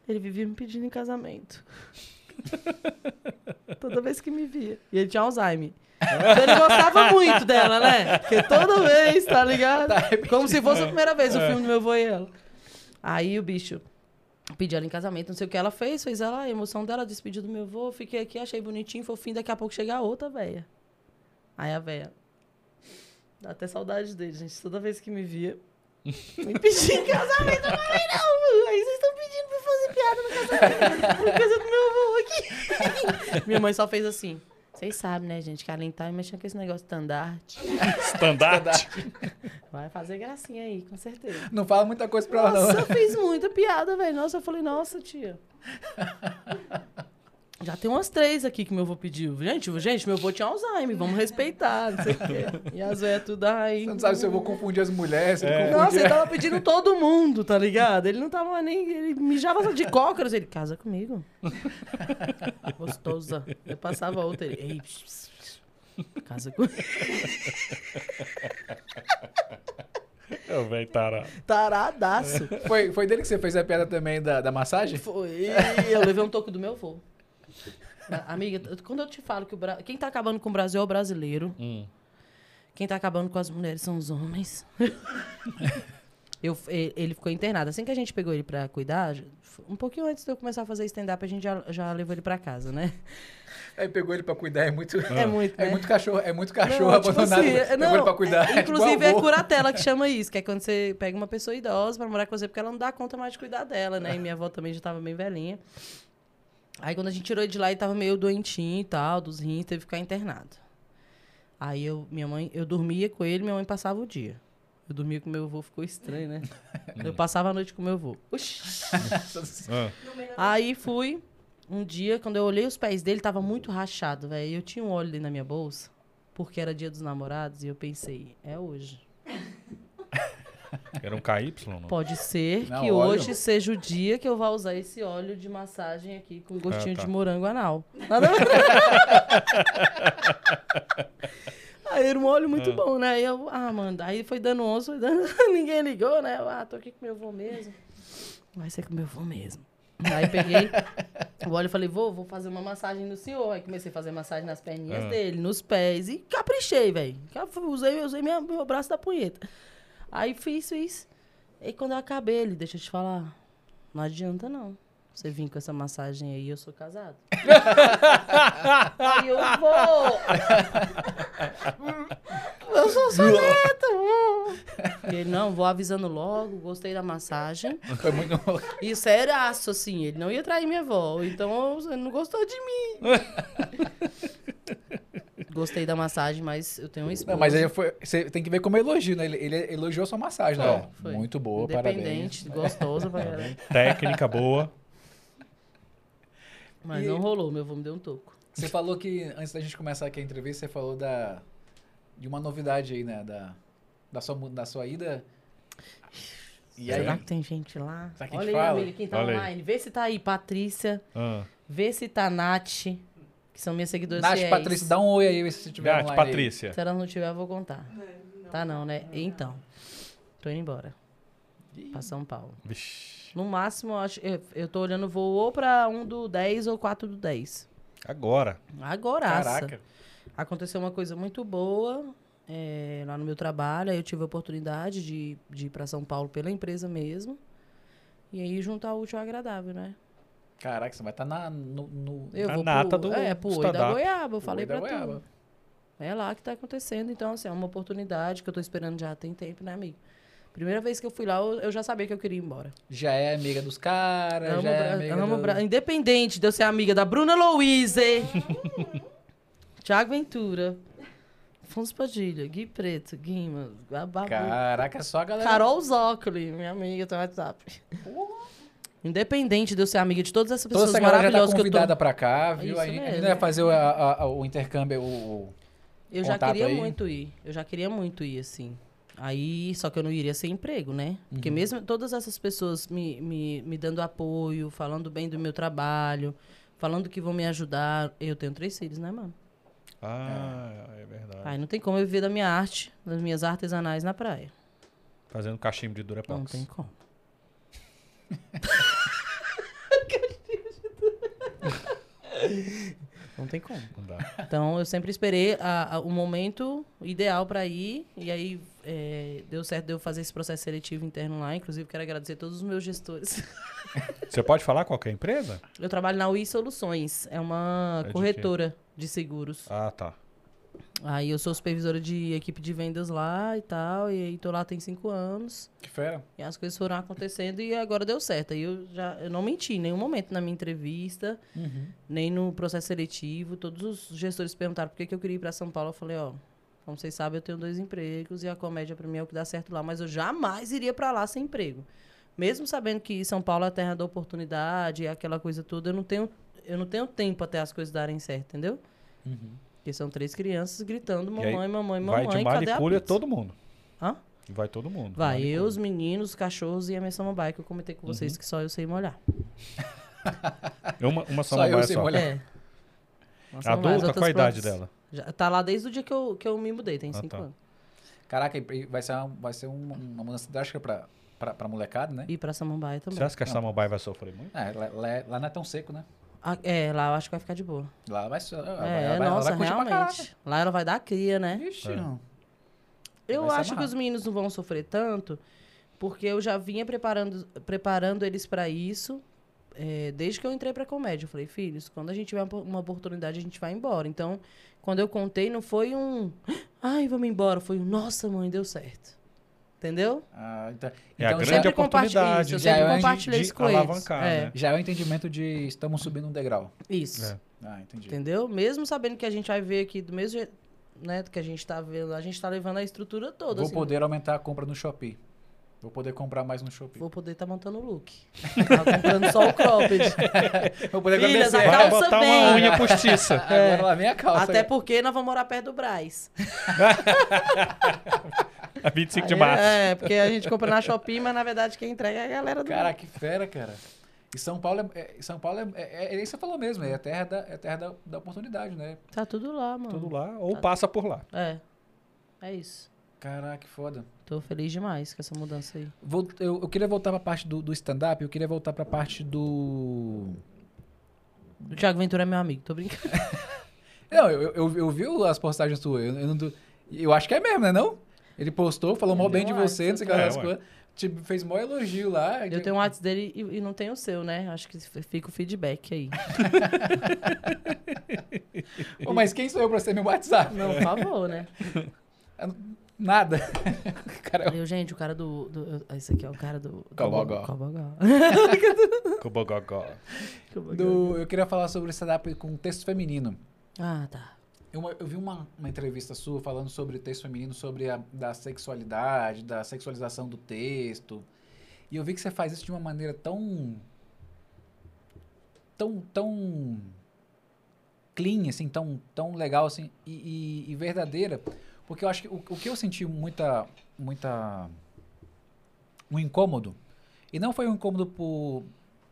Speaker 2: Ele vivia me pedindo em casamento. toda vez que me via. E ele tinha Alzheimer. Então ele gostava muito dela, né? Porque toda vez, tá ligado? Como se fosse a primeira vez o filme do meu avô e ela. Aí o bicho pediu ela em casamento, não sei o que ela fez, fez ela, a emoção dela, despediu do meu avô, fiquei aqui, achei bonitinho, fofinho, daqui a pouco chega a outra véia. Aí a véia. Dá até saudade dele, gente. Toda vez que me via, me pedia em casamento. Eu falei, não, aí vocês estão pedindo pra eu fazer piada no casamento. Por causa do meu avô aqui. Minha mãe só fez assim. Vocês sabem, né, gente, que além tá mexendo com esse negócio de estandarte.
Speaker 1: Estandarte.
Speaker 2: Vai fazer gracinha aí, com certeza.
Speaker 3: Não fala muita coisa pra ela, não.
Speaker 2: Nossa, eu fiz muita piada, velho. Nossa, eu falei, nossa, tia. Já tem umas três aqui que meu avô pediu. Gente, gente, meu avô tinha Alzheimer, vamos respeitar, não sei o quê. E as velhas tudo aí.
Speaker 3: Você não sabe se eu vou confundir as mulheres, se ele
Speaker 1: É.
Speaker 2: Nossa,
Speaker 3: confundir.
Speaker 2: ele tava pedindo todo mundo, tá ligado? Ele não tava nem. Ele mijava de cócoras. Ele, casa comigo. Gostosa. Eu passava outra. Ele, ei, pss, pss, pss. casa comigo.
Speaker 1: Eu velho tarado.
Speaker 2: Taradaço.
Speaker 3: Foi, foi dele que você fez a piada também da, da massagem?
Speaker 2: Foi. Eu levei um toco do meu avô. Amiga, quando eu te falo que o Bra... quem tá acabando com o Brasil é o brasileiro,
Speaker 1: Hum.
Speaker 2: quem tá acabando com as mulheres são os homens. Eu, ele ficou internado. Assim que a gente pegou ele pra cuidar, um pouquinho antes de eu começar a fazer stand-up, a gente já, já levou ele pra casa, né?
Speaker 3: Aí pegou ele pra cuidar, é muito.
Speaker 2: É muito,
Speaker 3: É
Speaker 2: né?
Speaker 3: muito cachorro, é muito cachorro
Speaker 2: Não, tipo
Speaker 3: abandonado.
Speaker 2: assim,
Speaker 3: pegou
Speaker 2: não,
Speaker 3: ele pra cuidar.
Speaker 2: é- inclusive é
Speaker 3: avô.
Speaker 2: curatela que chama isso, que é quando você pega uma pessoa idosa pra morar com você, porque ela não dá conta mais de cuidar dela, né? E minha avó também já tava bem velhinha. Aí quando a gente tirou ele de lá, ele tava meio doentinho e tal, dos rins, teve que ficar internado. Aí eu, minha mãe, eu dormia com ele, minha mãe passava o dia. Eu dormia com meu avô, ficou estranho, né? eu passava a noite com meu avô.
Speaker 1: Ah,
Speaker 2: Aí fui. Um dia, quando eu olhei os pés dele, tava muito rachado, velho. Eu tinha um óleo dentro da minha bolsa, porque era dia dos namorados, e eu pensei, é hoje.
Speaker 1: Era um KY, não?
Speaker 2: Pode ser
Speaker 3: Não,
Speaker 2: que
Speaker 3: óleo.
Speaker 2: hoje seja o dia que eu vá usar esse óleo de massagem aqui com gostinho
Speaker 1: tá.
Speaker 2: de morango anal. Nada a ver. Aí era um óleo muito
Speaker 1: Ah.
Speaker 2: bom, né? Aí eu, ah, mano, aí foi dando onça, foi dando... ninguém ligou, né? Eu, ah, tô aqui com meu avô mesmo. Vai ser com meu avô mesmo. Aí peguei o óleo e falei, vou, vou fazer uma massagem no senhor. Aí comecei a fazer massagem nas perninhas
Speaker 1: Ah.
Speaker 2: dele, nos pés. E caprichei, velho. Usei, usei minha, meu braço da punheta. Aí fiz, fiz. E quando eu acabei, ele, deixa eu te falar, não adianta não. Você vir com essa massagem aí, eu sou casado. aí eu vou. eu sou. E ele, não, vou avisando logo, gostei da massagem.
Speaker 3: Foi muito.
Speaker 2: E sério, assim, ele não ia trair minha avó. Então, ele não gostou de mim. Gostei da massagem, mas eu tenho um esposo.
Speaker 3: Não, mas aí foi, você tem que ver como elogio, né? Ele, ele elogiou a sua massagem,
Speaker 1: É,
Speaker 3: né?
Speaker 2: foi.
Speaker 3: Muito boa, parabéns.
Speaker 2: Independente, gostosa pra caralho.
Speaker 1: Técnica boa.
Speaker 2: Mas
Speaker 3: E-
Speaker 2: não rolou, meu avô me deu um toco.
Speaker 3: Você falou que, antes da gente começar aqui a entrevista, você falou da, de uma novidade aí, né? Da, da, sua, da sua ida. E
Speaker 2: Será
Speaker 3: aí?
Speaker 2: que tem gente lá?
Speaker 3: Será que a
Speaker 2: Olha
Speaker 3: gente
Speaker 2: aí,
Speaker 3: fala?
Speaker 2: amiga, quem tá
Speaker 1: Olha aí.
Speaker 2: online. Vê se tá aí, Patrícia.
Speaker 1: Ah.
Speaker 2: Vê se tá Nath, que são minhas seguidoras
Speaker 3: Nath,
Speaker 2: fiéis.
Speaker 3: Patrícia, dá um oi aí se você tiver
Speaker 1: Gati,
Speaker 3: online aí.
Speaker 1: Patrícia.
Speaker 2: Se ela não tiver, eu vou contar. Tá não, né? Então, tô indo embora. Pra São Paulo.
Speaker 1: Vixe.
Speaker 2: No máximo, eu, acho, eu, eu tô olhando voo ou pra um do 10 ou 4 do 10.
Speaker 1: Agora.
Speaker 2: Agora.
Speaker 3: Caraca.
Speaker 2: Aconteceu uma coisa muito boa é, lá no meu trabalho. Aí eu tive a oportunidade de, de ir pra São Paulo pela empresa mesmo. E aí juntar o útil ao agradável, né?
Speaker 3: Caraca, você vai estar na, no, no-
Speaker 2: Eu
Speaker 1: A
Speaker 2: vou
Speaker 1: nata
Speaker 2: pro,
Speaker 1: do
Speaker 2: É, pro Oi da. Goiaba, eu falei pra
Speaker 3: Goiaba.
Speaker 2: tu. É lá que tá acontecendo. Então, assim, é uma oportunidade que eu tô esperando já tem tempo, né, amigo? Primeira vez que eu fui lá, eu, eu já sabia que eu queria ir embora.
Speaker 3: Já é amiga dos caras, já é amiga
Speaker 2: amo
Speaker 3: do...
Speaker 2: Bra- Independente de eu ser amiga da Bruna Louise, Tiago Ventura, Afonso Padilha, Gui Preto, Guima, Babu,
Speaker 3: Caraca, só a galera...
Speaker 2: Carol Zócoli, minha amiga do WhatsApp. Independente de eu ser amiga de todas essas
Speaker 3: Toda
Speaker 2: pessoas
Speaker 3: essa já tá
Speaker 2: maravilhosas que eu
Speaker 3: convidada
Speaker 2: tô...
Speaker 3: pra cá, viu?
Speaker 2: Isso
Speaker 3: a gente
Speaker 2: mesmo.
Speaker 3: vai fazer o, a- a- o intercâmbio, o...
Speaker 2: Eu já queria
Speaker 3: aí?
Speaker 2: muito ir. Eu já queria muito ir, assim. Aí, só que eu não iria sem emprego, né? Porque mesmo todas essas pessoas me, me, me dando apoio, falando bem do meu trabalho, falando que vão me ajudar. Eu tenho três filhos, né, mano?
Speaker 1: Ah, é verdade.
Speaker 2: Aí não tem como eu viver da minha arte, das minhas artesanais na praia.
Speaker 1: Fazendo cachimbo de Durepox.
Speaker 2: Não tem como. Não tem como.
Speaker 1: Não dá.
Speaker 2: Então, eu sempre esperei a- a- o momento ideal para ir. E aí, é, deu certo de eu fazer esse processo seletivo interno lá. Inclusive, quero agradecer a todos os meus gestores.
Speaker 1: Você pode falar qual que é a empresa?
Speaker 2: Eu trabalho na UI Soluções. É uma
Speaker 1: É de quê?
Speaker 2: corretora de seguros.
Speaker 1: Ah, tá.
Speaker 2: Aí, eu sou supervisora de equipe de vendas lá e tal. E aí, tô lá tem cinco anos.
Speaker 3: Que fera.
Speaker 2: E as coisas foram acontecendo e agora deu certo. Aí, eu já eu não menti em nenhum momento na minha entrevista. nem no processo seletivo. Todos os gestores perguntaram por que, que eu queria ir para São Paulo. Eu falei, ó, como vocês sabem, eu tenho dois empregos e a comédia para mim é o que dá certo lá, mas eu jamais iria para lá sem emprego. Mesmo sabendo que São Paulo é a terra da oportunidade, e aquela coisa toda, eu não tenho, eu não tenho tempo até as coisas darem certo, entendeu? Porque são três crianças gritando,
Speaker 1: E aí,
Speaker 2: mamãe, mamãe,
Speaker 1: Vai
Speaker 2: mamãe,
Speaker 1: de
Speaker 2: cadê a
Speaker 1: Maricúlia
Speaker 2: pizza?
Speaker 1: todo mundo.
Speaker 2: Hã?
Speaker 1: Vai todo mundo.
Speaker 2: Vai, eu, os meninos, os cachorros e a minha samambaia, que eu comentei com vocês
Speaker 1: Uhum.
Speaker 2: que só eu sei molhar.
Speaker 1: Uma, uma
Speaker 3: Só
Speaker 1: samambaia
Speaker 3: eu sei
Speaker 1: só.
Speaker 3: molhar.
Speaker 2: É. Uma samambaia, as
Speaker 1: Adulta, qual a idade
Speaker 2: plantas-
Speaker 1: dela?
Speaker 2: Já, tá lá desde o dia que eu, que eu me mudei, tem
Speaker 1: Ah,
Speaker 2: cinco
Speaker 1: tá.
Speaker 2: anos.
Speaker 3: Caraca, e vai ser, uma, vai ser uma, uma mudança drástica pra, pra, pra molecada, né?
Speaker 2: E pra Samambaia também.
Speaker 1: Você acha que a samambaia vai sofrer muito?
Speaker 3: É, lá, lá- lá não é tão seco, né?
Speaker 2: Ah, é, lá eu acho que vai ficar de boa.
Speaker 3: Lá vai... ela vai-
Speaker 2: é,
Speaker 3: ela vai, ela
Speaker 2: nossa,
Speaker 3: vai curtir pra
Speaker 2: realmente. Lá ela vai dar cria, né?
Speaker 3: Vixe,
Speaker 1: É.
Speaker 3: não.
Speaker 2: Eu
Speaker 3: Vai
Speaker 2: acho que os meninos não vão sofrer tanto, porque eu já vinha preparando, preparando eles pra isso é, desde que eu entrei pra comédia. Eu falei, filhos, quando a gente tiver uma, uma oportunidade, a gente vai embora. Então, quando eu contei, não foi um. Ai, vamos embora. Foi um, nossa, mãe, deu certo. Entendeu?
Speaker 3: Ah, então,
Speaker 1: É a
Speaker 3: então
Speaker 1: grande
Speaker 3: já,
Speaker 2: sempre compartilho
Speaker 1: oportunidade
Speaker 2: isso, eu
Speaker 3: já
Speaker 2: sempre
Speaker 3: é
Speaker 2: compartilhei isso com eles.
Speaker 1: alavancar,
Speaker 2: É,
Speaker 1: né?
Speaker 3: já é o entendimento de estamos subindo um degrau.
Speaker 2: Isso.
Speaker 1: É.
Speaker 3: Ah, entendi.
Speaker 2: Entendeu? Mesmo sabendo que a gente vai ver aqui do mesmo jeito. né, que a gente tá vendo, a gente tá levando a estrutura toda.
Speaker 3: Vou
Speaker 2: assim.
Speaker 3: poder aumentar a compra no Shopee. Vou poder comprar mais no Shopee.
Speaker 2: Vou poder estar montando o look. Tava comprando só o cropped.
Speaker 3: Vou poder
Speaker 2: Filha,
Speaker 3: agradecer.
Speaker 2: da
Speaker 1: Vai
Speaker 2: calça
Speaker 1: botar
Speaker 2: vem.
Speaker 1: uma unha postiça.
Speaker 3: Agora lá vem a calça.
Speaker 2: Até porque nós vamos morar perto do Braz.
Speaker 1: A 25 de
Speaker 2: Aí,
Speaker 1: março.
Speaker 2: É, porque a gente compra na Shopee, mas na verdade quem entrega é a galera do.
Speaker 3: Cara, que fera, cara. E São Paulo é, é- São Paulo é, é, é, isso que você falou mesmo, é a terra da, é a terra da, da oportunidade, né?
Speaker 2: Tá tudo lá, mano.
Speaker 1: Tudo lá, ou
Speaker 2: Tá.
Speaker 1: passa por lá.
Speaker 2: É. É isso.
Speaker 3: Caraca, que foda.
Speaker 2: Tô feliz demais com essa mudança aí.
Speaker 3: Vou- eu, eu queria voltar pra parte do, do stand-up, eu queria voltar pra parte do.
Speaker 2: O Thiago Ventura é meu amigo, tô brincando.
Speaker 3: Não, eu, eu, eu vi as postagens suas. Eu, eu, não eu acho que é mesmo, né? Não? Ele postou, falou mal bem de você, não sei o que
Speaker 1: é,
Speaker 3: coisas. Tipo, fez maior elogio lá.
Speaker 2: Eu tenho o WhatsApp dele e, e não tenho o seu, né? Acho que fica o feedback aí.
Speaker 3: Pô, mas quem sou eu pra ser meu WhatsApp?
Speaker 2: Não, por favor, né?
Speaker 3: Nada. Cara,
Speaker 2: Eu, gente, o cara do. do esse aqui é o cara do.
Speaker 3: Cobogó.
Speaker 2: Cobogó.
Speaker 1: Cobogogó.
Speaker 3: do- eu queria falar sobre stand-up com texto feminino.
Speaker 2: Ah, tá.
Speaker 3: Eu, eu vi uma, uma entrevista sua falando sobre texto feminino, sobre a da sexualidade, da sexualização do texto. E eu vi que você faz isso de uma maneira tão. tão. tão. clean, assim, tão, tão legal, assim, e, e- e verdadeira. Porque eu acho que o, o que eu senti muita. muita. um incômodo, e não foi um incômodo por.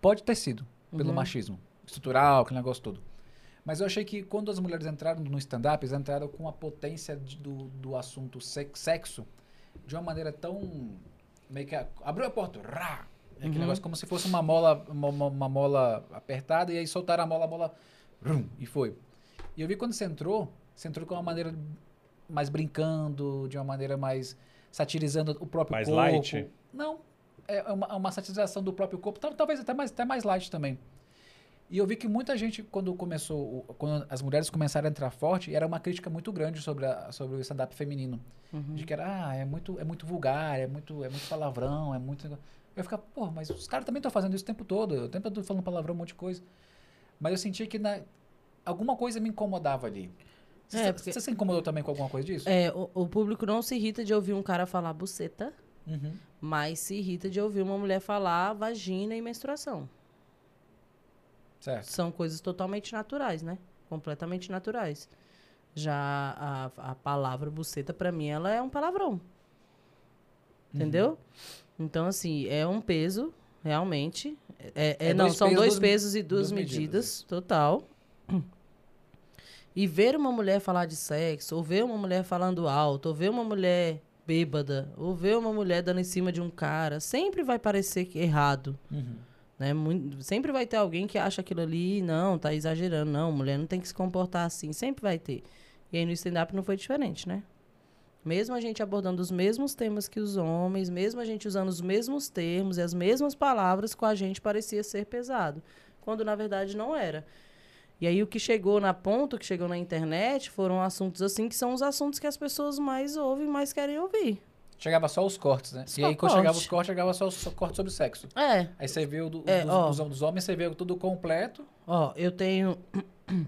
Speaker 3: pode ter sido, pelo
Speaker 2: Uhum.
Speaker 3: machismo estrutural, aquele negócio todo. Mas eu achei que quando as mulheres entraram no stand-up, eles entraram com a potência de- do, do assunto sex- sexo de uma maneira tão. meio que. abriu a porta, rá! Aquele
Speaker 2: Uhum.
Speaker 3: negócio como se fosse uma mola, uma, uma- uma mola apertada, e aí soltaram a mola, a mola. rum, e foi. E eu vi quando você entrou, você entrou com uma maneira mais brincando, de uma maneira mais satirizando o próprio
Speaker 1: Mais
Speaker 3: corpo.
Speaker 1: light?
Speaker 3: Não. É uma, uma satirização do próprio corpo, tal- talvez até mais, até mais light também. E eu vi que muita gente, quando começou, quando as mulheres começaram a entrar forte, era uma crítica muito grande sobre, a, sobre o stand-up feminino.
Speaker 2: Uhum.
Speaker 3: De que era, ah, é muito, é muito vulgar, é muito, é muito palavrão, é muito. Eu ficava, pô, mas os caras também estão fazendo isso o tempo todo, o tempo todo falando palavrão, um monte de coisa. Mas eu sentia que na, alguma coisa me incomodava ali. Você,
Speaker 2: É, porque-
Speaker 3: você se incomodou também com alguma coisa disso?
Speaker 2: É, o, o público não se irrita de ouvir um cara falar buceta,
Speaker 3: Uhum.
Speaker 2: mas se irrita de ouvir uma mulher falar vagina e menstruação.
Speaker 3: Certo.
Speaker 2: São coisas totalmente naturais, né? Completamente naturais. Já a, a palavra buceta, pra mim, ela é um palavrão. Entendeu? Então, assim, é um peso, realmente. É, é-
Speaker 3: É
Speaker 2: não,
Speaker 3: dois
Speaker 2: são
Speaker 3: pesos,
Speaker 2: dois pesos e
Speaker 3: duas
Speaker 2: duas,
Speaker 3: medidas,
Speaker 2: medidas, total. E ver uma mulher falar de sexo, ou ver uma mulher falando alto, ou ver uma mulher bêbada, ou ver uma mulher dando em cima de um cara, sempre vai parecer que- errado.
Speaker 3: Uhum.
Speaker 2: Né? Mui- sempre vai ter alguém que acha aquilo ali, não, tá exagerando, não, mulher não tem que se comportar assim, sempre vai ter. E aí no stand-up não foi diferente, né? Mesmo a gente abordando os mesmos temas que os homens, mesmo a gente usando os mesmos termos e as mesmas palavras, com a gente parecia ser pesado, quando na verdade não era. E aí o que chegou na ponta, o que chegou na internet, foram assuntos assim que são os assuntos que as pessoas mais ouvem, mais querem ouvir.
Speaker 3: Chegava só os cortes, né?
Speaker 2: Só
Speaker 3: e aí quando chegava
Speaker 2: corte.
Speaker 3: os cortes, chegava só os cortes sobre sexo.
Speaker 2: É,
Speaker 3: Aí você vê o do-
Speaker 2: É,
Speaker 3: dos,
Speaker 2: ó.
Speaker 3: dos- homens, você vê tudo completo.
Speaker 2: Ó, eu tenho.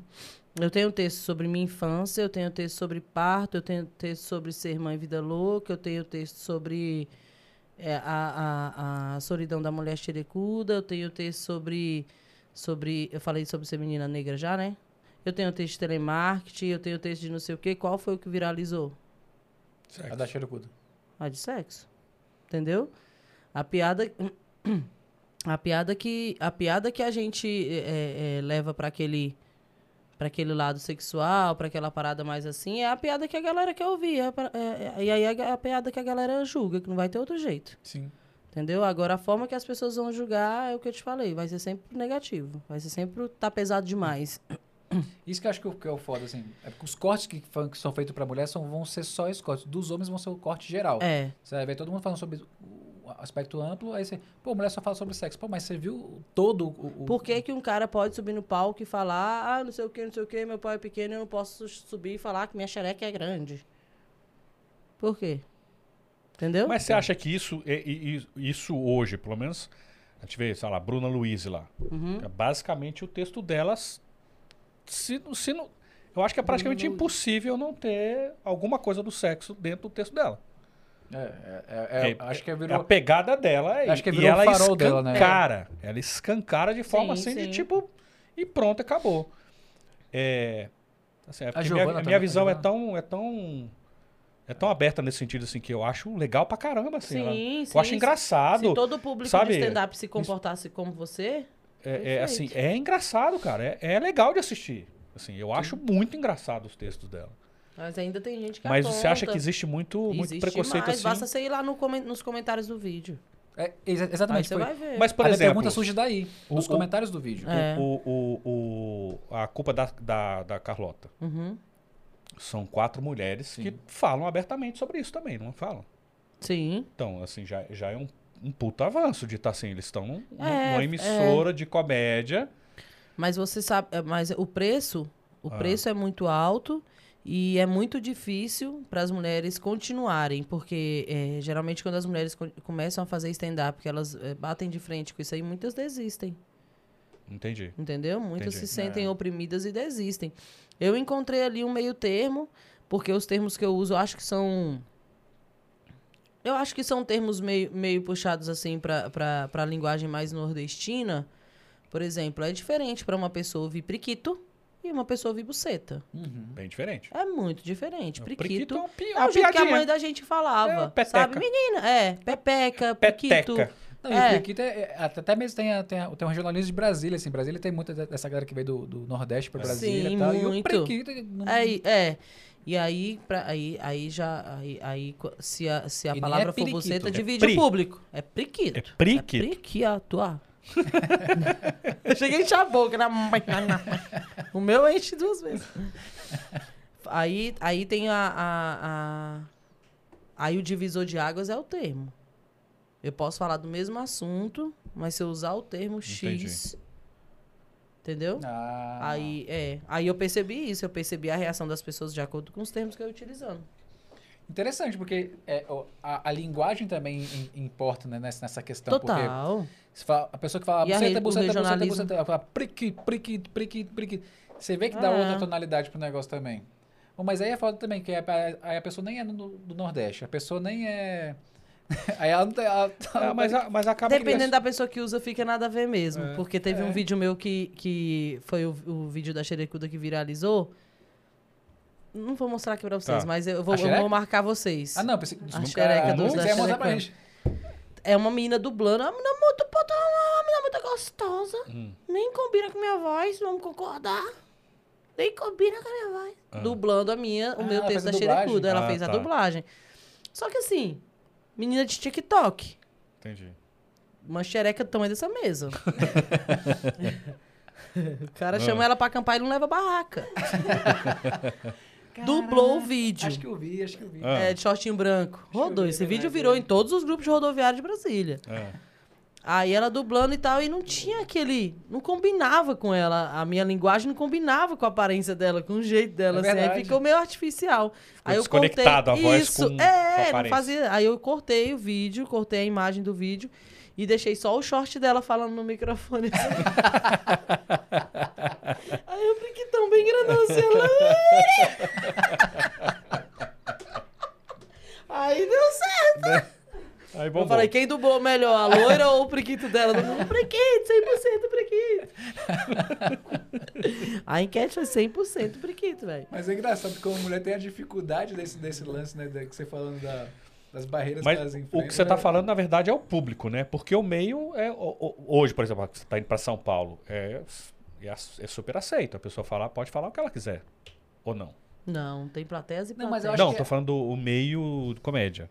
Speaker 2: Eu tenho texto sobre minha infância, eu tenho texto sobre parto, eu tenho texto sobre ser mãe vida louca, eu tenho texto sobre é, a, a, a solidão da mulher xerecuda, eu tenho texto sobre, sobre. Eu falei sobre ser menina negra já, né? Eu tenho texto de telemarketing, eu tenho texto de não sei o quê. Qual foi o que viralizou?
Speaker 3: A da xerecuda.
Speaker 2: A de sexo. Entendeu? A piada. A piada que a, piada que a gente é, é, leva para aquele para aquele lado sexual, para aquela parada mais assim, é a piada que a galera quer ouvir. É, é- é- e aí é a piada que a galera julga, que não vai ter outro jeito.
Speaker 3: Sim.
Speaker 2: Entendeu? Agora a forma que as pessoas vão julgar é o que eu te falei, vai ser sempre negativo. Vai ser sempre tá pesado demais.
Speaker 3: Isso que eu acho que, é o- que é foda, assim. É porque os cortes que, que são feitos pra mulher são, vão ser só esses cortes. Dos homens vão ser o corte geral.
Speaker 2: É.
Speaker 3: Você vai ver todo mundo falando sobre o aspecto amplo, aí você, pô, mulher só fala sobre sexo. Pô, mas você viu todo o. o-
Speaker 2: Por que, que um cara pode subir no palco e falar, ah, não sei o que, não sei o que, meu pai é pequeno, eu não posso subir e falar que minha xereca é grande? Por quê? Entendeu?
Speaker 1: Mas você acha que isso, é- isso hoje, pelo menos, a gente vê, sei lá, Bruna Luiz lá.
Speaker 2: Uhum.
Speaker 1: É basicamente o texto delas. Se, se não, Eu acho que é praticamente
Speaker 3: No-
Speaker 1: impossível não ter alguma coisa do sexo dentro do texto dela.
Speaker 3: É, é, é, é, acho que
Speaker 1: é
Speaker 3: virou.
Speaker 1: a pegada dela é
Speaker 3: Acho que
Speaker 1: e
Speaker 3: virou o
Speaker 1: ela
Speaker 3: farol dela, né?
Speaker 1: escancara. Ela escancara de forma
Speaker 2: Sim,
Speaker 1: assim de
Speaker 2: sim.
Speaker 1: tipo e pronto, acabou. É, assim, é
Speaker 3: Giovana
Speaker 1: minha, minha
Speaker 3: a
Speaker 1: visão é tão é tão é tão aberta nesse sentido assim que eu acho legal pra caramba assim. ela-
Speaker 2: Sim,
Speaker 1: eu
Speaker 2: sim.
Speaker 1: acho engraçado.
Speaker 2: Se todo o público
Speaker 1: sabe?
Speaker 2: de stand-up se comportasse como você,
Speaker 1: É, é, assim, é engraçado, cara. É, é legal de assistir. Assim, eu acho muito engraçado os textos dela.
Speaker 2: mas ainda tem gente que
Speaker 1: Mas você acha
Speaker 2: aponta.
Speaker 1: que existe muito, muito
Speaker 2: Existe
Speaker 1: preconceito
Speaker 2: mais,
Speaker 1: assim?
Speaker 2: Basta você ir lá no comen- nos comentários do vídeo.
Speaker 3: É, exa-
Speaker 2: Aí
Speaker 3: exatamente.
Speaker 2: você
Speaker 3: Foi.
Speaker 2: vai ver.
Speaker 1: Mas, por
Speaker 3: a
Speaker 1: exemplo,
Speaker 3: pergunta surge daí, nos
Speaker 1: o-
Speaker 3: comentários do vídeo.
Speaker 2: É.
Speaker 1: o, o, o- a culpa da, da, da Carlota.
Speaker 2: Uhum.
Speaker 1: São quatro mulheres
Speaker 3: Sim.
Speaker 1: que falam abertamente sobre isso também, não falam?
Speaker 2: Sim.
Speaker 1: Então, assim, já, já é um, um puto avanço de estar assim. Eles estão num-
Speaker 2: É,
Speaker 1: numa emissora de comédia.
Speaker 2: Mas você sabe, é, mas o preço, o
Speaker 1: Ah.
Speaker 2: preço é muito alto e é muito difícil para as mulheres continuarem, porque é, geralmente quando as mulheres co- começam a fazer stand-up, que elas é, batem de frente com isso aí, muitas desistem,
Speaker 1: Entendi.
Speaker 2: entendeu? Muitas
Speaker 1: Entendi.
Speaker 2: se sentem
Speaker 3: É.
Speaker 2: oprimidas e desistem. Eu encontrei ali um meio termo, porque os termos que eu uso, eu acho que são eu acho que são termos meio, meio puxados assim para a linguagem mais nordestina. Por exemplo, é diferente para uma pessoa ouvir priquito e uma pessoa ouvir buceta.
Speaker 3: Uhum.
Speaker 1: Bem diferente.
Speaker 2: É muito diferente.
Speaker 1: O
Speaker 2: Priquito,
Speaker 1: é um pi-
Speaker 2: é o jeito que a mãe da gente falava.
Speaker 1: É,
Speaker 2: sabe? Menina, é, pepeca, priquito.
Speaker 3: Não, e
Speaker 2: É.
Speaker 3: o Priquito é, é- até até mesmo tem, a- tem, a- tem um regionalismo de Brasília, assim. Brasília tem muita de- dessa galera que veio do, do Nordeste pra
Speaker 1: É.
Speaker 3: Brasília
Speaker 2: Sim,
Speaker 3: e tal. E o
Speaker 2: muito.
Speaker 3: Não-
Speaker 2: É, e- é. E aí, pra, aí, aí já. Aí, aí se a, se a
Speaker 3: E nem
Speaker 2: palavra
Speaker 3: é
Speaker 2: for
Speaker 3: periquito.
Speaker 2: buceta,
Speaker 3: É
Speaker 2: divide
Speaker 1: pri.
Speaker 2: o público. É priquito.
Speaker 1: É priquito?
Speaker 2: É priquito. Eu cheguei a encher a boca. né? o meu enche duas vezes. Aí, aí tem a, a, a- Aí o divisor de águas é o termo. Eu posso falar do mesmo assunto, mas se eu usar o termo X. Entendeu?
Speaker 3: Ah,
Speaker 2: Aí, é. Aí eu percebi isso, eu percebi a reação das pessoas de acordo com os termos que eu ia utilizando.
Speaker 3: Interessante, porque é, a, a linguagem também im- importa né, nessa, nessa questão.
Speaker 2: Total.
Speaker 3: fala- a pessoa que fala
Speaker 2: a
Speaker 3: buceta, buceta, buceta, buceta, ela fala priquito, priquito, priquito, priquito. Você vê que dá
Speaker 2: É.
Speaker 3: outra tonalidade pro negócio também. Bom, mas aí é foda também, que a, a, aí a pessoa nem é do, do Nordeste, a pessoa nem é... aí ela não tem... Ela,
Speaker 1: Ah, mas, a- mas acaba que-
Speaker 2: Dependendo da pessoa que usa, fica nada a ver mesmo.
Speaker 1: É.
Speaker 2: Porque teve
Speaker 3: É.
Speaker 2: um vídeo meu que, que foi o, o vídeo da xerecuda que viralizou. Não vou mostrar aqui pra vocês,
Speaker 1: Tá.
Speaker 2: mas eu vou,
Speaker 3: A
Speaker 2: eu vou marcar vocês.
Speaker 3: Ah, não, pensei...
Speaker 2: A xereca
Speaker 1: dos-
Speaker 2: da
Speaker 3: mostrar pra gente.
Speaker 2: É uma menina dublando. Uma menina muito puta, uma menina muito gostosa.
Speaker 1: Hum.
Speaker 2: Nem combina com minha voz, vamos concordar. Nem combina com a minha voz.
Speaker 1: Ah.
Speaker 2: Dublando a minha, o
Speaker 3: Ah,
Speaker 2: meu
Speaker 3: ela
Speaker 2: texto
Speaker 3: fez
Speaker 2: da
Speaker 3: a dublagem?
Speaker 2: xerecuda. Ela
Speaker 1: Ah,
Speaker 2: fez a
Speaker 1: tá.
Speaker 2: dublagem. Só que assim, menina de TikTok.
Speaker 1: Entendi.
Speaker 2: Uma xereca do tamanho dessa mesa. o cara chama ela pra acampar e não leva barraca. Dublou o vídeo.
Speaker 3: Acho que eu vi, acho que eu vi.
Speaker 1: Ah.
Speaker 2: É, de shortinho branco. Rodou.
Speaker 3: vi,
Speaker 2: Esse vídeo virou
Speaker 3: é.
Speaker 2: em todos os grupos de rodoviário de Brasília.
Speaker 1: É.
Speaker 2: Aí ela dublando e tal, e não tinha aquele. Não combinava com ela. A minha linguagem não combinava com a aparência dela, com o jeito dela.
Speaker 3: É
Speaker 2: assim, aí ficou meio artificial. aí eu cortei.
Speaker 1: desconectado a voz
Speaker 2: Isso,
Speaker 1: com- com a
Speaker 2: é, fazia. Aí eu cortei o vídeo, cortei a imagem do vídeo e deixei só o short dela falando no microfone. aí eu fiquei tão bem grandão assim, ela. Aí deu certo.
Speaker 1: Aí
Speaker 2: Eu falei, quem dublou melhor, a loira ou o priquito dela? Mundo, priquito, 100% priquito. a enquete foi 100% priquito, velho.
Speaker 3: Mas é engraçado como a mulher tem a dificuldade desse, desse lance, né? que você falando da- das barreiras que elas
Speaker 1: Mas
Speaker 3: enfrentam.
Speaker 1: o que você está
Speaker 3: né?
Speaker 1: falando, na verdade, é o público, né? Porque o meio é. o- o- Hoje, por exemplo, você está indo para São Paulo, é, é, é super aceito. A pessoa falar, pode falar o que ela quiser. Ou não.
Speaker 2: Não, tem plateias e
Speaker 3: Não, mas eu
Speaker 2: plateias.
Speaker 3: acho
Speaker 1: Não,
Speaker 3: que
Speaker 1: tô
Speaker 3: é-
Speaker 1: falando do o meio de comédia.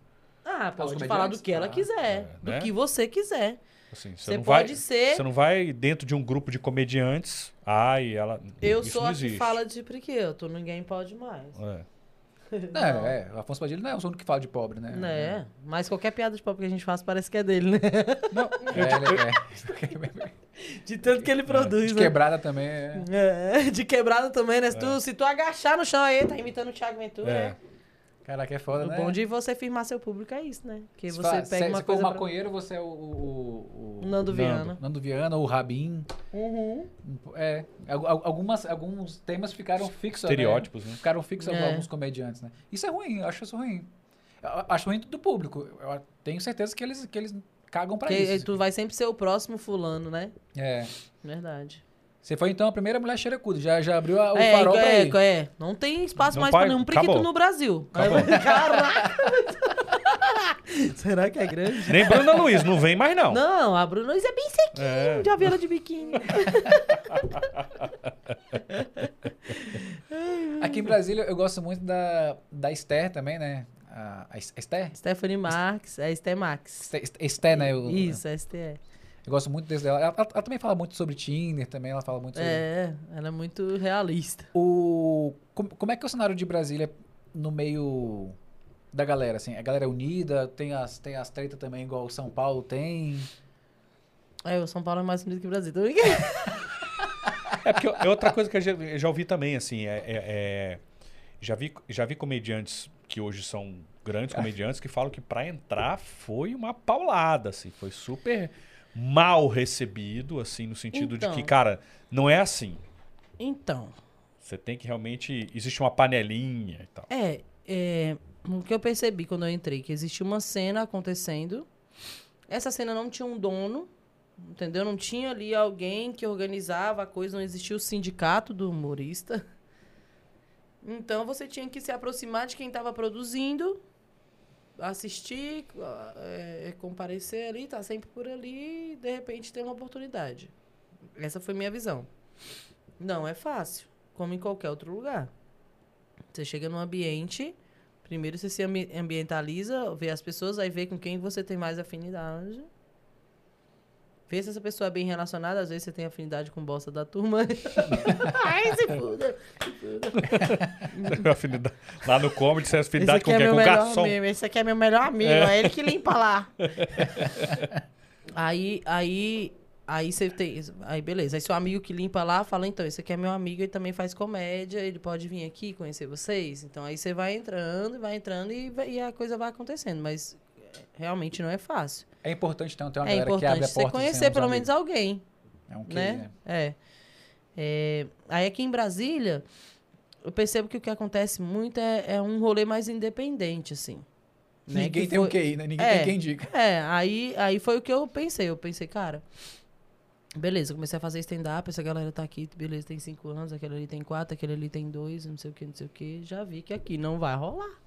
Speaker 2: Ah,
Speaker 3: Os
Speaker 2: pode
Speaker 3: comediantes?
Speaker 2: falar do que ela
Speaker 3: Ah,
Speaker 2: quiser.
Speaker 1: é,
Speaker 2: do
Speaker 1: né?
Speaker 2: que você quiser.
Speaker 1: Assim, você,
Speaker 2: Você
Speaker 1: não
Speaker 2: pode
Speaker 1: vai,
Speaker 2: ser...
Speaker 1: Você não vai dentro de um grupo de comediantes. Ai, ela.
Speaker 2: Eu
Speaker 1: isso
Speaker 2: sou
Speaker 1: não
Speaker 2: a que fala de priquito, ninguém pode mais.
Speaker 1: É.
Speaker 3: Não, é, o Afonso Padilha não é o único que fala de pobre, né?
Speaker 2: Né? Mas qualquer piada de pobre que a gente faz parece que é dele, né?
Speaker 3: É, ele é.
Speaker 2: De tanto que ele produz,
Speaker 3: De
Speaker 2: né?
Speaker 3: quebrada também é.
Speaker 2: É, de quebrada também, né? Se, tu, se tu agachar no chão aí, tá imitando o Thiago Ventura,
Speaker 1: É.
Speaker 2: né?
Speaker 3: Caraca, é foda,
Speaker 2: O
Speaker 3: né?
Speaker 2: bom de você firmar seu público é isso, né? Que
Speaker 3: Se
Speaker 2: você pega
Speaker 3: se,
Speaker 2: uma
Speaker 3: se for
Speaker 2: coisa. pra-
Speaker 3: maconheiro, você é o... o, o- o-
Speaker 2: Nando Viana.
Speaker 3: Nando Viana ou Rabin.
Speaker 2: Uhum.
Speaker 3: É, al- al- algumas, alguns temas ficaram fixos, né?
Speaker 1: Estereótipos, né?
Speaker 3: Ficaram fixos
Speaker 2: É.
Speaker 3: alguns comediantes, né? Isso é ruim, eu acho isso ruim. Eu acho ruim do público. Eu tenho certeza que eles, que eles cagam pra
Speaker 2: Que
Speaker 3: isso.
Speaker 2: tu vai sempre ser o próximo fulano, né?
Speaker 3: É.
Speaker 2: Verdade.
Speaker 3: Você foi então a primeira mulher xerecuda, já, já abriu a- o
Speaker 2: é,
Speaker 3: farol pra
Speaker 2: é, é, não tem espaço
Speaker 1: Não
Speaker 2: mais
Speaker 1: vai-
Speaker 2: pra nenhum priquito
Speaker 1: acabou.
Speaker 2: no Brasil.
Speaker 1: Acabou.
Speaker 2: Caraca! Será que é grande?
Speaker 1: Nem Bruna Luiz, não vem mais não.
Speaker 2: Não, a Bruna Luiz é bem sequinho
Speaker 1: É.
Speaker 2: de avela de biquíni.
Speaker 3: Aqui em Brasília eu gosto muito da, da Esther também, né? A, a Esther?
Speaker 2: Stephanie Marx, é Esté Max.
Speaker 3: Esther, Esther, né? Eu,
Speaker 2: Isso, é STE.
Speaker 3: Eu gosto muito desse dela. Ela, ela- ela também fala muito sobre Tinder, também ela fala muito sobre...
Speaker 2: É, ela é muito realista.
Speaker 3: O, como, como é que é o cenário de Brasília no meio da galera, assim? A galera é unida, tem as, tem as tretas também, igual o São Paulo tem.
Speaker 2: É, o São Paulo é mais bonito que o Brasil. Tô brincando.
Speaker 1: É porque é outra coisa que eu já, eu já ouvi também, assim, é, é- é- já, vi, já vi comediantes que hoje são grandes comediantes que falam que pra entrar foi uma paulada, assim, foi super mal recebido, assim, no sentido de
Speaker 2: Então.
Speaker 1: que, cara, não é assim.
Speaker 2: Então,
Speaker 1: Você tem que realmente. Existe uma panelinha e tal.
Speaker 2: é, é, o que eu percebi quando eu entrei, que existia uma cena acontecendo. Essa cena não tinha um dono, entendeu? Não tinha ali alguém que organizava a coisa, não existia o sindicato do humorista. Então você tinha que se aproximar de quem estava produzindo, assistir, ah, é, comparecer ali, tá sempre por ali e de repente ter uma oportunidade. Essa foi minha visão. Não é fácil, como em qualquer outro lugar. Você chega num ambiente, primeiro você se ambi- ambientaliza, vê as pessoas, aí vê com quem você tem mais afinidade. Vê se essa pessoa é bem relacionada, às vezes você tem afinidade com bosta da turma. Ai, se fuda.
Speaker 1: Afinidade- Lá no comedy, você é afinidade com
Speaker 2: é
Speaker 1: quem?
Speaker 2: meu
Speaker 1: Com garçom.
Speaker 2: amigo. Esse aqui é meu melhor amigo. É, ele que limpa lá. aí, aí, aí você tem. Aí, beleza. Aí seu amigo que limpa lá fala, então, esse aqui é meu amigo, ele também faz comédia, ele pode vir aqui conhecer vocês. Então aí você vai entrando, vai entrando e, vai- e a coisa vai acontecendo. Mas é, realmente não é fácil.
Speaker 3: É importante então ter uma
Speaker 2: é
Speaker 3: galera que abre a
Speaker 2: importante você
Speaker 3: porta.
Speaker 2: conhecer pelo
Speaker 3: amigos.
Speaker 2: menos alguém
Speaker 3: É um quê,
Speaker 2: né?
Speaker 3: né?
Speaker 2: É. É, Aí aqui em Brasília, eu percebo que o que acontece muito é, é um rolê mais independente, assim. né?
Speaker 3: Ninguém
Speaker 2: Que
Speaker 3: tem um
Speaker 2: foi-
Speaker 3: QI, né? Ninguém
Speaker 2: É.
Speaker 3: tem quem diga.
Speaker 2: É, aí, aí foi o que eu pensei. Eu pensei, cara, beleza, comecei a fazer stand-up, essa galera tá aqui, beleza, tem cinco anos, aquele ali tem quatro, aquele ali tem dois, não sei o que, não sei o que. Já vi que aqui não vai rolar.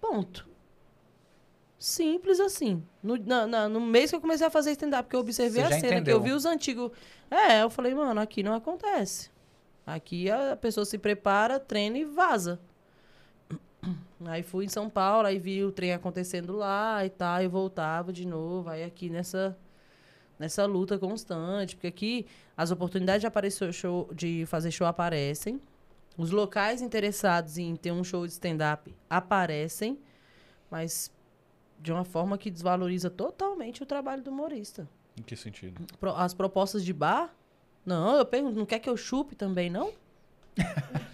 Speaker 2: Ponto. Simples assim. No, na- na- no mês que eu comecei a fazer stand-up, que eu observei a cena, que
Speaker 3: entendeu.
Speaker 2: eu vi os antigos. É, eu falei, mano, aqui não acontece. Aqui a pessoa se prepara, treina e vaza. Aí fui em São Paulo, aí vi o trem acontecendo lá e tal, e voltava de novo. Aí aqui nessa, nessa luta constante, porque aqui as oportunidades de aparecer show, de fazer show aparecem. Os locais interessados em ter um show de stand-up aparecem, mas de uma forma que desvaloriza totalmente o trabalho do humorista.
Speaker 1: Em que sentido?
Speaker 2: Pro- As propostas de bar? Não, eu pergunto, não quer que eu chupe também, não?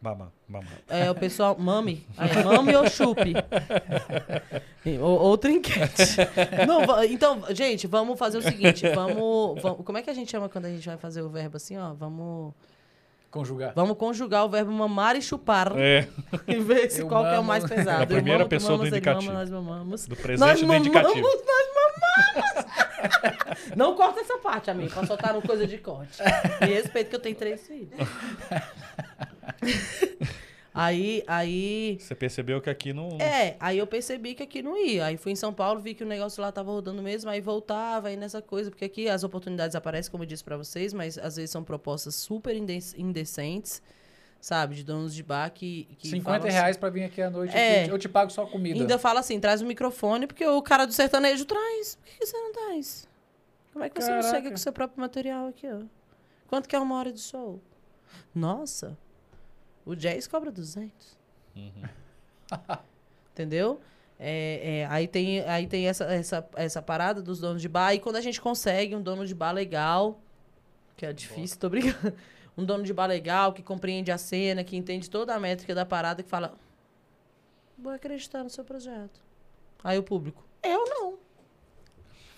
Speaker 1: Mamá, mamá.
Speaker 2: É, o pessoal, mame. Aí, mame ou chupe? ou, outra enquete. Não, então, gente, vamos fazer o seguinte. Vamos, vamos- Como é que a gente chama quando a gente vai fazer o verbo assim, ó? Vamos,
Speaker 3: Conjugar.
Speaker 2: vamos conjugar o verbo mamar e chupar.
Speaker 1: É,
Speaker 2: E ver se
Speaker 3: Eu
Speaker 2: qual que é o mais pesado.
Speaker 1: É a primeira
Speaker 2: mamo,
Speaker 1: pessoa do
Speaker 2: mamas, ele
Speaker 1: indicativo.
Speaker 2: mama, nós mamamos.
Speaker 1: do
Speaker 2: Nós
Speaker 1: presente do
Speaker 2: mamamos,
Speaker 1: indicativo.
Speaker 2: nós mamamos. Não corta essa parte, amigo, pra soltar no coisa de corte. Me respeito que eu tenho três filhos. Aí, aí...
Speaker 1: Você percebeu que aqui não.
Speaker 2: É, aí eu percebi que aqui não ia. Aí fui em São Paulo, vi que o negócio lá tava rodando mesmo, aí voltava, aí nessa coisa, porque aqui as oportunidades aparecem, como eu disse pra vocês, mas às vezes são propostas super indec- indecentes, sabe? De donos de bar que. que
Speaker 3: 50
Speaker 2: falam assim-
Speaker 3: reais pra vir aqui à noite.
Speaker 2: É.
Speaker 3: Eu te- pago só comida.
Speaker 2: Ainda fala assim, traz o microfone, porque o cara do sertanejo traz. Por que, que você não traz? Como é que você não
Speaker 3: Caraca.
Speaker 2: chega com o seu próprio material aqui, ó? Quanto que é uma hora de show? Nossa, o jazz cobra 200. Entendeu? É, é, aí tem, aí tem essa, essa, essa parada dos donos de bar. E quando a gente consegue um dono de bar legal, que é difícil, tô brincando. Um dono de bar legal, que compreende a cena, que entende toda a métrica da parada, que fala, vou acreditar no seu projeto. Aí o público, eu não.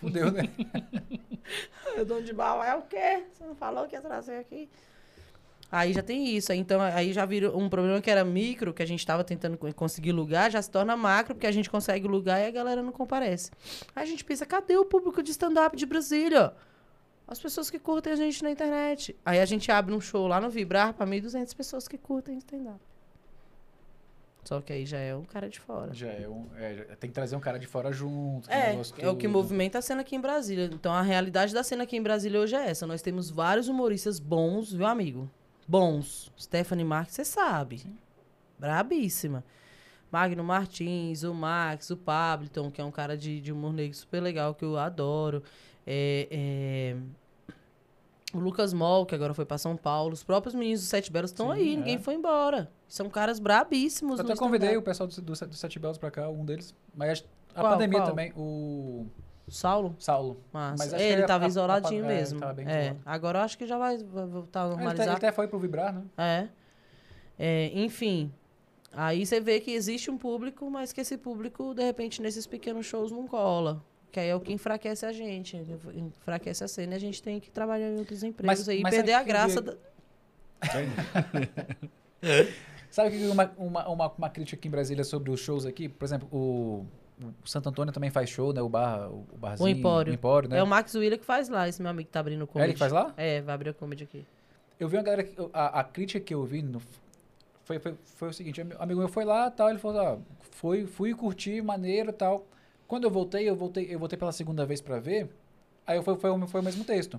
Speaker 3: Fudeu, né?
Speaker 2: O dono de bar é o quê? Você não falou que ia trazer aqui? Aí já tem isso. Então, aí já vira um problema que era micro, que a gente estava tentando co- conseguir lugar, já se torna macro, porque a gente consegue lugar e a galera não comparece. Aí a gente pensa, cadê o público de stand-up de Brasília? As pessoas que curtem a gente na internet. Aí a gente abre um show lá no Vibrar para 1.200 pessoas que curtem stand-up. Só que aí já é um cara de fora.
Speaker 3: Já é um. é, tem que trazer um cara de fora junto.
Speaker 2: É, é o que movimenta a cena aqui em Brasília. Então a realidade da cena aqui em Brasília hoje é essa. Nós temos vários humoristas bons, viu, amigo? Bons. Stephanie Marques, você sabe. Brabíssima. Magno Martins, o Max, o Pabliton, que é um cara de, de humor negro super legal, que eu adoro. É, é, O Lucas Moll, que agora foi pra São Paulo. Os próprios meninos do Sete Belos estão
Speaker 3: Sim,
Speaker 2: aí,
Speaker 3: é.
Speaker 2: ninguém foi embora. São caras brabíssimos.
Speaker 3: Eu até convidei o pessoal do, do, do Sete Belos pra cá, um deles. Mas a
Speaker 2: Qual,
Speaker 3: pandemia
Speaker 2: qual?
Speaker 3: também, o
Speaker 2: Saulo?
Speaker 3: Saulo. Mas acho
Speaker 2: ele
Speaker 3: que
Speaker 2: tava
Speaker 3: a- a-
Speaker 2: isoladinho
Speaker 3: a- é,
Speaker 2: mesmo.
Speaker 3: tava bem
Speaker 2: é.
Speaker 3: isolado.
Speaker 2: Agora eu acho que já vai, voltar a
Speaker 3: Ele até,
Speaker 2: normalizar.
Speaker 3: ele até foi pro Vibrar, né?
Speaker 2: É. É, Enfim. Aí você vê que existe um público, mas que esse público, de repente, nesses pequenos shows não cola. Que aí é o que enfraquece a gente. Enfraquece a cena e a gente tem que trabalhar em outros empregos
Speaker 3: Mas-
Speaker 2: aí e
Speaker 3: mas
Speaker 2: perder
Speaker 3: sabe
Speaker 2: a graça.
Speaker 3: vi-
Speaker 2: da-
Speaker 3: Sabe o que uma, uma, uma, uma crítica aqui em Brasília sobre os shows aqui? Por exemplo, o, o Santo Antônio também faz show, né? O bar, o barzinho.
Speaker 2: O Empório.
Speaker 3: O Empório, né?
Speaker 2: É o Max Willa que faz lá, esse meu amigo que tá abrindo o
Speaker 3: É
Speaker 2: comedy.
Speaker 3: ele que faz lá?
Speaker 2: É, vai abrir o comedy aqui.
Speaker 3: Eu vi uma galera. que- A, a crítica que eu vi no- foi, foi, foi o seguinte: um amigo meu foi lá tal, ele falou: ah, foi, fui curtir, maneiro tal. Quando eu voltei, eu voltei, eu voltei pela segunda vez pra ver. Aí foi, foi, o- foi o mesmo texto.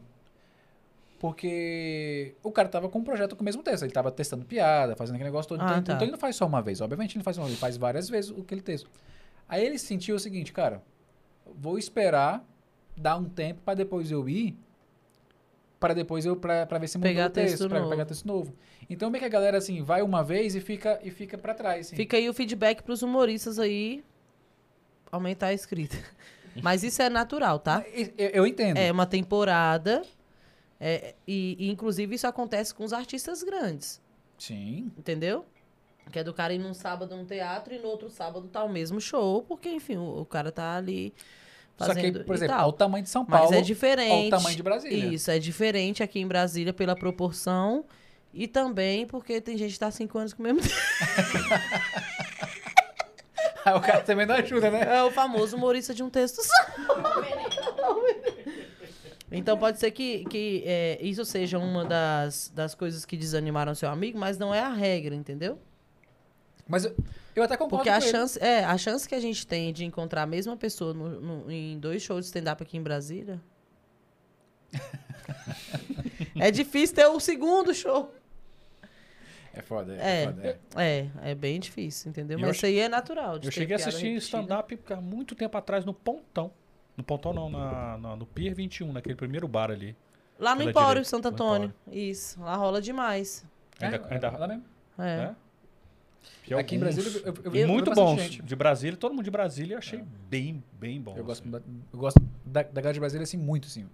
Speaker 3: Porque o cara tava com um projeto com o mesmo texto. Ele tava testando piada, fazendo aquele negócio todo.
Speaker 2: Ah,
Speaker 3: então,
Speaker 2: tá.
Speaker 3: então ele não faz só uma vez. Obviamente ele não faz uma vez, ele faz várias vezes aquele texto. Aí ele sentiu o seguinte, cara, vou esperar, dar um tempo pra depois eu ir, para depois eu, pra, pra ver se mudou
Speaker 2: Pegar
Speaker 3: o texto,
Speaker 2: texto
Speaker 3: pra
Speaker 2: novo.
Speaker 3: pegar texto novo. Então meio que a galera, assim, vai uma vez e fica, e fica pra trás, assim.
Speaker 2: Fica aí o feedback pros humoristas aí aumentar a escrita. Mas isso é natural, tá?
Speaker 3: Eu, eu entendo.
Speaker 2: É uma temporada. é, e, e, inclusive, isso acontece com os artistas grandes.
Speaker 3: Sim.
Speaker 2: Entendeu? Que é do cara ir num sábado num teatro e no outro sábado tá o mesmo show, porque, enfim, o, o cara tá ali
Speaker 3: Só
Speaker 2: fazendo
Speaker 3: que, por exemplo,
Speaker 2: tal.
Speaker 3: ao tamanho de São
Speaker 2: Mas
Speaker 3: Paulo,
Speaker 2: é diferente.
Speaker 3: ao tamanho de Brasília.
Speaker 2: Isso, é diferente aqui em Brasília pela proporção e também porque tem gente que tá há cinco anos com o mesmo
Speaker 3: Aí o cara também não ajuda, né?
Speaker 2: É o famoso humorista de um texto só. Então pode ser que, que é, isso seja uma das, das coisas que desanimaram seu amigo, mas não é a regra, entendeu?
Speaker 3: Mas eu, eu até concordo
Speaker 2: Porque
Speaker 3: com
Speaker 2: a
Speaker 3: ele.
Speaker 2: chance, é, a chance que a gente tem de encontrar a mesma pessoa no- no- em dois shows de stand-up aqui em Brasília. é difícil ter o segundo show.
Speaker 3: É foda, é,
Speaker 2: É,
Speaker 3: foda. É.
Speaker 2: é, é bem difícil, entendeu?
Speaker 1: E
Speaker 2: Mas isso aí é natural. de
Speaker 1: Eu
Speaker 2: ter
Speaker 1: cheguei a assistir stand-up há muito tempo atrás no Pontão. No Pontão não, na, na- no Pier 21, naquele primeiro bar ali.
Speaker 2: Lá no Empório,
Speaker 1: direita,
Speaker 2: Santo Antônio. Isso, lá rola demais.
Speaker 1: Ainda,
Speaker 3: É,
Speaker 1: ainda,
Speaker 3: lá mesmo.
Speaker 2: É.
Speaker 1: né?
Speaker 3: Aqui em
Speaker 1: alguns
Speaker 3: Brasília, eu, eu, eu vi
Speaker 1: muito bons.
Speaker 3: gente.
Speaker 1: De Brasília, todo mundo de Brasília eu achei
Speaker 3: É.
Speaker 1: bem, bem bom.
Speaker 3: Eu gosto,
Speaker 1: assim.
Speaker 3: da, eu gosto da, da galera de Brasília, assim, muito, assim.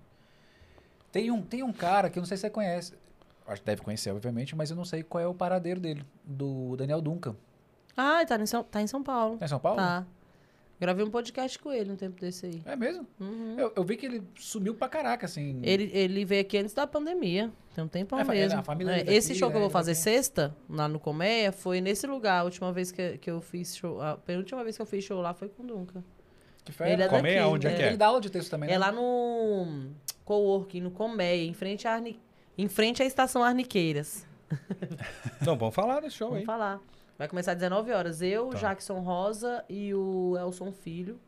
Speaker 3: Tem um, tem um cara que eu não sei se você conhece. Acho que deve conhecer, obviamente, mas eu não sei qual é o paradeiro dele. Do Daniel Duncan.
Speaker 2: Ah, tá em São, tá em São Paulo.
Speaker 3: Tá em São Paulo?
Speaker 2: Tá. Gravei um podcast com ele um tempo desse aí.
Speaker 3: É mesmo?
Speaker 2: Uhum.
Speaker 3: Eu, eu vi que ele sumiu pra caraca, assim.
Speaker 2: Ele, ele veio aqui antes da pandemia. Tem um tempão
Speaker 3: É, é,
Speaker 2: mesmo.
Speaker 3: a família
Speaker 2: É,
Speaker 3: dele
Speaker 2: esse show que eu vou fazer
Speaker 3: ele
Speaker 2: sexta, lá no Colmeia, foi nesse lugar. A última vez que, que eu fiz show. A penúltima vez que eu fiz show lá foi com o Duncan.
Speaker 3: Que fera.
Speaker 2: Ele é
Speaker 1: Colmeia,
Speaker 2: daqui.
Speaker 1: onde é
Speaker 2: é.
Speaker 1: que é?
Speaker 3: Ele dá aula de texto também, né?
Speaker 2: É lá no Coworking, no Colmeia, em frente à, Arni... em frente à estação Arniqueiras.
Speaker 1: Não, vamos falar desse show
Speaker 2: Vamos
Speaker 1: aí.
Speaker 2: falar. Vai começar às 19 horas. Eu,
Speaker 1: Tá.
Speaker 2: Jackson Rosa e o Elson Filho.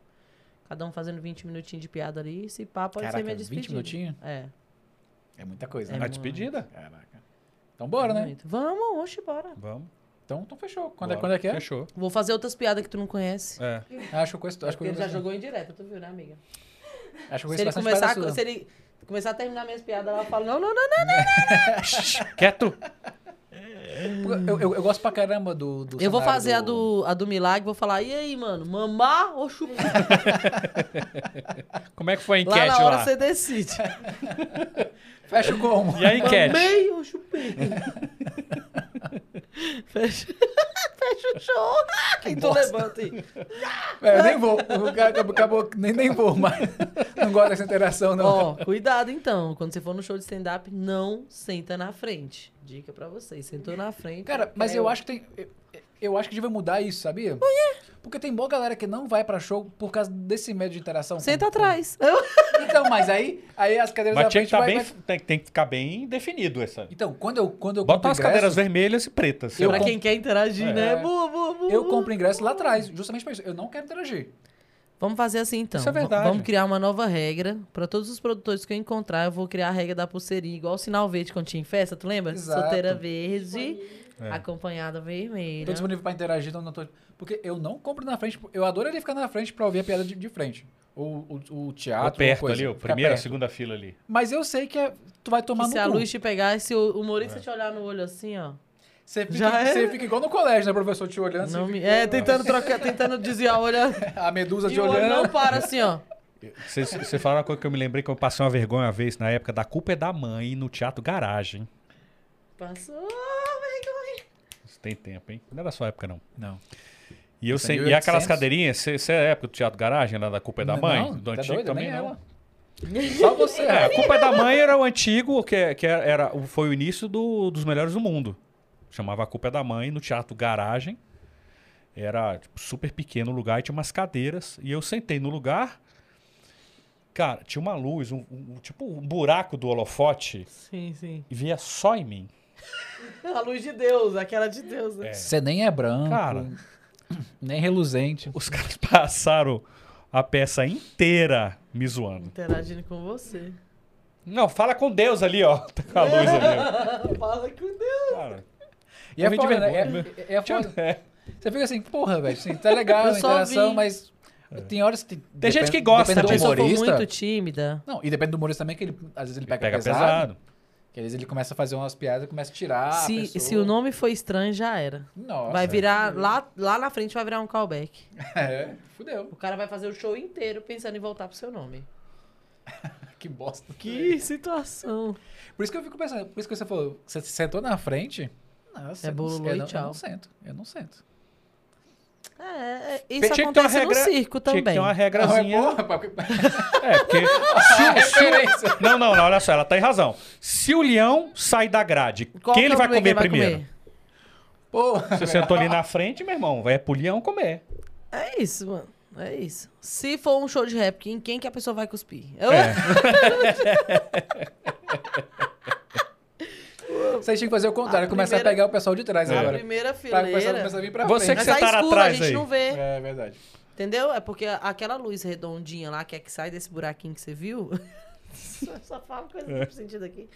Speaker 2: Cada um fazendo 20 minutinhos de piada ali. Esse papo pode
Speaker 3: Caraca,
Speaker 2: ser minha
Speaker 3: 20
Speaker 2: despedida.
Speaker 3: minutinhos?
Speaker 2: É.
Speaker 3: É muita coisa,
Speaker 2: É
Speaker 3: né?
Speaker 1: A despedida?
Speaker 3: Caraca. Então bora, né?
Speaker 2: muito. Vamos, oxe, bora.
Speaker 1: Vamos.
Speaker 3: Então, então fechou. Quando é, quando é que é?
Speaker 1: Fechou.
Speaker 2: Vou fazer outras piadas que tu não conhece.
Speaker 1: É.
Speaker 3: Acho que eu conheço, acho que
Speaker 2: ele já jogou em direto, tu viu, né, amiga?
Speaker 3: acho que eu
Speaker 2: Se
Speaker 3: conheço
Speaker 2: ele,
Speaker 3: bastante
Speaker 2: começar, a-
Speaker 3: sua.
Speaker 2: se ele começar a terminar minhas piadas, ela fala: não, não, não, não.
Speaker 1: Quieto!
Speaker 3: Eu, eu, eu gosto pra caramba do, do
Speaker 2: Eu vou fazer a, do, a do milagre, vou falar: e aí, mano, mamar ou chupar?
Speaker 1: Como é que foi a
Speaker 2: Lá
Speaker 1: enquete
Speaker 2: na hora
Speaker 1: lá?
Speaker 2: você decide.
Speaker 3: Fecha como?
Speaker 1: E a enquete?
Speaker 2: Mamei ou chupei? Fecha. Fecha no show. então levanta aí.
Speaker 3: É, eu nem vou. O acabou, acabou- nem, nem vou, mas não gosto dessa interação, não.
Speaker 2: Ó, cuidado então. Quando você for no show de stand-up, não senta na frente. Dica pra vocês. Sentou na frente.
Speaker 3: Cara, mas
Speaker 2: é
Speaker 3: eu
Speaker 2: o-
Speaker 3: acho que tem. Eu, eu acho que devia mudar isso, sabia? Porque tem boa galera que não vai pra show por causa desse medo de interação. com-
Speaker 2: Senta atrás.
Speaker 3: Então, mas aí, aí as cadeiras
Speaker 1: Mas
Speaker 3: da
Speaker 1: tinha que,
Speaker 3: frente
Speaker 1: tá
Speaker 3: vai,
Speaker 1: bem,
Speaker 3: vai-
Speaker 1: tem, tem que ficar bem definido essa.
Speaker 3: Então, quando eu, quando eu
Speaker 1: Bota
Speaker 3: compro
Speaker 1: umas
Speaker 3: ingresso,
Speaker 1: cadeiras vermelhas e pretas.
Speaker 3: Eu
Speaker 2: pra quem quer interagir,
Speaker 1: É.
Speaker 2: né? Boa, boa, boa.
Speaker 3: eu compro ingresso lá atrás, justamente pra isso. Eu não quero interagir.
Speaker 2: Vamos fazer assim então.
Speaker 1: Isso é verdade.
Speaker 2: Vamos criar uma nova regra. Pra todos os produtores que eu encontrar, eu vou criar a regra da pulseirinha, igual o sinal verde quando tinha em festa, tu lembra?
Speaker 3: Exato.
Speaker 2: Solteira verde,
Speaker 1: É.
Speaker 2: acompanhada vermelha.
Speaker 3: Tô disponível pra interagir, então não tô... Porque eu não compro na frente. Eu adoraria ficar na frente pra ouvir a piada de, de frente. Ou o, o teatro.
Speaker 1: Ou perto ali, ó,
Speaker 3: Ficar
Speaker 1: primeira,
Speaker 3: perto.
Speaker 1: segunda fila ali.
Speaker 3: Mas eu sei que é- tu vai tomar
Speaker 2: Que
Speaker 3: no
Speaker 2: se a
Speaker 3: cu.
Speaker 2: luz te pegar, se o humorista te olhar no olho assim, ó.
Speaker 3: Você fica,
Speaker 2: Já é?
Speaker 3: você fica igual no colégio, né? professor te olhando.
Speaker 2: Não
Speaker 3: fica
Speaker 2: É, tentando trocar, tentando desviar o olho.
Speaker 3: A medusa te
Speaker 2: o olho
Speaker 3: olhando.
Speaker 2: não para assim, ó.
Speaker 1: Você fala uma coisa que eu me lembrei que eu passei uma vergonha uma vez na época da culpa é da mãe no Teatro Garagem.
Speaker 2: Passou, vergonha.
Speaker 1: Isso tem tempo, hein? Não era sua época, não.
Speaker 3: Não.
Speaker 1: E, eu
Speaker 3: é
Speaker 1: sei, e
Speaker 3: 1800?
Speaker 1: aquelas cadeirinhas, você é a época do Teatro Garagem, lá da culpa é da mãe?
Speaker 3: Não,
Speaker 1: do
Speaker 3: tá
Speaker 1: antigo
Speaker 3: doido?
Speaker 1: também não.
Speaker 3: ela. Só você.
Speaker 1: É, a culpa é da mãe era o antigo, que, que era, foi o início do- dos melhores do mundo. Chamava A Culpa é da Mãe, no Teatro Garagem. Era tipo, super pequeno o lugar e tinha umas cadeiras. E eu sentei no lugar. Cara, tinha uma luz, um, um- tipo um buraco do holofote
Speaker 2: Sim, sim.
Speaker 1: e via só em mim.
Speaker 2: A luz de Deus, aquela de Deus, né?
Speaker 3: Você nem é branco.
Speaker 1: Cara.
Speaker 3: Nem reluzente.
Speaker 1: Os caras passaram a peça inteira me zoando.
Speaker 2: Interagindo com você.
Speaker 1: Não, fala com Deus ali, ó. Tá com a luz ali, ó.
Speaker 2: Fala com Deus.
Speaker 1: Cara,
Speaker 3: E é
Speaker 1: de
Speaker 3: foda, né? É, é, é foda.
Speaker 1: é.
Speaker 3: Você fica assim, porra, velho, assim, tá legal a interação,
Speaker 2: vi.
Speaker 3: mas tem horas que...
Speaker 1: Tem gente que gosta
Speaker 3: depende do humorista.
Speaker 2: muito tímida,
Speaker 3: Não, e depende do humorista também, que ele, às vezes ele pega,
Speaker 1: Pega
Speaker 3: pesado,
Speaker 1: pesado.
Speaker 3: Que às vezes ele começa a fazer umas piadas e começa a tirar a
Speaker 2: se,
Speaker 3: pessoa.
Speaker 2: se o nome for estranho, já era.
Speaker 3: Nossa.
Speaker 2: vai virar, lá, lá na frente vai virar um callback.
Speaker 3: É, fudeu.
Speaker 2: O cara vai fazer o show inteiro pensando em voltar pro seu nome.
Speaker 3: Que bosta.
Speaker 2: Que situação.
Speaker 3: Por isso que eu fico pensando, por isso que você falou, você sentou na frente... Nossa,
Speaker 2: É
Speaker 3: eu
Speaker 2: e
Speaker 3: não,
Speaker 2: tchau.
Speaker 3: Eu não sento, eu não sento.
Speaker 2: É, é,
Speaker 1: Tinha
Speaker 2: isso
Speaker 1: que ter uma
Speaker 2: acontece no
Speaker 1: regra-
Speaker 2: circo
Speaker 1: Tinha que
Speaker 2: também.
Speaker 1: ter uma
Speaker 3: Não, é
Speaker 1: regrazinha.
Speaker 3: porra, porque-
Speaker 1: É, porque.
Speaker 3: a referência.
Speaker 1: Não, não, não, olha só, ela tem razão. Se o leão sai da grade,
Speaker 2: Qual
Speaker 1: quem
Speaker 2: que
Speaker 1: ele
Speaker 2: é
Speaker 1: vai comer
Speaker 2: vai
Speaker 1: primeiro?
Speaker 3: Porra.
Speaker 1: Se você sentou ali na frente, meu irmão, vai pro leão comer.
Speaker 2: É isso, mano. É isso. Se for um show de rap, quem, quem que a pessoa vai cuspir? Eu,
Speaker 1: É.
Speaker 3: Vocês tinham que fazer o contrário,
Speaker 2: A
Speaker 3: começar
Speaker 2: primeira-
Speaker 3: a pegar o pessoal de trás
Speaker 2: A
Speaker 3: agora.
Speaker 2: primeira
Speaker 3: Pra começar,
Speaker 2: fileira.
Speaker 3: começar a vir pra
Speaker 1: Você
Speaker 3: frente.
Speaker 1: que
Speaker 2: Mas tá escuro,
Speaker 1: atrás
Speaker 2: a gente
Speaker 1: aí.
Speaker 2: não vê.
Speaker 3: É verdade.
Speaker 2: Entendeu? É porque a- aquela luz redondinha lá, que é que sai desse buraquinho que você viu. só, só fala coisa
Speaker 1: É.
Speaker 2: sentido aqui.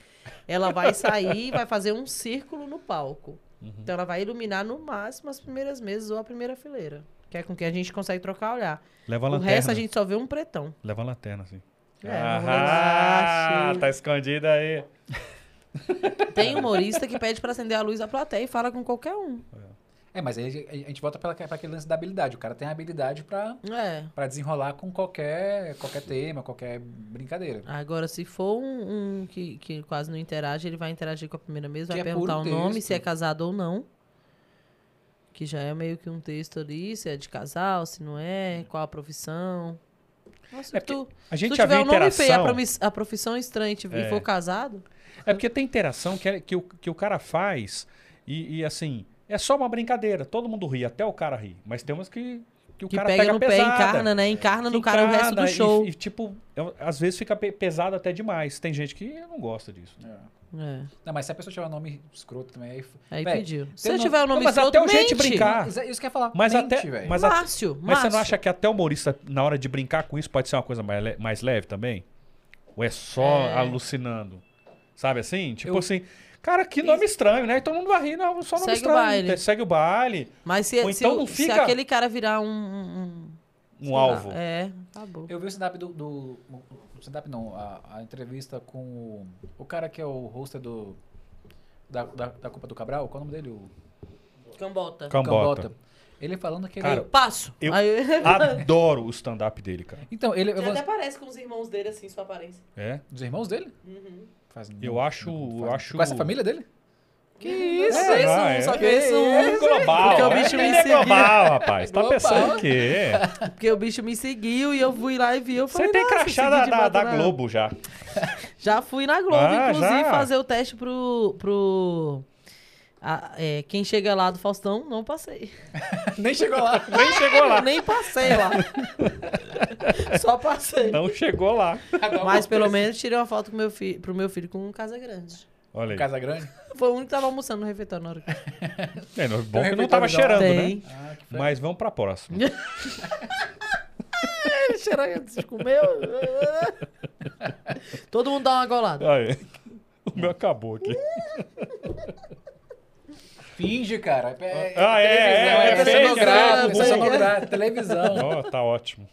Speaker 2: Ela vai sair e vai fazer um círculo no palco.
Speaker 1: Uhum.
Speaker 2: Então ela vai iluminar no máximo as primeiras mesas ou a primeira fileira. Que é com que a gente consegue trocar olhar.
Speaker 1: Leva a
Speaker 2: O
Speaker 1: lanterna.
Speaker 2: resto a gente só vê um pretão.
Speaker 1: Leva a lanterna, assim.
Speaker 2: É,
Speaker 1: ah, tá escondida aí.
Speaker 2: Tem humorista que pede pra acender a luz da plateia e fala com qualquer um.
Speaker 3: É, mas aí a gente volta pra, pra aquele lance da habilidade. O cara tem a habilidade pra,
Speaker 2: É.
Speaker 3: pra desenrolar com qualquer, qualquer tema, qualquer brincadeira.
Speaker 2: Agora, se for um, um que, que quase não interage, ele vai interagir com a primeira mesa, vai
Speaker 3: é
Speaker 2: perguntar o nome, se é casado ou não. Que já é meio que um texto ali, se é de casal, se não é, qual a profissão. Nossa,
Speaker 1: É
Speaker 2: tu,
Speaker 1: A
Speaker 2: se
Speaker 1: gente
Speaker 2: tu tiver um nome feio, a, a profissão estranha e e
Speaker 1: É.
Speaker 2: for casado,
Speaker 1: É porque tem interação que, é- que, o, que o cara faz e, e, assim, é só uma brincadeira. Todo mundo ri, até o cara ri. Mas tem umas que, que o
Speaker 2: que
Speaker 1: cara
Speaker 2: pega,
Speaker 1: pega
Speaker 2: no pé,
Speaker 1: pesada.
Speaker 2: encarna, né? Encarna no cara o resto do
Speaker 1: encarna e-
Speaker 2: show.
Speaker 1: E, tipo, eu- às vezes fica pe- pesado até demais. Tem gente que não gosta disso.
Speaker 2: É,
Speaker 3: Não, mas se a pessoa tiver um nome escroto também, aí...
Speaker 2: aí
Speaker 3: Véi,
Speaker 2: pediu. Se
Speaker 3: tem
Speaker 2: eu
Speaker 3: no-
Speaker 2: tiver o nome
Speaker 1: Não, mas
Speaker 2: escroto,
Speaker 1: até o jeito de
Speaker 2: mente.
Speaker 1: brincar.
Speaker 3: Isso isso que eu ia falar.
Speaker 1: Mas
Speaker 3: mente,
Speaker 1: até-
Speaker 3: velho.
Speaker 1: mas até-
Speaker 2: Márcio,
Speaker 1: Mas você não acha que até o humorista, na hora de brincar com isso, pode ser uma coisa mais, le- mais leve também? Ou é só
Speaker 2: É.
Speaker 1: alucinando? Sabe assim? Tipo
Speaker 3: Eu-
Speaker 1: assim, cara, que nome estranho, né? Todo mundo vai rir, não, só nome
Speaker 2: Segue o
Speaker 1: estranho.
Speaker 2: baile.
Speaker 1: Segue o baile,
Speaker 2: Mas se,
Speaker 1: Ou
Speaker 2: se,
Speaker 1: então
Speaker 2: o-
Speaker 1: não
Speaker 2: se
Speaker 1: fica-
Speaker 2: aquele cara virar um... um-
Speaker 1: um
Speaker 2: sei lá,
Speaker 1: alvo.
Speaker 2: é, acabou.
Speaker 3: Eu vi o stand-up do... do o stand-up não, a, a entrevista com o, o cara que é o hoster do... Da, da, da Copa do Cabral, qual é o nome dele? O
Speaker 2: Cambota.
Speaker 1: Cambota.
Speaker 3: Ele falando que ele...
Speaker 1: Cara,
Speaker 2: Passo.
Speaker 1: Eu-
Speaker 2: Aí-
Speaker 1: Adoro o stand-up dele, cara.
Speaker 3: Então, ele...
Speaker 2: Ele
Speaker 3: vou,
Speaker 2: até parece com os irmãos dele, assim, sua aparência.
Speaker 1: É?
Speaker 3: dos irmãos dele?
Speaker 2: Uhum.
Speaker 3: Faz-
Speaker 1: Eu acho- eu acho-
Speaker 3: Com essa família dele? Que isso?
Speaker 1: Ah,
Speaker 2: um,
Speaker 1: é.
Speaker 2: só que esse um.
Speaker 1: É global.
Speaker 2: Porque o
Speaker 1: é.
Speaker 2: bicho me
Speaker 1: é
Speaker 2: seguiu.
Speaker 1: global, rapaz. Tá pensando o quê?
Speaker 2: Porque o bicho me seguiu e eu fui lá e vi. Eu
Speaker 1: Você
Speaker 2: falei,
Speaker 1: tem
Speaker 2: "Nossa,
Speaker 1: crachá da, da, da Globo já.
Speaker 2: Já fui na Globo,
Speaker 1: Ah,
Speaker 2: inclusive,
Speaker 1: já?
Speaker 2: fazer o teste pro. pro a- é, quem chega lá do Faustão, não passei.
Speaker 3: Nem chegou lá.
Speaker 1: Nem chegou lá.
Speaker 2: Nem passei lá. Só passei.
Speaker 1: Não chegou lá.
Speaker 2: Mas pelo menos tirei uma foto com meu fi pro meu filho com um Casa Grande.
Speaker 1: Olha aí.
Speaker 3: Casa Grande?
Speaker 2: Foi o único que tava almoçando no refeitório na hora que
Speaker 1: É, não- bom que não tava cheirando, né?
Speaker 2: Tem.
Speaker 3: Ah, que
Speaker 1: Mas vamos pra próxima.
Speaker 2: Ele cheirou antes de comer. Todo mundo dá uma golada.
Speaker 1: Aí. O meu acabou aqui.
Speaker 3: Finge, cara. É,
Speaker 1: Ah, é, é,
Speaker 3: televisão,
Speaker 1: é,
Speaker 3: cenográfico,
Speaker 1: né?
Speaker 3: cenográfico, televisão.
Speaker 1: Ó, tá ótimo.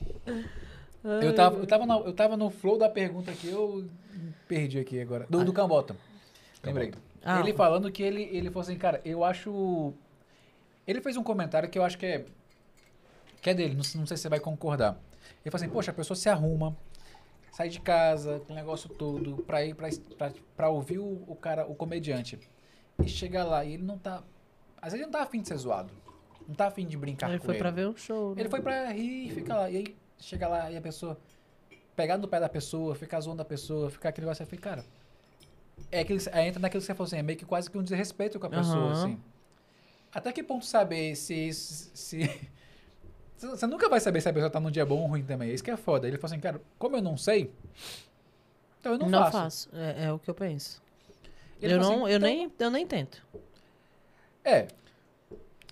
Speaker 3: Eu tava, eu, tava na- eu tava no flow da pergunta que eu perdi aqui agora. Do, do Cambota. Lembrei.
Speaker 2: Ah.
Speaker 3: Ele falando que ele, ele falou assim, cara, eu acho. Ele fez um comentário que eu acho que é. Que é dele, não, não sei se você vai concordar. Ele falou assim, poxa, a pessoa se arruma, sai de casa, com o negócio todo, pra ir pra, pra, pra ouvir o, o cara, o comediante. E chega lá e ele não tá. Às vezes ele não tá afim de ser zoado. Não tá afim de brincar
Speaker 2: Ele
Speaker 3: com
Speaker 2: foi
Speaker 3: ele.
Speaker 2: pra ver um show. né?
Speaker 3: Ele foi pra rir e fica lá. E aí chega lá e a pessoa pegar no pé da pessoa, ficar zoando a pessoa, ficar aquele negócio. Falei, cara. É aquilo, que- aí entra naquilo que você falou assim, é meio que quase que um desrespeito com a pessoa,
Speaker 2: Aham.
Speaker 3: assim. Até que ponto saber se isso. Se, você nunca vai saber se a pessoa tá num dia bom ou ruim também. Isso que é foda. Ele falou assim, cara, como eu não sei, então eu não,
Speaker 2: Não,
Speaker 3: faço.
Speaker 2: faço. É, é o que eu penso.
Speaker 3: Ele
Speaker 2: eu, não,
Speaker 3: assim,
Speaker 2: eu,
Speaker 3: então-
Speaker 2: nem, eu nem tento.
Speaker 3: É.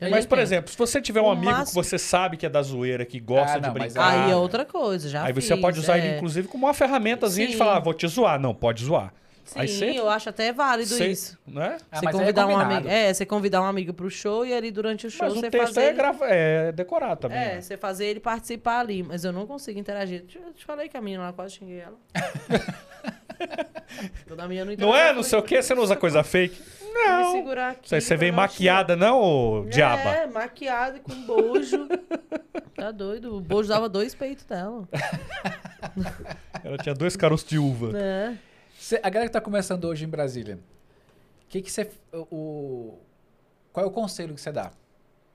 Speaker 2: Eu
Speaker 1: Mas, por exemplo, se você tiver um
Speaker 2: O
Speaker 1: amigo que
Speaker 2: máximo-
Speaker 1: você sabe que é da zoeira, que gosta
Speaker 3: Ah, não,
Speaker 1: de brincar.
Speaker 2: Aí é outra coisa, já
Speaker 1: Aí você
Speaker 2: fiz,
Speaker 1: pode usar
Speaker 2: é.
Speaker 1: ele, inclusive, como uma ferramentazinha de falar, ah, vou te zoar. Não, pode zoar.
Speaker 2: Sim,
Speaker 1: Aí você-
Speaker 2: eu acho até válido
Speaker 1: Você-
Speaker 2: isso.
Speaker 1: Né?
Speaker 3: Ah,
Speaker 2: você
Speaker 3: é
Speaker 2: convidar um
Speaker 3: combinado.
Speaker 2: amigo. É, você convidar um amigo pro show e ali durante o show
Speaker 1: Mas o
Speaker 2: você
Speaker 1: texto
Speaker 2: fazer.
Speaker 1: é,
Speaker 2: ele-
Speaker 1: grava... é decorado também.
Speaker 2: É,
Speaker 1: né?
Speaker 2: você fazer ele participar ali, mas eu não consigo interagir. Eu te falei que a menina lá quase xinguei ela. Toda a minha não
Speaker 1: Não é? Não sei o que, você não usa coisa fake.
Speaker 2: Me
Speaker 1: Não.
Speaker 2: segurar aqui.
Speaker 1: Você, você vem maquiada, não, ô diaba?
Speaker 2: É, maquiada e com bojo. tá doido? O bojo dava dois peitos dela.
Speaker 1: Ela tinha dois caroços de uva.
Speaker 2: É.
Speaker 3: Cê- a galera que tá começando hoje em Brasília, que que você, o, qual é o conselho que você dá?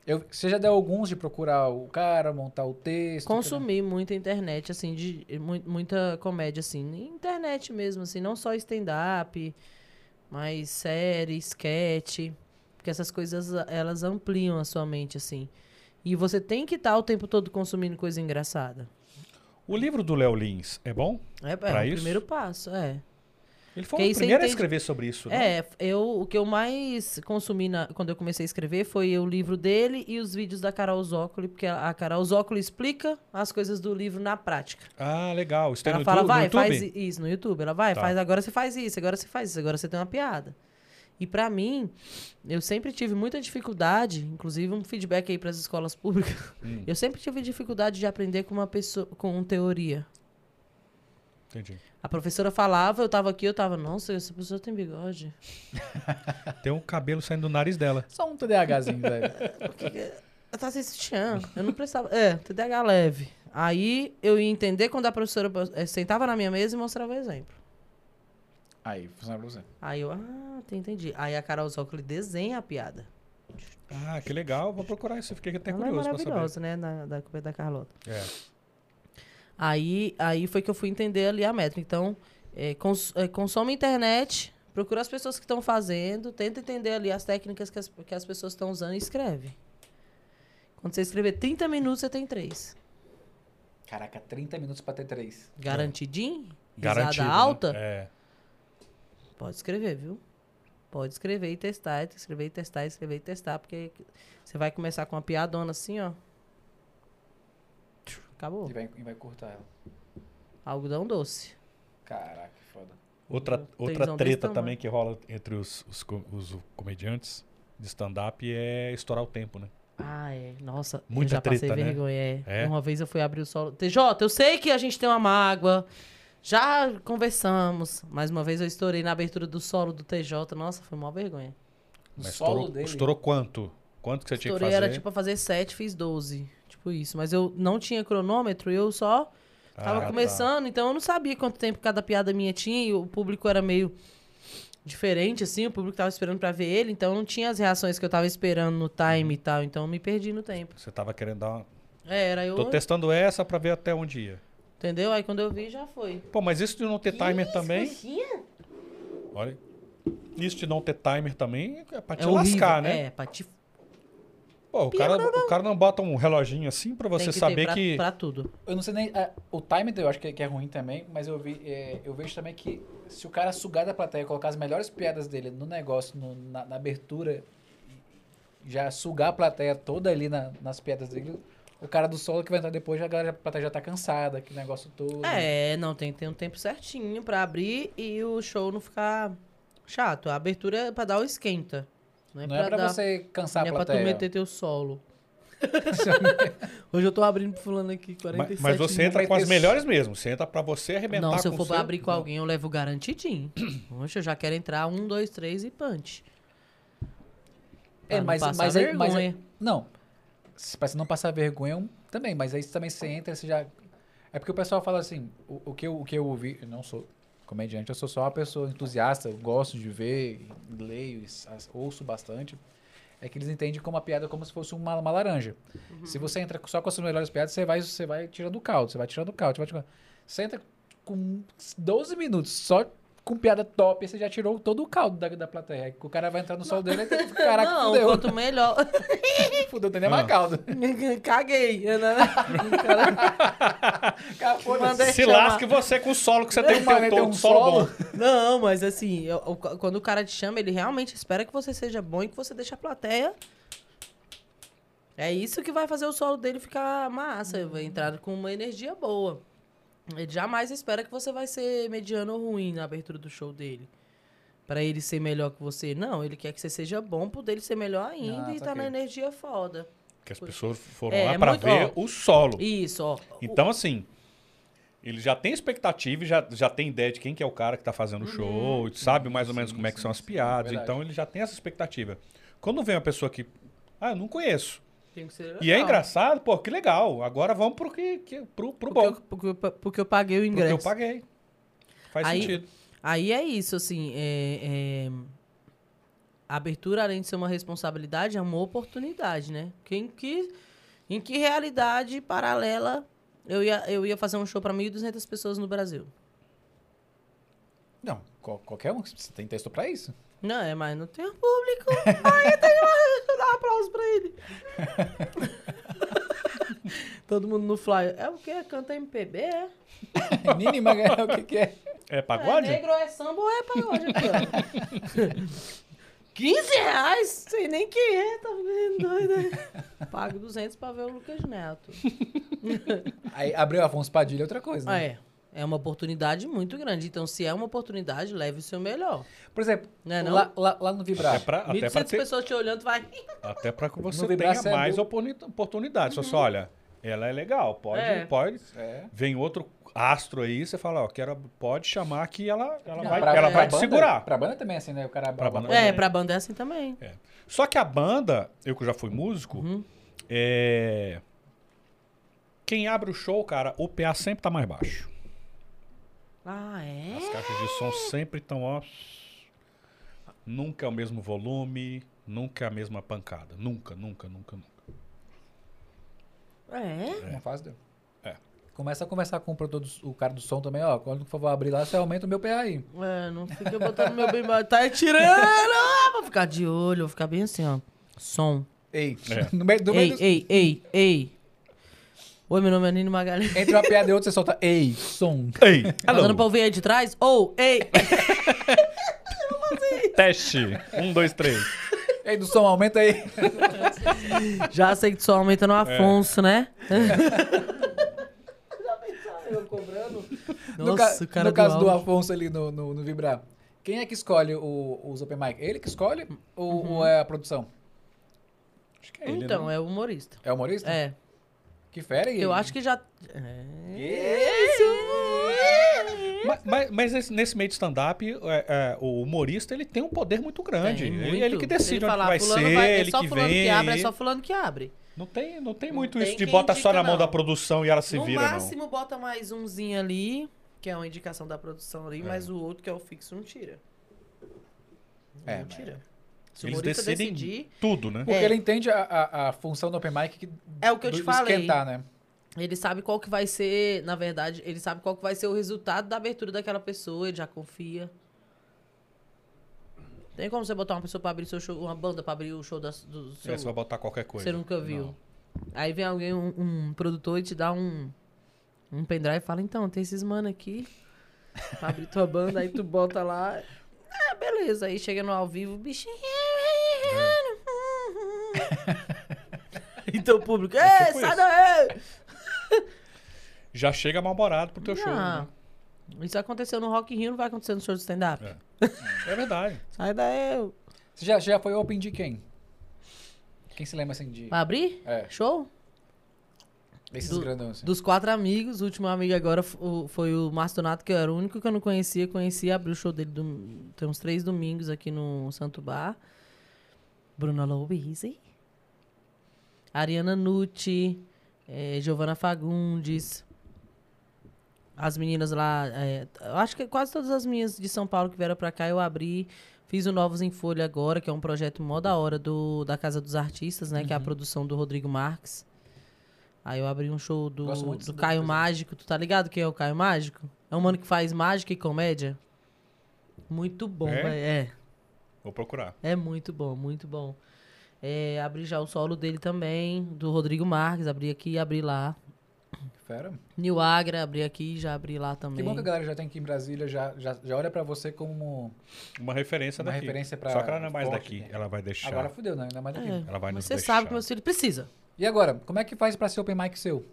Speaker 3: Eu, você já deu alguns de procurar o cara, montar o texto?
Speaker 2: Consumir muita internet, assim, de mu- muita comédia, assim, internet mesmo, assim, não só stand-up, mas série, sketch, porque essas coisas, elas ampliam a sua mente, assim. E você tem que estar o tempo todo consumindo coisa engraçada.
Speaker 1: O livro do Léo Lins é bom?
Speaker 2: É, é
Speaker 1: Pra
Speaker 2: o
Speaker 1: isso?
Speaker 2: primeiro passo, é.
Speaker 1: Ele foi o primeiro a escrever sobre isso, né?
Speaker 2: É, eu, o que eu mais consumi na- quando eu comecei a escrever foi o livro dele e os vídeos da Carol Zócoli, porque a, Carol Zócoli explica as coisas do livro na prática.
Speaker 1: Ah, legal. Isso tem
Speaker 2: Ela
Speaker 1: no,
Speaker 2: fala,
Speaker 1: no
Speaker 2: vai,
Speaker 1: YouTube?
Speaker 2: faz isso no YouTube. Ela vai,
Speaker 1: Tá.
Speaker 2: faz, agora você faz isso, agora você faz isso, agora você tem uma piada. E pra mim, eu sempre tive muita dificuldade, inclusive um feedback aí pras escolas públicas.
Speaker 1: Hum.
Speaker 2: Eu sempre tive dificuldade de aprender com uma pessoa com teoria.
Speaker 1: Entendi.
Speaker 2: A professora falava, eu tava aqui, eu tava, nossa, essa pessoa tem bigode.
Speaker 1: Tem um cabelo saindo do nariz dela.
Speaker 3: Só um TDAHzinho, velho.
Speaker 2: Eu tava sem sutiã. Eu não prestava. É, TDAH leve. Aí eu ia entender quando a professora eh, sentava na minha mesa e mostrava o exemplo.
Speaker 3: Aí, funciona pra você.
Speaker 2: Aí eu, ah, tá, entendi. Aí a Carol Zócoli desenha a piada.
Speaker 1: Ah, que legal. Vou procurar isso. Fiquei até
Speaker 2: Ela é
Speaker 1: curioso pra saber.
Speaker 2: maravilhosa, né? Na, da, da Carlota.
Speaker 1: É.
Speaker 2: Aí, aí foi que eu fui entender ali a métrica. Então, é, cons, é, consome internet, procura as pessoas que estão fazendo, tenta entender ali as técnicas que as, que as pessoas estão usando e escreve. Quando você escrever 30 minutos, você tem três.
Speaker 3: Caraca, 30 minutos pra ter três.
Speaker 2: Garantidinho?
Speaker 1: Garantido.
Speaker 2: Risada
Speaker 1: né?
Speaker 2: alta?
Speaker 1: É.
Speaker 2: Pode escrever, viu? Pode escrever e testar, escrever e testar, escrever e testar, porque você vai começar com uma piadona assim, ó. Acabou.
Speaker 3: E vai, e vai cortar ela.
Speaker 2: Algodão doce.
Speaker 3: Caraca, que foda.
Speaker 1: Outra, outra treta também que rola entre os, os, os comediantes de stand-up é estourar o tempo, né?
Speaker 2: Ah, é. Nossa,
Speaker 1: Muita
Speaker 2: eu já passei
Speaker 1: treta, né?
Speaker 2: vergonha. É.
Speaker 1: É?
Speaker 2: Uma vez eu fui abrir o solo. TJ, eu sei que a gente tem uma mágoa. Já conversamos. Mais uma vez eu estourei na abertura do solo do TJ. Nossa, foi uma vergonha.
Speaker 3: O
Speaker 1: Mas
Speaker 3: solo
Speaker 1: estourou,
Speaker 3: dele.
Speaker 1: estourou quanto? Quanto que você tinha que
Speaker 2: Estourei
Speaker 1: fazer?
Speaker 2: era tipo pra fazer 7, fiz 12. Tipo isso. Mas eu não tinha cronômetro, eu só
Speaker 1: Ah,
Speaker 2: tava
Speaker 1: tá.
Speaker 2: começando, então eu não sabia quanto tempo cada piada minha tinha e o público era meio diferente, assim, o público tava esperando pra ver ele, então não tinha as reações que eu tava esperando no time e tal, então eu me perdi no tempo.
Speaker 1: Você tava querendo dar uma...
Speaker 2: É, era eu,
Speaker 1: Tô testando essa pra ver até onde ia.
Speaker 2: entendeu? Aí quando eu vi, já foi.
Speaker 1: Pô, mas isso de não ter timer também...
Speaker 2: Coxinha?
Speaker 1: Olha. Isso de não ter timer também é pra te
Speaker 2: É horrível,
Speaker 1: lascar, né?
Speaker 2: É, pra te...
Speaker 1: Pô, o cara, o cara não bota um reloginho assim pra você
Speaker 2: tem que
Speaker 1: saber
Speaker 2: ter pra,
Speaker 1: que.
Speaker 2: pra tudo.
Speaker 3: Eu não sei nem. é, o time eu acho que, que é ruim também, mas eu, vi, é, eu vejo também que se o cara sugar da plateia, colocar as melhores piadas dele no negócio, no- na, na abertura, e já sugar a plateia toda ali na- nas piadas dele, o cara do solo que vai entrar depois, já, a, galera, a plateia já tá cansada, que negócio todo.
Speaker 2: É, não, tem que ter um tempo certinho pra abrir e o show não ficar chato. A abertura é pra dar o esquenta. Não é
Speaker 3: Não
Speaker 2: pra,
Speaker 3: é pra
Speaker 2: dar...
Speaker 3: você cansar
Speaker 2: não é
Speaker 3: a
Speaker 2: pra tu
Speaker 3: plateia.
Speaker 2: meter teu solo. Hoje eu tô abrindo pro fulano aqui, 47
Speaker 1: Mas, mas você entra com as melhores mesmo. Você entra pra você arrebentar
Speaker 2: Não, se eu for pra
Speaker 1: seu-
Speaker 2: abrir com alguém, eu levo garantidinho. Oxe, eu já quero entrar um, dois, três e punch. Pra
Speaker 3: É,
Speaker 2: não
Speaker 3: mas,
Speaker 2: passar
Speaker 3: mas, aí- mas aí-. Não. Se- Pra você não passar vergonha também, mas aí também você entra, você já. É porque o pessoal fala assim, o, o que, eu, o que eu ouvi, eu não sou comediante, eu sou só uma pessoa entusiasta, eu gosto de ver, leio, ouço bastante. É que eles entendem como a piada como se fosse uma, uma laranja.
Speaker 2: Uhum.
Speaker 3: Se você entra só com as suas melhores piadas, você vai, você vai tirando o caldo, você vai tirando o caldo, você vai tirando. Você entra com 12 minutos só com piada top, você já tirou todo o caldo da, da plateia. O cara vai entrar no sol dele e tem caraca,
Speaker 2: não,
Speaker 3: fudeu.
Speaker 2: quanto melhor.
Speaker 3: Fudeu, tem nem
Speaker 1: Ah.
Speaker 3: mais caldo.
Speaker 2: Caguei. né?
Speaker 3: Cara.
Speaker 2: Mandei-
Speaker 1: Se
Speaker 2: chamar.
Speaker 1: lasque você com o solo que você tem que ter
Speaker 3: Mas
Speaker 1: um,
Speaker 3: tem
Speaker 1: todo
Speaker 3: um
Speaker 1: solo
Speaker 3: solo.
Speaker 1: bom.
Speaker 2: Não, mas assim, eu- o- quando o cara te chama, ele realmente espera que você seja bom e que você deixe a plateia. É isso que vai fazer o solo dele ficar massa, vai entrar com uma energia boa. Ele jamais espera que você vai ser mediano ou ruim na abertura do show dele. Pra ele ser melhor que você. Não, ele quer que você seja bom, pro dele ser melhor ainda
Speaker 3: Ah,
Speaker 2: e tá na energia foda.
Speaker 1: Que as pessoas foram
Speaker 2: É,
Speaker 1: lá
Speaker 2: é
Speaker 1: pra
Speaker 2: muito-
Speaker 1: ver
Speaker 2: ó.
Speaker 1: o solo.
Speaker 2: Isso, ó.
Speaker 1: Então, assim, ele já tem expectativa e já, já tem ideia de quem que é o cara que tá fazendo o
Speaker 2: Uhum.
Speaker 1: show, sabe mais ou
Speaker 3: sim,
Speaker 1: menos como é que
Speaker 3: sim,
Speaker 1: são as
Speaker 3: sim,
Speaker 1: piadas.
Speaker 3: verdade.
Speaker 1: Então, ele já tem essa expectativa. Quando vem uma pessoa que, ah, eu não conheço.
Speaker 2: Tem que ser
Speaker 1: E é engraçado, pô, que legal. Agora vamos pro que, que pro, pro
Speaker 2: Porque
Speaker 1: bom.
Speaker 2: eu, porque, eu- porque eu paguei o
Speaker 1: Porque
Speaker 2: ingresso.
Speaker 1: eu paguei. Faz
Speaker 2: Aí-
Speaker 1: sentido.
Speaker 2: Aí é isso, assim, é, é, a abertura, além de ser uma responsabilidade, é uma oportunidade, né? Que, em, que, em que realidade paralela eu ia, eu ia fazer um show para 1.200 pessoas no Brasil?
Speaker 3: Não, qual- qualquer um. Você tem texto pra isso.
Speaker 2: Não, é, mas não tem público. Aí tem uma, dá um aplauso pra ele. Todo mundo no flyer. É o quê? Canta MPB, é?
Speaker 3: Nini Magalhães, o que, que é?
Speaker 1: É pagode?
Speaker 2: É negro, é samba ou é pagode aqui, ó? 15 reais? Sei nem quem é, tá ficando doido. né? Pago 200 pra ver o Lucas Neto.
Speaker 3: Aí abriu Afonso Padilha é outra coisa.
Speaker 2: Ah,
Speaker 3: Né?
Speaker 2: é. É uma oportunidade muito grande. Então, se é uma oportunidade, leve o seu melhor.
Speaker 3: Por exemplo,
Speaker 2: Não é não?
Speaker 3: lá, lá, lá no Vibrar.
Speaker 1: É pra, até,
Speaker 2: 1.200
Speaker 1: pra ter,
Speaker 2: pessoas te olhando, vai...
Speaker 1: até pra que você tenha
Speaker 3: é
Speaker 1: mais
Speaker 3: do-
Speaker 1: oportuni- oportunidades. Só, só, olha, ela é legal, pode,
Speaker 2: É.
Speaker 1: pode.
Speaker 3: É.
Speaker 1: Vem outro astro aí, você fala, ó, quero, pode chamar que ela, ela
Speaker 2: Não,
Speaker 1: vai,
Speaker 2: pra-
Speaker 1: ela
Speaker 2: é.
Speaker 1: vai te
Speaker 3: banda,
Speaker 1: segurar.
Speaker 3: Pra banda também, assim, né? O cara
Speaker 1: Pra banda
Speaker 2: É, pra banda é assim também.
Speaker 1: É. Só que a banda, eu que já fui músico,
Speaker 2: Uhum.
Speaker 1: é... quem abre o show, cara, o PA sempre tá mais baixo.
Speaker 2: Ah, é?
Speaker 1: As caixas de som sempre estão, ó. Nunca é o mesmo volume, nunca é a mesma pancada. Nunca, nunca, nunca, nunca.
Speaker 2: É?
Speaker 3: Não faz, deu.
Speaker 1: É.
Speaker 3: Começa a conversar com o, produtor do- o cara do som também, ó. Quando favor abrir lá, você aumenta o meu PA aí.
Speaker 2: É, não fica botando meu bem baixo. Tá tirando! Ah, Vou ficar de olho, vou ficar bem assim, ó. Som.
Speaker 3: Ei,
Speaker 1: É.
Speaker 3: no meio, no meio
Speaker 2: Ei,
Speaker 3: dos-
Speaker 2: ei, ei, ei. Oi, meu nome é Nino Magalhães.
Speaker 3: Entre uma piada e outra, você solta ei, som.
Speaker 1: Ei,
Speaker 2: Tá dando pra ouvir aí de trás? Ou, ei!
Speaker 1: Teste. Um, dois, três.
Speaker 3: Ei, do som, aumenta aí.
Speaker 2: Já sei que tu só aumenta
Speaker 1: É.
Speaker 2: no Afonso, né? Já pensaram eu cobrando?
Speaker 3: no ca-
Speaker 2: Nossa, o cara
Speaker 3: no caso do
Speaker 2: áudio.
Speaker 3: Afonso ali no, no, no Vibrar, quem é que escolhe o, os open mic? Ele que escolhe ou,
Speaker 2: Uhum.
Speaker 3: ou é a produção?
Speaker 1: Acho que é ele,
Speaker 2: Então,
Speaker 1: né?
Speaker 2: é humorista.
Speaker 3: É o humorista?
Speaker 2: É.
Speaker 3: Que fera.
Speaker 2: Eu acho que já. É.
Speaker 1: Mas, mas- mas nesse, nesse meio de stand-up, é, é, o humorista ele tem um poder muito grande.
Speaker 2: Tem
Speaker 1: ele,
Speaker 2: muito.
Speaker 1: ele que
Speaker 2: Se
Speaker 1: decide
Speaker 2: ele
Speaker 1: onde
Speaker 2: falar,
Speaker 1: vai ser,
Speaker 2: vai- é
Speaker 1: ele
Speaker 2: só
Speaker 1: que
Speaker 2: fulano
Speaker 1: vem.
Speaker 2: que abre, é só fulano que abre.
Speaker 1: Não tem, não tem
Speaker 2: Não
Speaker 1: muito
Speaker 2: tem
Speaker 1: isso de bota só na mão
Speaker 2: não.
Speaker 1: da produção e ela se
Speaker 2: no
Speaker 1: vira,
Speaker 2: máximo, bota mais umzinho ali, que é uma indicação da produção ali,
Speaker 1: É.
Speaker 2: mas o outro, que é o fixo, não tira.
Speaker 3: É,
Speaker 2: Mentira. Se o
Speaker 1: Eles
Speaker 2: humorista
Speaker 1: decidem
Speaker 2: decidir,
Speaker 1: tudo, né?
Speaker 3: Porque
Speaker 2: É.
Speaker 3: ele entende a, a, a função do open mic que,
Speaker 2: É o que eu te falei.
Speaker 3: esquentar, né?
Speaker 2: ele sabe qual que vai ser, na verdade, ele sabe qual que vai ser o resultado da abertura daquela pessoa, ele já confia. Tem como você botar uma pessoa pra abrir seu show, uma banda pra abrir o show da, do seu...
Speaker 1: É, você vai botar qualquer coisa.
Speaker 2: Você nunca viu.
Speaker 1: Não.
Speaker 2: Aí vem alguém, um, um produtor, e te dá um, um pendrive e fala, então, tem esses mano aqui pra abrir tua banda, aí tu bota lá. Ah, beleza. Aí chega no ao vivo, bichinho. então o público,
Speaker 1: É tipo
Speaker 2: sai daí!
Speaker 1: Já chega mal-humorado pro teu show.
Speaker 2: Não.
Speaker 1: Né?
Speaker 2: Isso aconteceu no Rock in Rio, não vai acontecer no show de stand-up.
Speaker 1: É. É verdade.
Speaker 2: Sai daí.
Speaker 3: Você já, já foi open de quem? Quem se lembra assim de.
Speaker 2: Pra abrir?
Speaker 3: É,
Speaker 2: Show?
Speaker 3: desses
Speaker 2: do-
Speaker 3: grandões. Assim.
Speaker 2: Dos quatro amigos, o último amigo agora foi o Márcio Donato, que eu era o único que eu não conhecia. Conheci, abri o show dele tem uns três domingos aqui no Santo Bar. Bruna Louise. Ariana Nucci. eh, Giovanna Fagundes. As meninas lá. eu acho que quase todas as minhas de São Paulo que vieram pra cá eu abri. Fiz o Novos em Folha agora, que é um projeto mó da hora do, da Casa dos Artistas, né? Que é a produção do Rodrigo Marques. Aí eu abri um show do, do Caio. Mágico. Tu tá ligado quem é o Caio Mágico? É um mano que faz mágica e comédia. Muito bom,
Speaker 1: É?
Speaker 2: velho. É.
Speaker 1: Vou procurar.
Speaker 2: É muito bom, muito bom. É, abri já o solo dele também, do Rodrigo Marques. Abri aqui e abri lá.
Speaker 3: Fera.
Speaker 2: Nil Agra, abri aqui e já abri lá
Speaker 3: Que
Speaker 2: também.
Speaker 3: bom que a galera já tem aqui em Brasília, já, já, já olha pra você como.
Speaker 1: Uma referência
Speaker 3: Uma
Speaker 1: daqui.
Speaker 3: referência pra
Speaker 1: Só que ela não é mais daqui.
Speaker 3: né?
Speaker 1: Ela vai deixar.
Speaker 3: Agora fudeu, né? Ainda mais daqui.
Speaker 2: É,
Speaker 1: Ela vai nos
Speaker 2: mas você
Speaker 1: deixar.
Speaker 2: sabe que meu filho precisa.
Speaker 3: E agora, como é que faz pra ser open mic seu?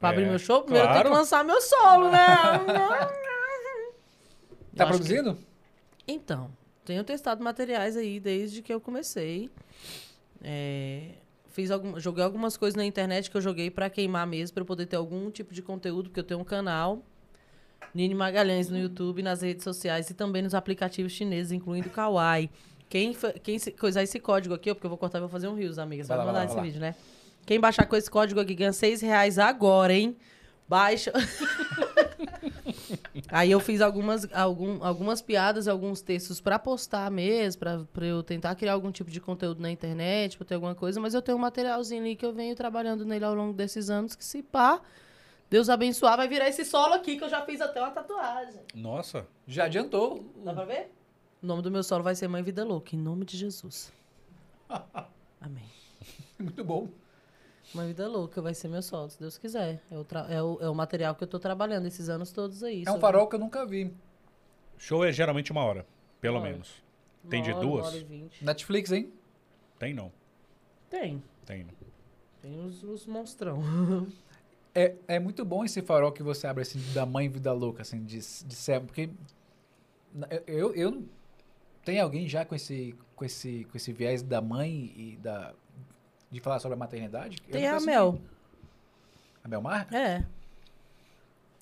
Speaker 2: Pra
Speaker 1: É,
Speaker 2: abrir meu show, primeiro eu tenho
Speaker 1: claro.
Speaker 2: que lançar meu solo, né?
Speaker 3: Tá
Speaker 2: Acho que-
Speaker 3: produzindo?
Speaker 2: Então, tenho testado materiais aí desde que eu comecei. É, fiz algum, joguei algumas coisas na internet que eu joguei pra queimar mesmo, pra eu poder ter algum tipo de conteúdo, porque eu tenho um canal, Nini Magalhães, no YouTube, nas redes sociais e também nos aplicativos chineses, incluindo o Kawaii. Quem, quem coisar esse código aqui, ó, porque eu vou cortar e vou fazer um rios, amigas.
Speaker 3: Vai
Speaker 2: Vai mandar
Speaker 3: lá,
Speaker 2: esse
Speaker 3: lá.
Speaker 2: vídeo, né? Quem baixar com esse código aqui ganha seis reais agora, hein? Baixa. Aí eu fiz algumas, algum, algumas piadas e alguns textos pra postar mesmo, pra, pra eu tentar criar algum tipo de conteúdo na internet, pra ter alguma coisa, mas eu tenho um materialzinho ali que eu venho trabalhando nele ao longo desses anos, que se pá, Deus abençoar, vai virar esse solo aqui, que eu já fiz até uma tatuagem.
Speaker 1: Nossa.
Speaker 3: Já adiantou.
Speaker 2: Dá pra ver? O nome do meu solo vai ser Mãe Vida Louca, em nome de Jesus. Amém.
Speaker 3: Muito bom.
Speaker 2: Mãe Vida Louca vai ser meu solo, se Deus quiser. É o, tra- é o, é o material que eu tô trabalhando esses anos todos aí.
Speaker 3: É um farol que eu nunca vi.
Speaker 1: Show é geralmente uma hora. Pelo
Speaker 2: Uma hora.
Speaker 1: menos. Tem de
Speaker 2: Uma hora, uma
Speaker 1: duas?
Speaker 2: hora e vinte.
Speaker 3: Netflix, hein?
Speaker 1: Tem não.
Speaker 2: Tem.
Speaker 1: Tem não.
Speaker 2: Tem os, os monstrão.
Speaker 3: É, é muito bom esse farol que você abre assim da mãe vida louca, assim, de, de ser, porque eu, eu, eu- tem alguém já com esse com esse com esse viés da mãe e da de falar sobre a maternidade?
Speaker 2: Tem
Speaker 3: não
Speaker 2: a Mel.
Speaker 3: A Mel Mar?
Speaker 2: É.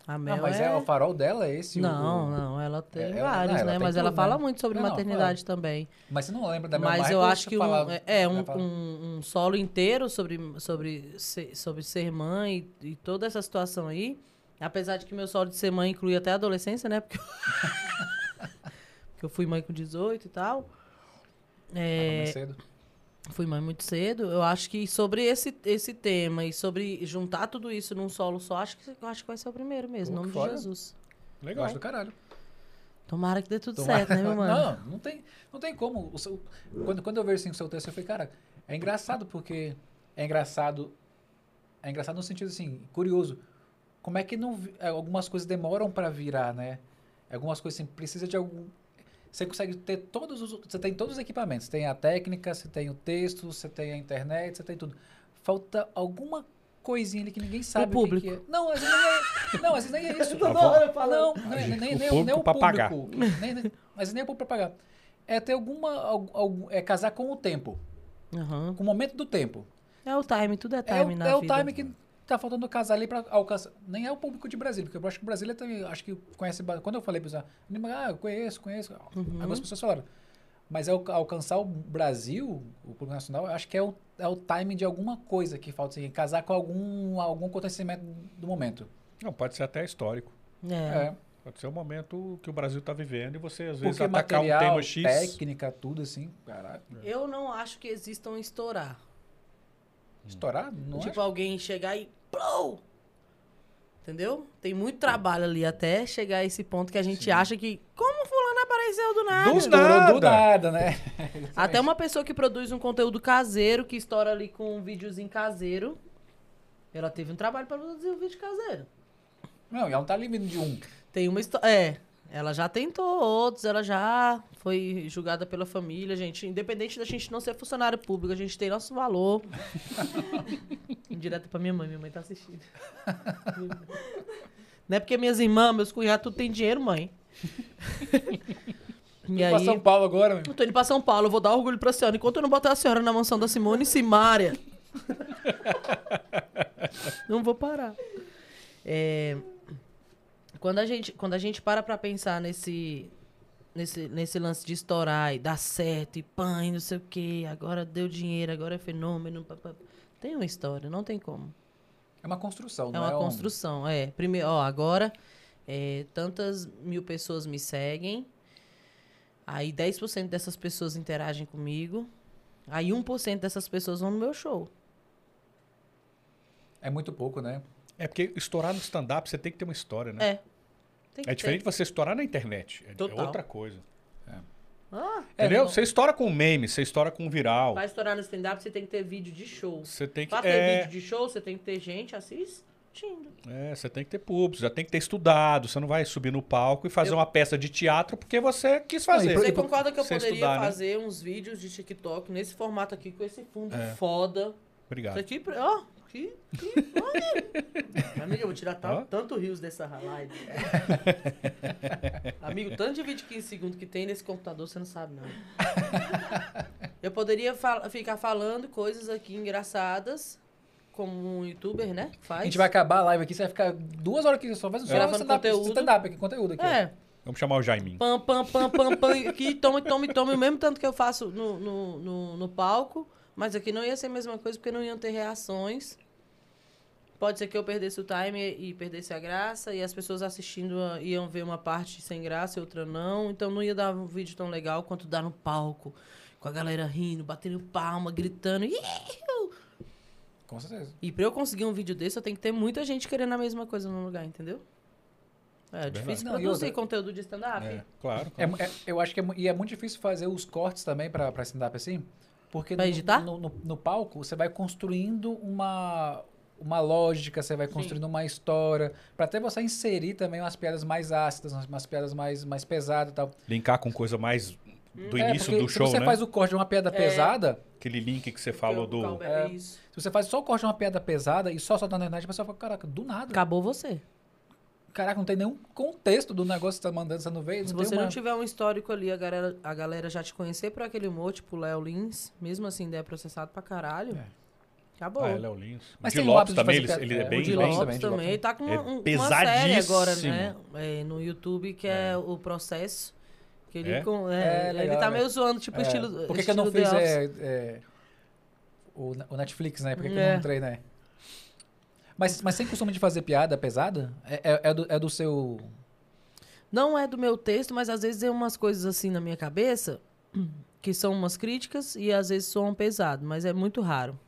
Speaker 2: A Mel
Speaker 3: Não, mas
Speaker 2: é...
Speaker 3: é... o farol dela é esse?
Speaker 2: Não,
Speaker 3: o-
Speaker 2: não, ela tem
Speaker 3: É, ela-
Speaker 2: vários,
Speaker 3: não, ela
Speaker 2: né?
Speaker 3: tem
Speaker 2: Mas ela
Speaker 3: tudo,
Speaker 2: fala
Speaker 3: né?
Speaker 2: muito sobre
Speaker 3: Não, não,
Speaker 2: maternidade também.
Speaker 3: Mas você não lembra da Mel
Speaker 2: Mas
Speaker 3: Mar?
Speaker 2: eu acho que um,
Speaker 3: fala-
Speaker 2: é- é um,
Speaker 3: ela fala-
Speaker 2: um, um solo inteiro sobre, sobre, ser, sobre ser mãe e, e toda essa situação aí. Apesar de que meu solo de ser mãe inclui até a adolescência, né? Porque eu, porque eu fui mãe com 18 e tal.
Speaker 3: Ah,
Speaker 2: É,
Speaker 3: mais cedo.
Speaker 2: Fui mãe muito cedo. Eu acho que sobre esse, esse tema e sobre juntar tudo isso num solo só, acho que, eu acho que vai ser o primeiro mesmo, em nome
Speaker 3: que
Speaker 2: de. Jesus.
Speaker 3: Eu
Speaker 1: Legal.
Speaker 3: acho do caralho.
Speaker 2: Tomara que dê tudo
Speaker 3: Tomara-
Speaker 2: certo, né, meu mano?
Speaker 3: Não, não tem, não tem como. Seu- quando, quando eu vejo assim, o seu texto, eu falei, cara, é engraçado porque é engraçado. É engraçado no sentido assim, curioso. Como é que não é, algumas coisas demoram pra virar, né? Algumas coisas assim, precisa de algum. Você consegue ter todos os. Você tem todos os equipamentos. Você tem a técnica, você tem o texto, você tem a internet, você tem tudo. Falta alguma coisinha ali que ninguém sabe o, que
Speaker 2: público.
Speaker 3: que é. Não, às vezes nem é, não, às vezes nem é isso.
Speaker 1: Hora
Speaker 3: Não, nem, nem, nem,
Speaker 1: O
Speaker 3: nem,
Speaker 1: público
Speaker 3: nem o
Speaker 1: pra pagar.
Speaker 3: público. Nem, nem, mas nem o público pra pagar. É ter alguma. al- al- é casar com o tempo.
Speaker 2: Aham.
Speaker 3: Com o momento do tempo.
Speaker 2: É o time, tudo é
Speaker 3: É,
Speaker 2: time
Speaker 3: o,
Speaker 2: na
Speaker 3: é o
Speaker 2: vida.
Speaker 3: time que tá faltando casar ali pra alcançar. Nem é o público de Brasília, porque eu acho que Brasília tem. Acho que conhece. Quando eu falei pra pessoa, ah, eu conheço, conheço.
Speaker 2: Uhum.
Speaker 3: Algumas pessoas falaram. Mas é o- alcançar o Brasil, o público nacional, eu acho que é o, é o time de alguma coisa que falta. Assim, casar com algum, algum acontecimento do momento.
Speaker 1: Não, pode ser até histórico.
Speaker 2: É.
Speaker 3: É.
Speaker 1: Pode ser o momento que o Brasil está vivendo e você, às vezes,
Speaker 3: Porque
Speaker 1: atacar um
Speaker 3: material,
Speaker 1: tema X.
Speaker 3: técnica, tudo assim, caralho.
Speaker 2: Eu não acho que existam estourar.
Speaker 3: Estourado? Não
Speaker 2: tipo,
Speaker 3: acho.
Speaker 2: alguém chegar e. Plou! Entendeu? Tem muito trabalho ali até chegar a esse ponto que a gente acha que. Como fulano apareceu do nada?
Speaker 1: Do
Speaker 3: Estourou do
Speaker 1: nada.
Speaker 3: nada, né?
Speaker 2: Até uma pessoa que produz um conteúdo caseiro, que estoura ali com um videozinho caseiro. Ela teve um trabalho pra produzir um vídeo caseiro.
Speaker 3: Não, ela não tá ali vindo de um.
Speaker 2: Tem uma história. É. Ela já tentou outros, ela já foi julgada pela família, gente. Independente da gente não ser funcionário público, a gente tem nosso valor. Direto pra minha mãe, minha mãe tá assistindo. Não é porque minhas irmãs, meus cunhados, tudo tem dinheiro, mãe. E
Speaker 3: Pra
Speaker 2: aí,
Speaker 3: São Paulo agora, meu.
Speaker 2: eu tô indo pra São Paulo, eu vou dar orgulho pra senhora. Enquanto eu não botar a senhora na mansão da Simone e Simária. não vou parar. É, quando, a gente, quando a gente para pra pensar nesse, nesse, nesse lance de estourar e dar certo e pã, e não sei o quê, agora deu dinheiro, agora é fenômeno. pá, pá. Tem uma história, não tem como.
Speaker 3: É uma construção,
Speaker 2: É
Speaker 3: não
Speaker 2: uma
Speaker 3: é um-
Speaker 2: construção, é. Primeiro, ó, agora é, tantas mil pessoas me seguem. Aí 10% dessas pessoas interagem comigo. Aí 1% dessas pessoas vão no meu show.
Speaker 3: É muito pouco, né?
Speaker 1: É porque estourar no stand-up você tem que ter uma história, né?
Speaker 2: É. Tem que
Speaker 1: É diferente de
Speaker 2: ter.
Speaker 1: você estourar na internet. É- É
Speaker 2: Total.
Speaker 1: outra coisa.
Speaker 2: Ah,
Speaker 1: Entendeu?
Speaker 3: não-
Speaker 1: Você estoura com meme, você estoura com viral.
Speaker 2: vai estourar no stand-up, você tem que ter vídeo de show.
Speaker 1: Você tem que.
Speaker 2: Pra ter
Speaker 1: É,
Speaker 2: vídeo de show, você tem que ter gente assistindo.
Speaker 1: é, você tem que ter público, já tem que ter estudado. Você não vai subir no palco e fazer
Speaker 2: Eu-
Speaker 1: uma peça de teatro porque você quis
Speaker 3: Não,
Speaker 1: fazer.
Speaker 3: pro-
Speaker 2: Você concorda que eu poderia
Speaker 1: estudar, né?
Speaker 2: fazer uns vídeos de TikTok nesse formato aqui, com esse fundo
Speaker 1: É.
Speaker 2: foda?
Speaker 1: Obrigado.
Speaker 2: Isso aqui, ó, olha. Amigo, eu vou tirar
Speaker 1: Ó.
Speaker 2: tanto rios dessa live. Amigo, tanto de vídeo de 15 segundos que tem nesse computador, você não sabe, não. Eu poderia fal- ficar falando coisas aqui engraçadas, como um youtuber, né? Faz.
Speaker 3: A gente vai acabar a live aqui, você vai ficar duas horas aqui só fazendo
Speaker 2: Gravando
Speaker 3: stand-up,
Speaker 2: conteúdo.
Speaker 3: stand-up aqui, conteúdo aqui.
Speaker 2: É,
Speaker 1: Vamos chamar o Jaiminho.
Speaker 2: pam, pam, pam, pam, pam, aqui, toma, toma, toma, o mesmo tanto que eu faço no, no, no, no palco, mas aqui não ia ser a mesma coisa, porque não iam ter reações. Pode ser que eu perdesse o time e perdesse a graça, e as pessoas assistindo ah, iam ver uma parte sem graça e outra não, então não ia dar um vídeo tão legal quanto dar no palco, com a galera rindo, batendo palma, gritando. "Iu!"
Speaker 3: Com certeza.
Speaker 2: E pra eu conseguir um vídeo desse, eu tenho que ter muita gente querendo a mesma coisa no lugar, entendeu? É difícil
Speaker 3: Não,
Speaker 2: produzir
Speaker 3: outra-
Speaker 2: conteúdo de stand-up.
Speaker 1: É, claro.
Speaker 3: É, mu- é- eu acho que é, e é muito difícil fazer os cortes também pra, pra stand-up assim, porque
Speaker 2: Pra
Speaker 3: no-
Speaker 2: editar?
Speaker 3: No, no, no palco você vai construindo uma, uma lógica, você vai
Speaker 2: Sim.
Speaker 3: construindo uma história, pra até você inserir também umas piadas mais ácidas, umas, umas piadas mais, mais pesadas e tal.
Speaker 1: Linkar com coisa mais do
Speaker 3: É,
Speaker 1: início do
Speaker 3: se
Speaker 1: show,
Speaker 3: você
Speaker 1: né?
Speaker 3: faz o corte de uma piada
Speaker 2: É.
Speaker 3: pesada,
Speaker 1: Aquele link que você falou do.
Speaker 3: É.
Speaker 2: Isso.
Speaker 3: se você faz só o corte de uma piada pesada e só soltar na internet, a pessoa fala, caraca, do nada.
Speaker 2: Acabou você.
Speaker 3: Caraca, não tem nenhum contexto do negócio que você tá mandando, você não vê.
Speaker 2: Se você
Speaker 3: uma-
Speaker 2: não tiver um histórico ali, a galera, a galera já te conhecer por aquele humor, tipo Léo Lins, mesmo assim, der processado pra caralho.
Speaker 3: É.
Speaker 2: Acabou.
Speaker 1: Ah, é Léo Lins.
Speaker 3: Mas o
Speaker 1: Lopes também, ele, ele é
Speaker 3: é,
Speaker 1: bem.
Speaker 2: o de
Speaker 3: bem
Speaker 2: Lopes
Speaker 3: também, de
Speaker 2: também.
Speaker 3: Lopes.
Speaker 2: Tá com
Speaker 1: É
Speaker 2: uma, um- uma série agora,
Speaker 1: pesadíssimo.
Speaker 2: né? É, no YouTube, que é, o processo. Que ele,
Speaker 1: É?
Speaker 2: com,
Speaker 3: É,
Speaker 2: é, ele
Speaker 3: legal,
Speaker 2: tá meio zoando, tipo,
Speaker 3: É,
Speaker 2: estilo.
Speaker 3: Por que, que eu não
Speaker 2: estilo
Speaker 3: fiz é, é, o, Netflix, né? Por que, que eu
Speaker 2: É.
Speaker 3: não entrei, né? Mas, mas sem costume de fazer piada pesada? É, é, é do, é do seu.
Speaker 2: Não é do meu texto, mas às vezes tem umas coisas assim na minha cabeça que são umas críticas e às vezes soam pesado, mas é muito raro.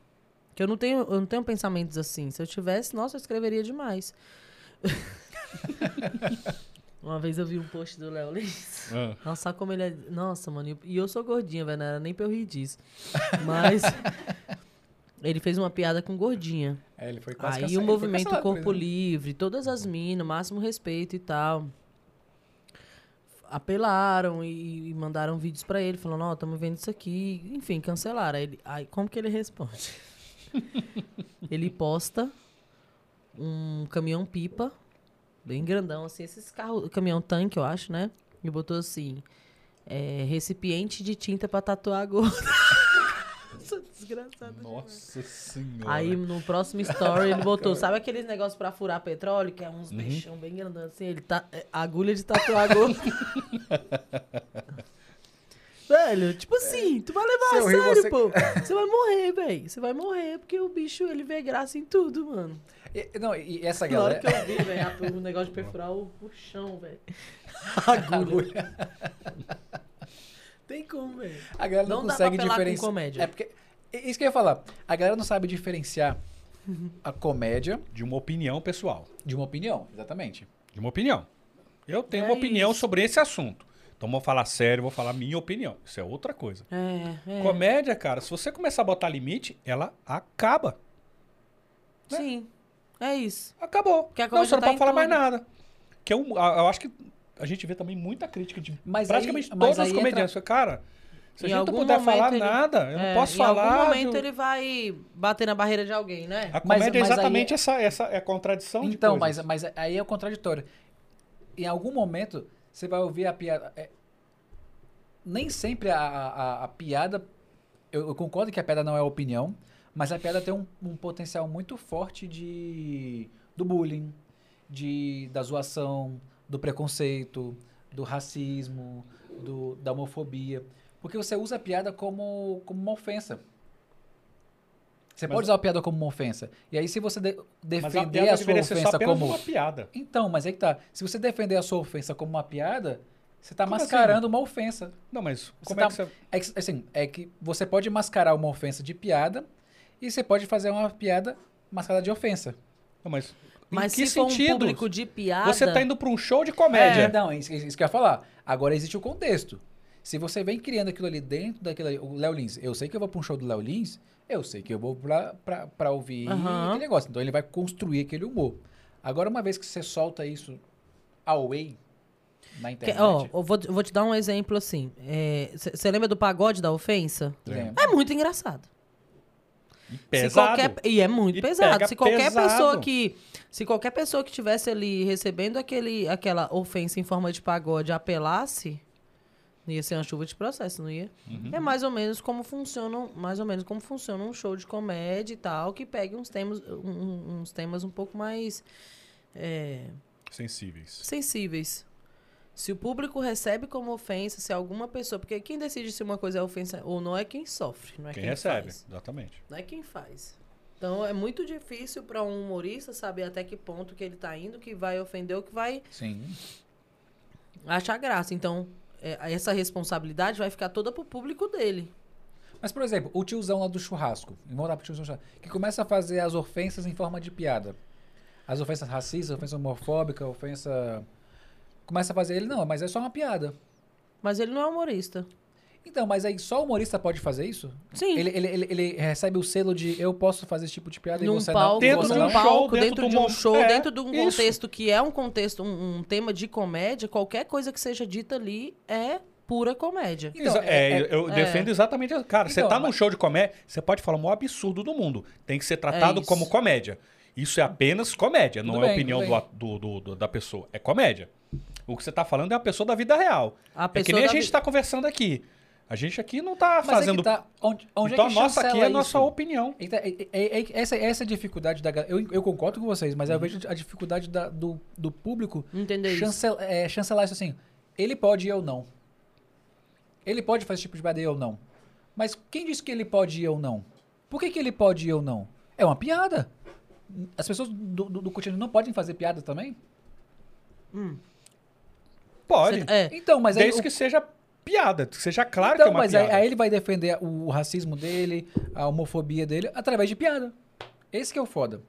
Speaker 2: Que eu não tenho, eu não tenho pensamentos assim. Se eu tivesse, nossa, eu escreveria demais. Uma vez eu vi um post do Léo Lins.
Speaker 1: Ah,
Speaker 2: Nossa, como ele é. Nossa, mano. E eu sou gordinha, velho. Não era nem pra eu rir disso. Mas. ele fez uma piada com gordinha.
Speaker 3: É, ele foi quase
Speaker 2: Aí o movimento Corpo? Livre, todas as minas, máximo respeito e tal. Apelaram e, e mandaram vídeos pra ele, falando, ó, estamos vendo isso aqui. Enfim, cancelaram. Aí, ele- aí como que ele responde? ele posta um caminhão pipa, bem grandão, assim, esses carros, caminhão tanque, eu acho, né? E botou assim, é, recipiente de tinta pra tatuar a gorda. Sou desgraçada. demais.
Speaker 1: Nossa senhora.
Speaker 2: Aí no próximo story ele botou, sabe aqueles negócios pra furar petróleo, que é uns
Speaker 1: Uhum.
Speaker 2: bichão bem grandão assim, ele tá é, agulha de tatuar gordo. Velho, tipo assim, tu vai levar
Speaker 3: Se
Speaker 2: a
Speaker 3: rir,
Speaker 2: sério,
Speaker 3: você-
Speaker 2: pô. Você vai morrer, velho. Você vai morrer porque o bicho, ele vê graça em tudo, mano.
Speaker 3: E- não, e essa
Speaker 2: Na hora
Speaker 3: galera.
Speaker 2: que eu vi, velho, o negócio de perfurar o, o chão, velho. Agulha. Tem como, velho.
Speaker 3: A galera não,
Speaker 2: Não
Speaker 3: consegue
Speaker 2: apelar com
Speaker 3: diferenciar.
Speaker 2: comédia.
Speaker 3: É porque. é Isso que eu ia falar. A galera não sabe diferenciar a comédia
Speaker 1: De uma opinião pessoal.
Speaker 3: de uma opinião, exatamente.
Speaker 1: De uma opinião. Eu tenho
Speaker 2: É
Speaker 1: uma opinião
Speaker 2: isso.
Speaker 1: sobre esse assunto. Então vou falar sério, vou falar minha opinião. Isso é outra coisa.
Speaker 2: É, é.
Speaker 1: Comédia, cara, se você começar a botar limite, ela acaba.
Speaker 2: Sim. É isso.
Speaker 1: Acabou.
Speaker 2: Porque a
Speaker 1: não, você não
Speaker 2: tá
Speaker 1: pode
Speaker 2: em
Speaker 1: falar mais
Speaker 2: tudo.
Speaker 1: nada. Que eu, eu acho que a gente vê também muita crítica de
Speaker 3: Mas
Speaker 1: praticamente
Speaker 3: aí-
Speaker 1: todos os
Speaker 3: aí
Speaker 1: comediantes. Cara, se a
Speaker 2: Em
Speaker 1: gente não puder falar
Speaker 2: ele-
Speaker 1: nada, eu
Speaker 2: É,
Speaker 1: não posso
Speaker 2: em
Speaker 1: falar.
Speaker 2: algum momento
Speaker 1: de-
Speaker 2: ele vai bater na barreira de alguém, né?
Speaker 1: A comédia
Speaker 3: mas
Speaker 1: é
Speaker 3: aí
Speaker 1: exatamente
Speaker 3: é-
Speaker 1: essa, essa é a contradição de
Speaker 3: Então, mas, mas aí é o contraditório. Em algum momento, você vai ouvir a piada. é, nem sempre a, a- a piada. Eu, eu concordo que a piada não é opinião, mas a piada tem um, um potencial muito forte de do bullying, de, da zoação, do preconceito, do racismo, do, da homofobia. Porque você usa a piada como, como uma ofensa. Você
Speaker 1: Mas-
Speaker 3: pode usar a piada como uma ofensa. E aí, se você de-
Speaker 1: Mas a
Speaker 3: defender
Speaker 1: piada
Speaker 3: a, sua
Speaker 1: deveria ser só
Speaker 3: ofensa como.
Speaker 1: uma piada.
Speaker 3: Então, mas aí que tá. Se você defender a sua ofensa como uma piada, você tá
Speaker 1: Como
Speaker 3: mascarando uma ofensa.
Speaker 1: Não, mas
Speaker 3: Você
Speaker 1: como
Speaker 3: tá-
Speaker 1: é que você...
Speaker 3: É que, assim, é que você pode mascarar uma ofensa de piada e você pode fazer uma piada mascarada de ofensa.
Speaker 1: Não, mas
Speaker 2: Mas
Speaker 1: em que
Speaker 2: se for um
Speaker 1: sentido?
Speaker 2: público de piada...
Speaker 1: Você tá indo pra um show de comédia.
Speaker 3: É, não, isso, isso que eu ia falar. Agora existe o contexto. Se você vem criando aquilo ali dentro daquilo ali, o Léo Lins, eu sei que eu vou pra um show do Léo Lins, eu sei que eu vou pra, pra, pra ouvir
Speaker 2: Aham.
Speaker 3: aquele negócio. Então ele vai construir aquele humor. Agora, uma vez que você solta isso away na internet.
Speaker 2: Ó, eu vou, eu vou te dar um exemplo assim. Você lembra do pagode da ofensa?
Speaker 3: lembra?
Speaker 2: É muito engraçado.
Speaker 1: E
Speaker 2: Se
Speaker 1: pesado.
Speaker 2: qualquer- e é muito
Speaker 1: E
Speaker 2: pesado. Se qualquer
Speaker 1: pesado.
Speaker 2: pessoa que. Se qualquer pessoa que tivesse ali recebendo aquele, aquela ofensa em forma de pagode apelasse, não ia ser uma chuva de processo, não ia?
Speaker 1: Uhum.
Speaker 2: É mais ou menos como funciona, mais ou menos como funciona um show de comédia e tal, que pegue uns temas, um- uns temas um pouco mais é,
Speaker 1: Sensíveis.
Speaker 2: sensíveis. Se o público recebe como ofensa, se alguma pessoa. Porque quem decide se uma coisa é ofensa ou não é quem sofre, não é
Speaker 1: Quem
Speaker 2: quem,
Speaker 1: recebe,
Speaker 2: faz.
Speaker 1: exatamente.
Speaker 2: Não é quem faz. Então é muito difícil para um humorista saber até que ponto que ele tá indo, que vai ofender ou que vai
Speaker 3: Sim.
Speaker 2: achar graça. Então, essa responsabilidade vai ficar toda pro público dele.
Speaker 3: Mas, por exemplo, o tiozão lá do churrasco, vamos lá pro tiozão do churrasco, que começa a fazer as ofensas em forma de piada. As ofensas racistas, ofensa homofóbica, ofensa. Começa a fazer ele, não, mas é só uma piada.
Speaker 2: Mas ele não é humorista.
Speaker 3: Então, mas aí só o humorista pode fazer isso?
Speaker 2: Sim.
Speaker 3: Ele, ele, ele, ele recebe o selo de eu posso fazer esse tipo de piada e
Speaker 2: num
Speaker 3: você
Speaker 2: palco,
Speaker 3: não.
Speaker 1: Dentro
Speaker 3: você
Speaker 1: de um
Speaker 3: não.
Speaker 1: show,
Speaker 2: palco,
Speaker 1: dentro
Speaker 2: dentro, de um show,
Speaker 1: é,
Speaker 2: dentro de um
Speaker 1: isso.
Speaker 2: contexto que é um contexto, um, um tema de comédia, qualquer coisa que seja dita ali é pura comédia.
Speaker 3: Então,
Speaker 1: Exa- é,
Speaker 3: é-
Speaker 1: eu
Speaker 2: é.
Speaker 1: defendo exatamente. isso. Cara, você
Speaker 3: Então,
Speaker 1: tá num show de comédia, você pode falar o maior absurdo do mundo. Tem que ser tratado
Speaker 2: isso.
Speaker 1: como comédia. Isso é apenas comédia, não é
Speaker 3: bem,
Speaker 1: opinião
Speaker 3: tudo
Speaker 1: do, do- do- do- da pessoa. É comédia. O que você tá falando é a pessoa da vida real.
Speaker 2: A
Speaker 1: é que nem a gente
Speaker 2: vi-
Speaker 1: tá conversando aqui. A gente aqui não tá
Speaker 3: Mas é
Speaker 1: fazendo.
Speaker 3: que tá, onde, onde
Speaker 1: então
Speaker 3: é
Speaker 1: a nossa aqui é a nossa
Speaker 3: isso?
Speaker 1: opinião.
Speaker 3: Eita, é- é- é- essa, essa é a dificuldade da galera. Eu, eu concordo com vocês, mas
Speaker 1: Uhum.
Speaker 3: eu vejo a dificuldade da- do, do público
Speaker 2: Entender isso.
Speaker 3: chancel- é, chancelar isso assim. Ele pode ir ou não. Ele pode fazer esse tipo de piada ou não. Mas quem disse que ele pode ir ou não? Por que, que ele pode ir ou não? É uma piada. As pessoas do, do, do cotidiano não podem fazer piada também?
Speaker 1: Pode.
Speaker 2: Cê- é.
Speaker 3: Então, mas aí.
Speaker 1: Desde
Speaker 3: o-
Speaker 1: que seja piada, que seja claro
Speaker 3: então,
Speaker 1: que é uma
Speaker 3: mas aí,
Speaker 1: piada.
Speaker 3: aí ele vai defender o racismo dele, a homofobia dele, através de piada. Esse que é o foda.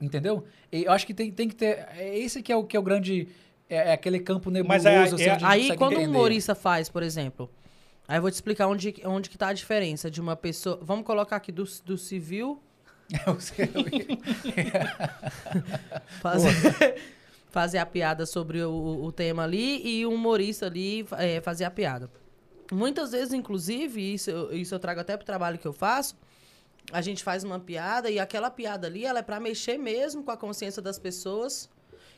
Speaker 3: Entendeu? E eu acho que tem, tem que ter. É esse que é o, que é o grande. É, é aquele campo nebuloso.
Speaker 1: Mas é-
Speaker 3: assim,
Speaker 1: é-
Speaker 2: Aí, quando um
Speaker 3: entender.
Speaker 2: humorista faz, por exemplo, aí eu vou te explicar onde, onde que tá a diferença de uma pessoa... Vamos colocar aqui do, do civil,
Speaker 3: eu-
Speaker 2: fazer, fazer a piada sobre o, o tema ali e o humorista ali é, fazer a piada. Muitas vezes, inclusive, isso, eu- isso eu trago até pro trabalho que eu faço, a gente faz uma piada e aquela piada ali, ela é para mexer mesmo com a consciência das pessoas.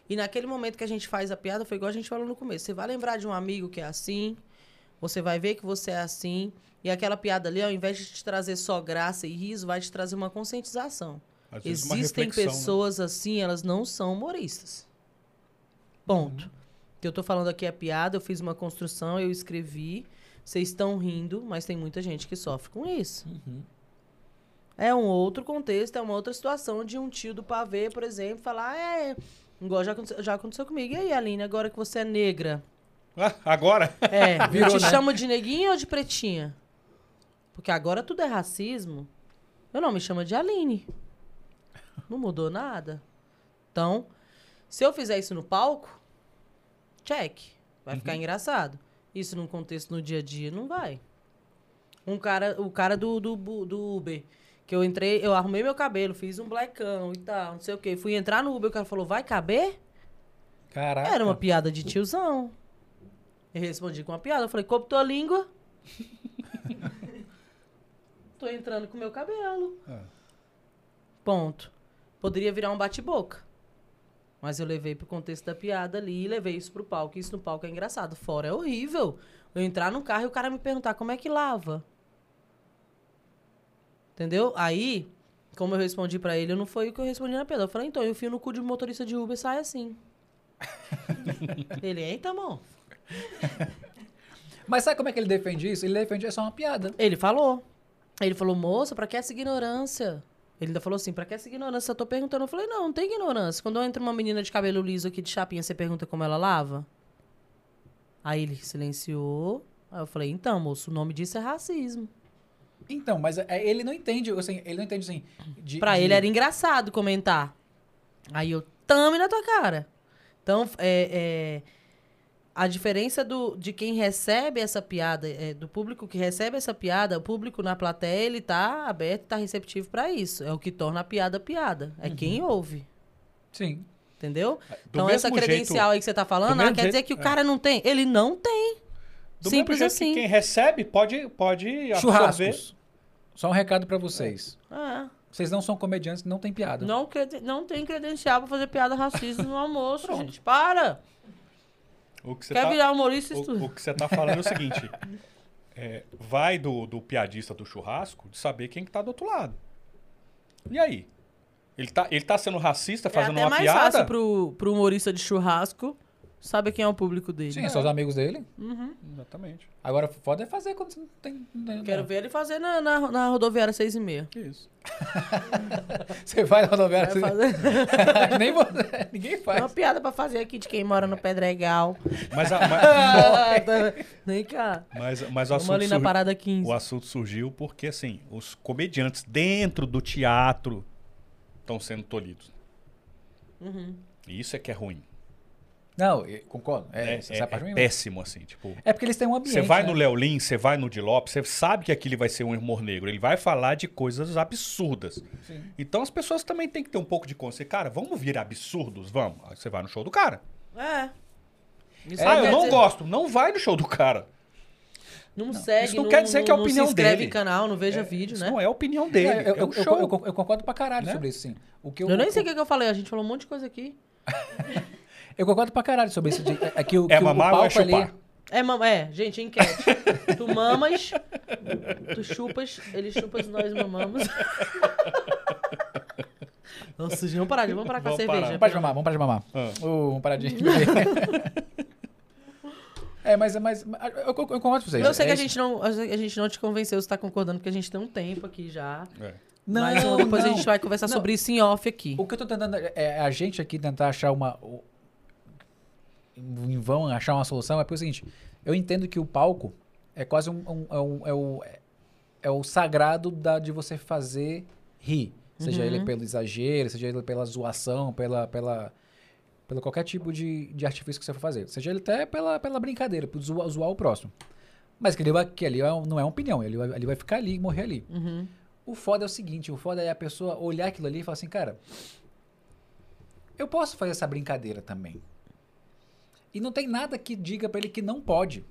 Speaker 2: E naquele momento que a gente faz a piada, foi igual a gente falou no começo. Você vai lembrar de um amigo que é assim, você vai ver que você é assim, e aquela piada ali, ao invés de te trazer só graça e riso, vai te trazer uma conscientização. Existem
Speaker 1: né?
Speaker 2: pessoas assim, elas não são humoristas. Ponto.
Speaker 1: Uhum.
Speaker 2: O que eu tô falando aqui é piada, eu fiz uma construção, eu escrevi, Vocês estão rindo, mas tem muita gente que sofre com isso. É um outro contexto, é uma outra situação de um tio do pavê, por exemplo, falar, é, igual já aconteceu, já aconteceu comigo. E aí, Aline, agora que você é negra,
Speaker 1: Ah, agora?
Speaker 2: é,
Speaker 3: Virou,
Speaker 2: eu te
Speaker 3: né?
Speaker 2: chamo de neguinha ou de pretinha? Porque agora tudo é racismo. Eu não me chamo de Aline. Não mudou nada. Então, se eu fizer isso no palco, check. Vai ficar engraçado. Isso num contexto no dia a dia, não vai. Um cara, o cara do, do, do Uber, que eu entrei, eu arrumei meu cabelo, fiz um blackão e tal, não sei o quê. Fui entrar no Uber, o cara falou, vai caber?
Speaker 3: Caraca.
Speaker 2: Era uma piada de tiozão. Eu respondi com uma piada. Eu falei, copo a língua. Tô entrando com meu cabelo.
Speaker 1: É.
Speaker 2: Ponto. Poderia virar um bate-boca. Mas eu levei pro contexto da piada ali e levei isso pro palco. Isso no palco é engraçado. Fora é horrível. Eu entrar no carro e o cara me perguntar como é que lava. Entendeu? Aí, como eu respondi pra ele, não foi o que eu respondi na piada. Eu falei, então, eu fio no cu de motorista de Uber sai assim. ele, eita, bom.
Speaker 3: Mas sabe como é que ele defende isso? Ele defende é só uma piada.
Speaker 2: Ele falou. Ele falou, moça, pra que essa ignorância? Ele ainda falou assim, pra que essa ignorância? Eu tô perguntando. Eu falei, não, não tem ignorância. Quando entra uma menina de cabelo liso aqui de chapinha, você pergunta como ela lava? Aí ele silenciou. Aí eu falei, então, moço, o nome disso é racismo.
Speaker 3: Então, mas é- ele não entende, assim, ele não entende assim. De,
Speaker 2: Pra
Speaker 3: de-
Speaker 2: ele era engraçado comentar. Aí eu, tame na tua cara. Então, é, é, a diferença do, de quem recebe essa piada, é, do público que recebe essa piada, o público na plateia, ele tá aberto, tá receptivo pra isso. É o que torna a piada piada. É quem ouve.
Speaker 3: Sim.
Speaker 2: Entendeu?
Speaker 1: Do
Speaker 2: então, essa credencial
Speaker 1: jeito-
Speaker 2: aí que você tá
Speaker 1: do
Speaker 2: falando, ah, quer
Speaker 1: jeito-
Speaker 2: dizer que o
Speaker 1: é.
Speaker 2: cara não tem? Ele não tem.
Speaker 1: Do
Speaker 2: Simples
Speaker 1: mesmo jeito
Speaker 2: assim.
Speaker 1: que quem recebe pode, pode absorver.
Speaker 3: Churrascos. Só um recado pra vocês.
Speaker 2: É.
Speaker 3: Vocês não são comediantes, não tem piada.
Speaker 2: Não, creden- não tem credencial pra fazer piada racista no almoço, gente. Para!
Speaker 1: O que você
Speaker 2: Quer
Speaker 1: tá,
Speaker 2: virar humorista, estuda.
Speaker 1: o, o que você tá falando é o seguinte. é, vai do, do piadista do churrasco de saber quem que tá do outro lado. E aí? Ele tá, ele tá sendo racista, fazendo
Speaker 2: é até
Speaker 1: uma
Speaker 2: mais
Speaker 1: piada?
Speaker 2: fácil pro, pro humorista de churrasco saber quem é o público dele.
Speaker 3: Sim, são os amigos dele.
Speaker 1: Exatamente.
Speaker 3: Agora, foda é fazer quando você não tem. não
Speaker 2: Quero ver ele fazer na, na, na rodoviária 6 e meia.
Speaker 1: Isso.
Speaker 3: Você vai na rodoviária.
Speaker 2: Vai
Speaker 3: você-
Speaker 2: fazer
Speaker 3: Nem você, ninguém
Speaker 2: uma
Speaker 3: faz.
Speaker 2: piada pra fazer aqui de quem mora no Pedregal.
Speaker 1: Mas, a- mas,
Speaker 2: Vem cá.
Speaker 1: mas, mas o,
Speaker 2: Vamos
Speaker 1: assunto
Speaker 2: ali na
Speaker 1: surgiu,
Speaker 2: parada 15.
Speaker 1: o assunto surgiu porque, assim, os comediantes dentro do teatro estão sendo tolhidos.
Speaker 2: Uhum.
Speaker 1: E isso é que é ruim.
Speaker 3: Não, eu concordo.
Speaker 1: É,
Speaker 3: É,
Speaker 1: é, é péssimo, assim, tipo...
Speaker 3: É porque eles têm um ambiente.
Speaker 1: Você vai
Speaker 3: né?
Speaker 1: no Léo Lins, você vai no Dilop, você sabe que aquilo vai ser um humor negro. Ele vai falar de coisas absurdas.
Speaker 3: Sim.
Speaker 1: Então as pessoas também têm que ter um pouco de consciência. Cara, vamos vir absurdos? Vamos. Aí você vai no show do cara.
Speaker 2: É. Isso
Speaker 1: ah, eu não
Speaker 2: dizer-
Speaker 1: gosto. Não vai no show do cara.
Speaker 2: Não, segue,
Speaker 1: isso não quer dizer que é a opinião
Speaker 2: Não se inscreve
Speaker 1: dele.
Speaker 2: em canal, não veja vídeo,
Speaker 1: Isso
Speaker 2: né?
Speaker 1: não é a opinião dele.
Speaker 3: É, eu,
Speaker 1: é um
Speaker 3: eu- eu-
Speaker 1: show.
Speaker 3: eu- eu concordo pra caralho
Speaker 1: Né?
Speaker 3: sobre isso, sim. O que
Speaker 2: Eu nem sei o que, que eu falei, a gente falou um monte de coisa aqui.
Speaker 3: Eu concordo pra caralho sobre isso. de- é, que o,
Speaker 1: É
Speaker 3: que o- o
Speaker 1: mamar ou é
Speaker 3: palco ali-
Speaker 1: chupar?
Speaker 2: É, é, gente, enquete. tu mamas, tu chupas, ele chupas, nós mamamos. Nossa, vamos parar, vamos parar com a
Speaker 1: Vamos
Speaker 2: cerveja.
Speaker 1: parar.
Speaker 3: Vamos parar de mamar, vamos parar de mamar.
Speaker 1: Ah.
Speaker 3: Ô, vamos parar de beber. É, mas, mas mas eu, eu concordo com vocês.
Speaker 2: Eu sei
Speaker 3: É
Speaker 2: que a
Speaker 3: isso.
Speaker 2: gente, não, a gente não te convenceu, você tá concordando, porque a gente tem um tempo aqui já.
Speaker 1: É.
Speaker 3: Não,
Speaker 2: Mas depois a
Speaker 3: não.
Speaker 2: gente vai conversar
Speaker 3: Não.
Speaker 2: sobre isso em off aqui.
Speaker 3: O que eu tô tentando é é a gente aqui tentar achar uma. Em vão achar uma solução é porque é o seguinte: eu entendo que o palco é quase um. um- é, um- é o, é o sagrado da, de você fazer rir. Seja
Speaker 2: Uhum.
Speaker 3: ele pelo exagero, seja ele pela zoação, pela. pela pelo qualquer tipo de, de artifício que você for fazer. Seja ele até pela, pela brincadeira, por zoar, zoar o próximo. Mas que, ele vai, que ali é não é uma opinião, ele vai, ele vai ficar ali e morrer ali.
Speaker 2: Uhum.
Speaker 3: O foda é o seguinte, o foda é a pessoa olhar aquilo ali e falar assim, cara, eu posso fazer essa brincadeira também. E não tem nada que diga pra ele que não pode.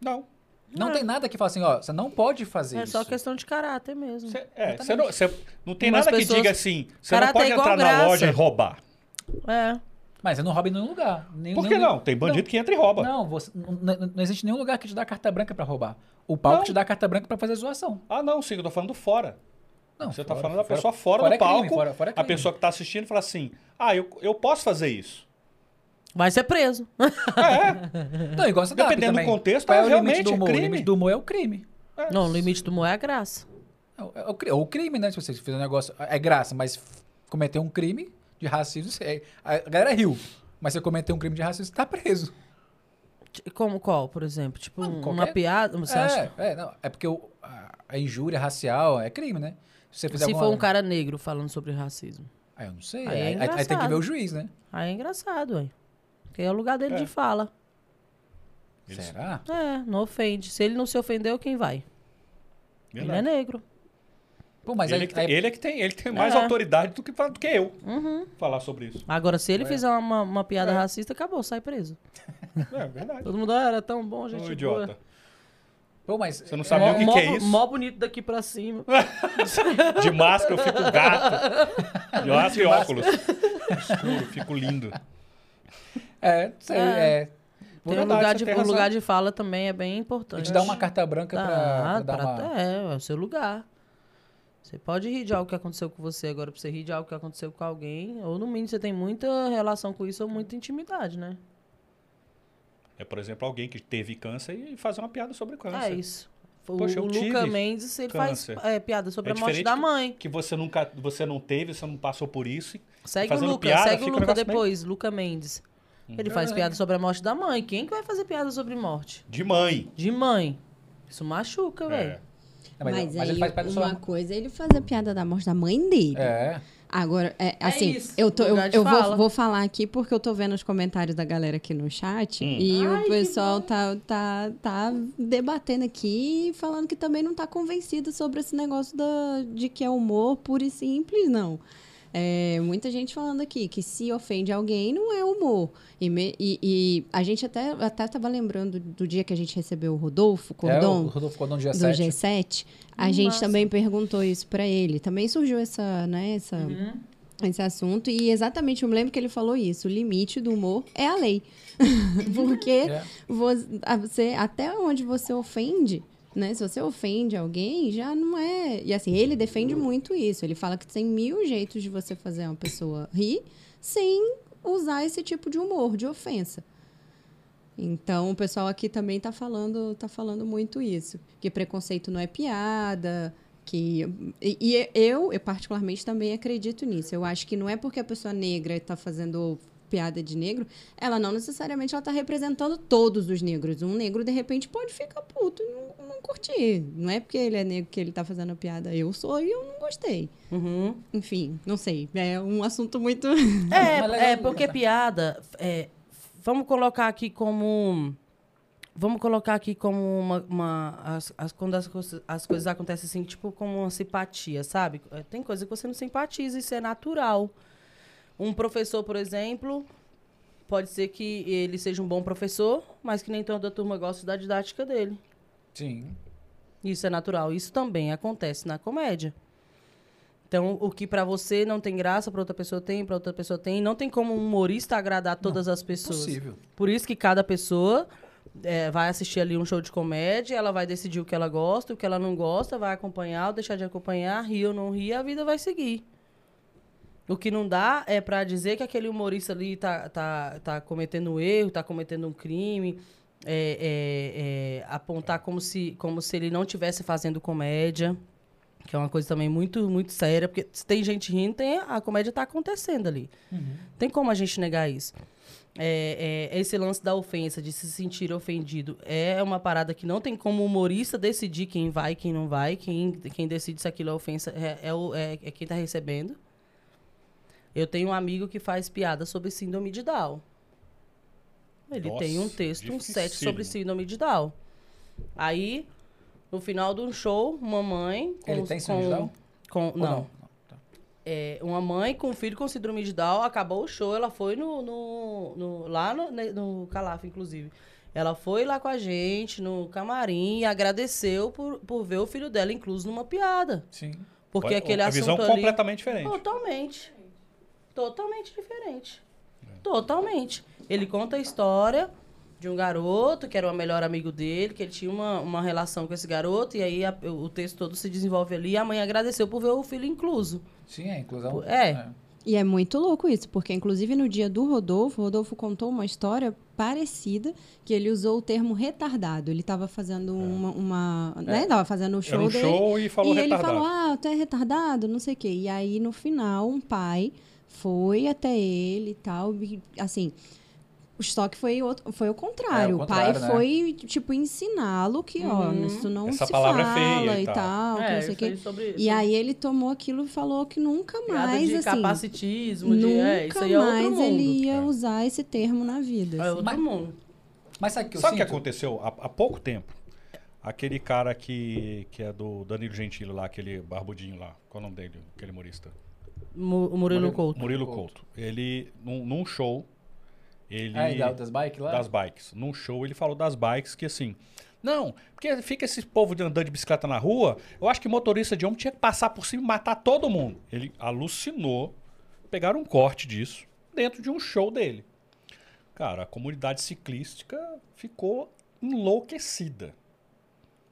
Speaker 1: Não.
Speaker 3: Não
Speaker 2: É.
Speaker 3: tem nada que fala assim, ó, você não pode fazer
Speaker 2: É
Speaker 3: isso.
Speaker 2: só questão de caráter mesmo.
Speaker 1: Cê, é, você não, cê não tem
Speaker 2: Umas
Speaker 1: nada que
Speaker 2: pessoas-
Speaker 1: diga assim, você não pode
Speaker 2: é
Speaker 1: entrar na
Speaker 2: graça.
Speaker 1: loja e roubar.
Speaker 2: É.
Speaker 3: Mas você não rouba em nenhum lugar. Nenhum,
Speaker 1: Por que
Speaker 3: nenhum-
Speaker 1: não? Tem bandido que entra e rouba.
Speaker 3: Não, você, não, não- não existe nenhum lugar que te dá carta branca pra roubar. O palco
Speaker 1: Não.
Speaker 3: te dá carta branca pra fazer zoação.
Speaker 1: Ah, não, sim, eu tô falando do fora.
Speaker 3: Não,
Speaker 1: Você tá
Speaker 3: fora-
Speaker 1: falando da
Speaker 3: fora-
Speaker 1: pessoa fora,
Speaker 3: fora
Speaker 1: do
Speaker 3: é crime,
Speaker 1: palco.
Speaker 3: fora- fora é
Speaker 1: a pessoa que tá assistindo fala assim: Ah, eu, eu posso fazer isso.
Speaker 2: Vai ser preso.
Speaker 3: Não, igual
Speaker 1: Dependendo do contexto,
Speaker 3: Qual é o
Speaker 1: realmente
Speaker 3: limite do
Speaker 1: é
Speaker 3: humor?
Speaker 1: crime.
Speaker 3: O limite do humor é o crime.
Speaker 2: Não, o limite do humor é a graça.
Speaker 3: É o, é o cri- ou o crime, né? Se você fizer um negócio. É graça, mas cometer um crime de racismo. você- A galera riu. Mas você cometer um crime de racismo, você tá preso.
Speaker 2: Como qual, por exemplo? Tipo,
Speaker 3: Ah,
Speaker 2: um- uma
Speaker 3: qualquer-
Speaker 2: piada. Você
Speaker 3: é,
Speaker 2: acha?
Speaker 3: é, não, é porque o- a, a injúria racial é crime, né? Se você fizer
Speaker 2: Se
Speaker 3: alguma...
Speaker 2: for um cara negro falando sobre racismo.
Speaker 3: Ah, eu não sei.
Speaker 2: Aí é
Speaker 3: Aí, aí- aí tem que ver o juiz, né?
Speaker 2: Aí é engraçado, ué. Porque é o lugar dele
Speaker 1: É.
Speaker 2: de fala.
Speaker 3: Será?
Speaker 2: É, não ofende. Se ele não se ofendeu, quem vai? Ele é
Speaker 1: Verdade.
Speaker 2: negro.
Speaker 3: Pô, mas
Speaker 1: ele,
Speaker 3: aí,
Speaker 1: que tem,
Speaker 3: aí-
Speaker 1: ele é que tem, ele tem mais
Speaker 2: É.
Speaker 1: autoridade do que, do que eu
Speaker 2: Uhum.
Speaker 1: falar sobre isso.
Speaker 2: Agora, se ele
Speaker 3: É.
Speaker 2: fizer uma, uma piada
Speaker 1: É.
Speaker 2: racista, acabou, sai preso.
Speaker 1: É verdade.
Speaker 2: Todo mundo, ah, era tão bom, gente.
Speaker 1: Ô,
Speaker 2: boa."
Speaker 1: idiota.
Speaker 3: Pô, mas...
Speaker 1: Você não sabe o que,
Speaker 2: mó
Speaker 1: que é isso?
Speaker 2: Mó bonito daqui pra cima.
Speaker 1: De máscara eu fico gato. De máscara e óculos. Escuro, fico lindo.
Speaker 3: É, sei,
Speaker 2: É.
Speaker 3: é.
Speaker 2: Tem um lugar, de, lugar de fala também é bem
Speaker 3: A
Speaker 2: importante.
Speaker 3: gente dá uma carta branca pra, pra
Speaker 2: Dá,
Speaker 3: dar
Speaker 2: pra-
Speaker 3: uma...
Speaker 2: É, é o seu lugar. Você pode rir de algo que aconteceu com você, agora pra você rir de algo que aconteceu com alguém, ou no mínimo você tem muita relação com isso ou muita intimidade, né?
Speaker 1: É, por exemplo, alguém que teve câncer e fazer uma piada sobre câncer.
Speaker 2: É isso. O,
Speaker 1: Poxa, eu
Speaker 2: o Luca Mendes, ele
Speaker 1: câncer.
Speaker 2: faz é, piada sobre
Speaker 1: É
Speaker 2: a morte da
Speaker 1: que-
Speaker 2: mãe.
Speaker 1: Que você nunca, você não teve, você não passou por isso.
Speaker 2: Segue o Luca,
Speaker 1: piada,
Speaker 2: segue o
Speaker 1: um
Speaker 2: Luca
Speaker 1: negócio meio-
Speaker 2: depois, Luca Mendes. Ele faz
Speaker 3: É.
Speaker 2: piada sobre a morte da mãe. Quem que vai fazer piada sobre morte?
Speaker 1: De mãe.
Speaker 2: De mãe. Isso machuca, velho.
Speaker 1: É.
Speaker 4: Mas,
Speaker 3: mas, mas
Speaker 4: aí,
Speaker 3: ele faz piada
Speaker 4: uma coisa é ele fazer piada da morte da mãe dele.
Speaker 3: É.
Speaker 4: Agora, é, assim,
Speaker 2: isso,
Speaker 4: eu, tô, eu, eu vou,
Speaker 2: fala.
Speaker 4: vou falar aqui porque eu tô vendo os comentários da galera aqui no chat
Speaker 1: Hum.
Speaker 4: e
Speaker 2: Ai,
Speaker 4: o pessoal tá, tá, tá debatendo aqui e falando que também não tá convencido sobre esse negócio da, de que é humor puro e simples, não. É, muita gente falando aqui que se ofende alguém não é humor. E, me- e- e a gente até, até tava lembrando do dia que a gente recebeu o Rodolfo
Speaker 3: É,
Speaker 4: Cordon
Speaker 3: o Rodolfo Cordon dia
Speaker 4: do
Speaker 3: 7.
Speaker 4: G7, a
Speaker 2: Hum,
Speaker 4: gente também perguntou isso pra ele. Também surgiu essa, né, essa,
Speaker 2: Uhum.
Speaker 4: esse assunto e exatamente eu me lembro que ele falou isso. O limite do humor é a lei, porque
Speaker 3: É.
Speaker 4: você até onde você ofende, né? Se você ofende alguém, já não é. E assim, ele defende muito isso. Ele fala que tem mil jeitos de você fazer uma pessoa rir sem usar esse tipo de humor, de ofensa. Então, o pessoal aqui também tá falando, tá falando muito isso. Que preconceito não é piada, que... E, e eu, eu, particularmente, também acredito nisso. Eu acho que não é porque a pessoa negra está fazendo piada de negro, ela não necessariamente ela tá representando todos os negros. Um negro, de repente, pode ficar puto e não, não curtir. Não é porque ele é negro que ele tá fazendo piada. Eu sou e eu não gostei.
Speaker 2: Uhum.
Speaker 4: Enfim, não sei. É um assunto muito...
Speaker 2: É, é porque piada. é, vamos colocar aqui como. Vamos colocar aqui como uma. uma- as, as- quando as, coisas- as coisas acontecem assim, tipo, como uma simpatia, sabe? É, Tem coisa que você não simpatiza, isso é natural. Um professor, por exemplo, pode ser que ele seja um bom professor, mas que nem toda a turma gosta da didática dele.
Speaker 3: Sim.
Speaker 2: Isso é natural. Isso também acontece na comédia. Então, o que pra você não tem graça, pra outra pessoa tem, pra outra pessoa tem. Não tem como um humorista agradar todas as pessoas.
Speaker 3: Possível.
Speaker 2: Por isso que cada pessoa é, vai assistir ali um show de comédia, ela vai decidir o que ela gosta, o que ela não gosta, vai acompanhar ou deixar de acompanhar, rir ou não rir, a vida vai seguir. O que não dá é pra dizer que aquele humorista ali tá, tá, tá cometendo um erro, tá cometendo um crime, é, é, é, apontar como se, como se ele não estivesse fazendo comédia, que é uma coisa também muito, muito séria, porque se tem gente rindo, tem, a comédia tá acontecendo ali. Tem como a gente negar isso. É, é, esse lance da ofensa, de se sentir ofendido, é uma parada que não tem como o humorista decidir quem vai e quem não vai. Quem, quem decide se aquilo é ofensa é, é, é- é quem tá recebendo. Eu tenho um amigo que faz piada sobre síndrome de Down. Ele
Speaker 1: Nossa,
Speaker 2: tem um texto, um set sobre síndrome de Down. Aí, no final de um show, uma mãe... Com,
Speaker 3: Ele tem síndrome de Down?
Speaker 2: com- não,
Speaker 3: não? Tá.
Speaker 2: é, uma mãe com um filho com síndrome de Down, acabou o show, ela foi no, no- no- lá no, no Calaf, inclusive. Ela foi lá com a gente no camarim e agradeceu por, por ver o filho dela incluso numa piada.
Speaker 3: Sim.
Speaker 2: Porque
Speaker 1: Olha,
Speaker 2: aquele
Speaker 1: a
Speaker 2: assunto
Speaker 1: visão
Speaker 2: ali...
Speaker 1: completamente diferente.
Speaker 2: Totalmente. Totalmente diferente. Totalmente. Ele conta a história de um garoto que era o melhor amigo dele, que ele tinha uma, uma relação com esse garoto, e aí a- o texto todo se desenvolve ali. E a mãe agradeceu por ver o filho incluso.
Speaker 3: Sim, é inclusão.
Speaker 2: É.
Speaker 4: E é muito louco isso, porque inclusive no dia do Rodolfo, o Rodolfo contou uma história parecida, que ele usou o termo retardado. Ele estava fazendo uma, uma né? Tava fazendo o show
Speaker 1: Era um
Speaker 4: dele.
Speaker 1: show e falou
Speaker 4: e ele
Speaker 1: retardado.
Speaker 4: falou, ah, tu é retardado, não sei o quê. E aí, no final, um pai foi até ele e tal, e, assim... O estoque foi, outro, foi o contrário.
Speaker 3: É, o
Speaker 4: o pai
Speaker 3: contrário, né?
Speaker 4: foi, tipo, ensiná-lo que, ó,
Speaker 2: Uhum.
Speaker 4: isso não
Speaker 1: Essa
Speaker 4: se
Speaker 1: palavra é
Speaker 4: fala
Speaker 1: feia e
Speaker 4: e
Speaker 1: tal.
Speaker 4: tal, que
Speaker 2: É,
Speaker 4: não sei
Speaker 2: falei sobre
Speaker 4: E aí ele tomou aquilo e falou que nunca mais,
Speaker 2: de
Speaker 4: assim,
Speaker 2: capacitismo, de...
Speaker 4: nunca
Speaker 2: É, isso aí é outro
Speaker 4: mais
Speaker 2: mundo.
Speaker 4: ele ia
Speaker 1: É.
Speaker 4: usar esse termo na vida.
Speaker 2: É
Speaker 4: assim.
Speaker 2: outro
Speaker 3: Mas-
Speaker 2: mundo.
Speaker 3: Mas sabe o que
Speaker 1: Sabe que aconteceu? Há, há pouco tempo, aquele cara que, que é do Danilo Gentili lá, aquele barbudinho lá. Qual é o nome dele? Aquele humorista.
Speaker 2: Mu- O Murilo
Speaker 3: Murilo-
Speaker 2: Couto.
Speaker 1: Murilo
Speaker 3: Couto.
Speaker 1: Ele, num, num show, ele...
Speaker 3: Ah, e da- das bikes lá?
Speaker 1: das bikes. Num show ele falou das bikes que assim. Não, porque fica esse povo de andando de bicicleta na rua. Eu acho que motorista de ônibus tinha que passar por cima e matar todo mundo. Ele alucinou. Pegaram um corte disso dentro de um show dele. Cara, a comunidade ciclística ficou enlouquecida.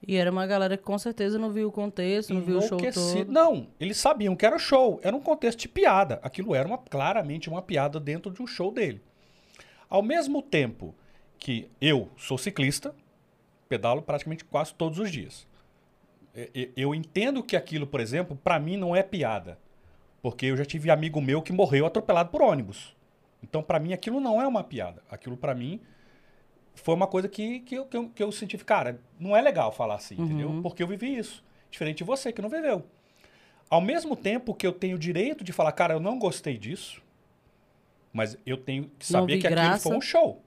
Speaker 2: E era uma galera que com certeza não viu o contexto, não viu o show todo.
Speaker 1: Não, eles sabiam que era show. Era um contexto de piada. Aquilo era uma, claramente uma piada dentro de um show dele. Ao mesmo tempo que eu sou ciclista, pedalo praticamente quase todos os dias. Eu entendo que aquilo, por exemplo, para mim não é piada. Porque eu já tive amigo meu que morreu atropelado por ônibus. Então, para mim, aquilo não é uma piada. Aquilo, para mim, foi uma coisa que, que, eu, que, eu, que eu senti. Cara, não é legal falar assim, entendeu? Porque eu vivi isso. Diferente de você, que não viveu. Ao mesmo tempo que eu tenho o direito de falar, cara, eu não gostei disso, mas eu tenho que saber que aquilo
Speaker 2: graça.
Speaker 1: foi um show.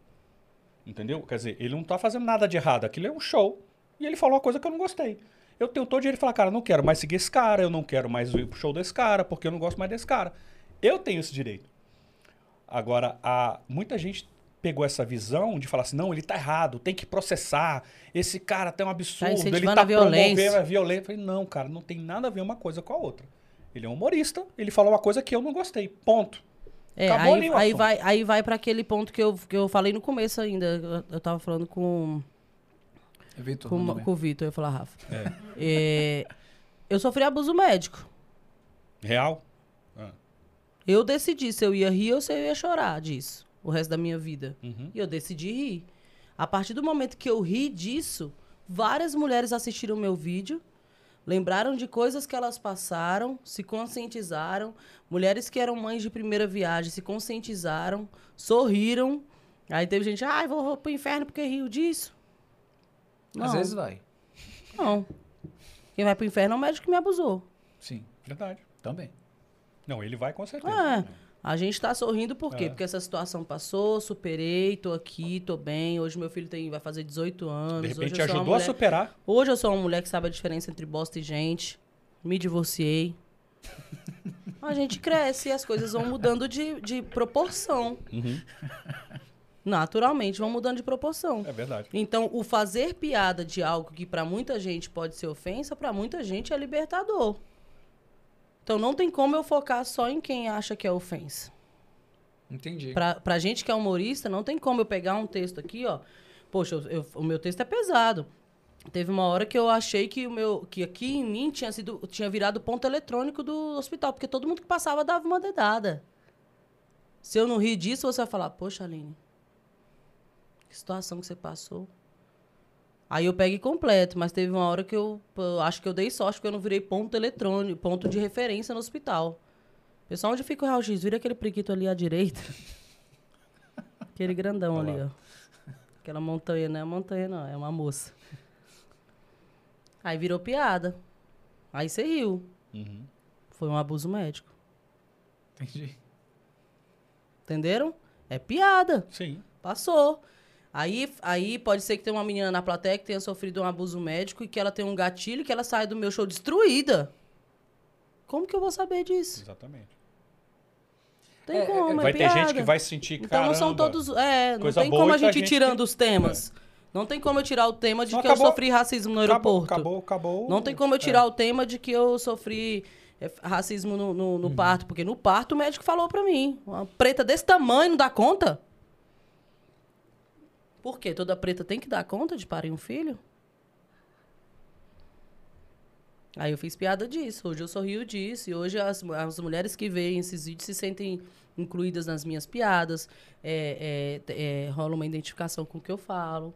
Speaker 1: Entendeu? Quer dizer, ele não tá fazendo nada de errado. Aquilo é um show. E ele falou uma coisa que eu não gostei. Eu tenho todo o direito de falar, cara, eu não quero mais seguir esse cara, eu não quero mais ir pro show desse cara, porque eu não gosto mais desse cara. Eu tenho esse direito. Agora, a, muita gente pegou essa visão de falar assim, não, ele tá errado, tem que processar, esse cara tem um absurdo, ele
Speaker 2: incentivando
Speaker 1: tá
Speaker 2: a violência.
Speaker 1: promovendo a violência. Eu falei, não, cara, não tem nada a ver uma coisa com a outra. Ele é um humorista, ele falou uma coisa que eu não gostei, ponto.
Speaker 2: É,
Speaker 1: Acabou
Speaker 2: aí,
Speaker 1: ali o
Speaker 2: aí
Speaker 1: assunto.
Speaker 2: vai, aí vai para aquele ponto que eu, que eu falei no começo ainda. Eu, eu tava falando com,
Speaker 3: Vitor,
Speaker 2: com,
Speaker 3: meu nome.
Speaker 2: com o Vitor, eu ia falar Rafa. É, eu sofri abuso médico.
Speaker 1: Real? Ah,
Speaker 2: Eu decidi se eu ia rir ou se eu ia chorar disso o resto da minha vida.
Speaker 1: uhum.
Speaker 2: E eu decidi rir. A partir do momento que eu ri disso, várias mulheres assistiram meu vídeo, lembraram de coisas que elas passaram, se conscientizaram. Mulheres que eram mães de primeira viagem se conscientizaram, sorriram. Aí teve gente, ai, vou, vou pro inferno porque riu disso. Não,
Speaker 3: Às vezes vai.
Speaker 2: não. Quem vai pro inferno é o médico que me abusou.
Speaker 3: Sim,
Speaker 1: Verdade.
Speaker 3: também.
Speaker 1: Não, ele vai com certeza.
Speaker 2: É. A gente tá sorrindo por quê?
Speaker 1: É.
Speaker 2: Porque essa situação passou, superei, tô aqui, tô bem. Hoje meu filho tem, vai fazer 18 anos.
Speaker 1: De
Speaker 2: Hoje
Speaker 1: repente
Speaker 2: eu sou uma
Speaker 1: ajudou a
Speaker 2: mulher-
Speaker 1: superar.
Speaker 2: Hoje eu sou uma mulher que sabe a diferença entre bosta e gente. Me divorciei. A gente cresce e as coisas vão mudando de, de proporção.
Speaker 1: Uhum.
Speaker 2: Naturalmente vão mudando de proporção.
Speaker 1: É verdade.
Speaker 2: Então, o fazer piada de algo que pra muita gente pode ser ofensa, pra muita gente é libertador. Então, não tem como eu focar só em quem acha que é ofensa.
Speaker 3: Entendi.
Speaker 2: Pra, pra gente que é humorista, não tem como eu pegar um texto aqui, ó. Poxa, eu- eu- o meu texto é pesado. Teve uma hora que eu achei que o meu que aqui em mim tinha sido tinha virado ponto eletrônico do hospital, porque todo mundo que passava dava uma dedada. Se eu não rir disso, você vai falar: "Poxa, Aline, que situação que você passou". Aí eu pego e completo, mas teve uma hora que eu, eu acho que eu dei sorte porque eu não virei ponto eletrônico, ponto de referência no hospital. Pessoal, onde fica o raio-x? Vira aquele priquito ali à direita. aquele grandão
Speaker 1: Olha
Speaker 2: ali, ó. Aquela montanha, não é montanha, não, é uma moça. Aí virou piada. Aí você riu.
Speaker 1: Uhum.
Speaker 2: Foi um abuso médico.
Speaker 3: Entendi.
Speaker 2: Entenderam? É piada.
Speaker 1: Sim.
Speaker 2: Passou. Aí, aí pode ser que tenha uma menina na plateia que tenha sofrido um abuso médico e que ela tenha um gatilho e que ela saia do meu show destruída. Como que eu vou saber disso?
Speaker 1: Exatamente.
Speaker 2: Tem
Speaker 3: É,
Speaker 2: como, é
Speaker 1: vai ter
Speaker 2: piada.
Speaker 1: gente que vai sentir,
Speaker 2: Então
Speaker 1: caramba.
Speaker 2: não são todos. É, não tem como a
Speaker 1: pra
Speaker 2: gente ir
Speaker 1: gente
Speaker 2: tirando
Speaker 1: que-
Speaker 2: os temas. Não tem como eu tirar o tema de que
Speaker 1: acabou.
Speaker 2: eu sofri racismo no
Speaker 1: Acabou,
Speaker 2: aeroporto.
Speaker 1: acabou, acabou.
Speaker 2: Não tem como eu tirar o tema de que eu sofri é, racismo no, no-
Speaker 1: Uhum.
Speaker 2: no parto, porque no parto o médico falou pra mim. Uma preta desse tamanho não dá conta? Por quê? Toda preta tem que dar conta de parir um filho? Aí eu fiz piada disso. Hoje eu sorrio disso. E hoje as, as mulheres que veem esses vídeos se sentem incluídas nas minhas piadas. É, é, é, rola uma identificação com o que eu falo.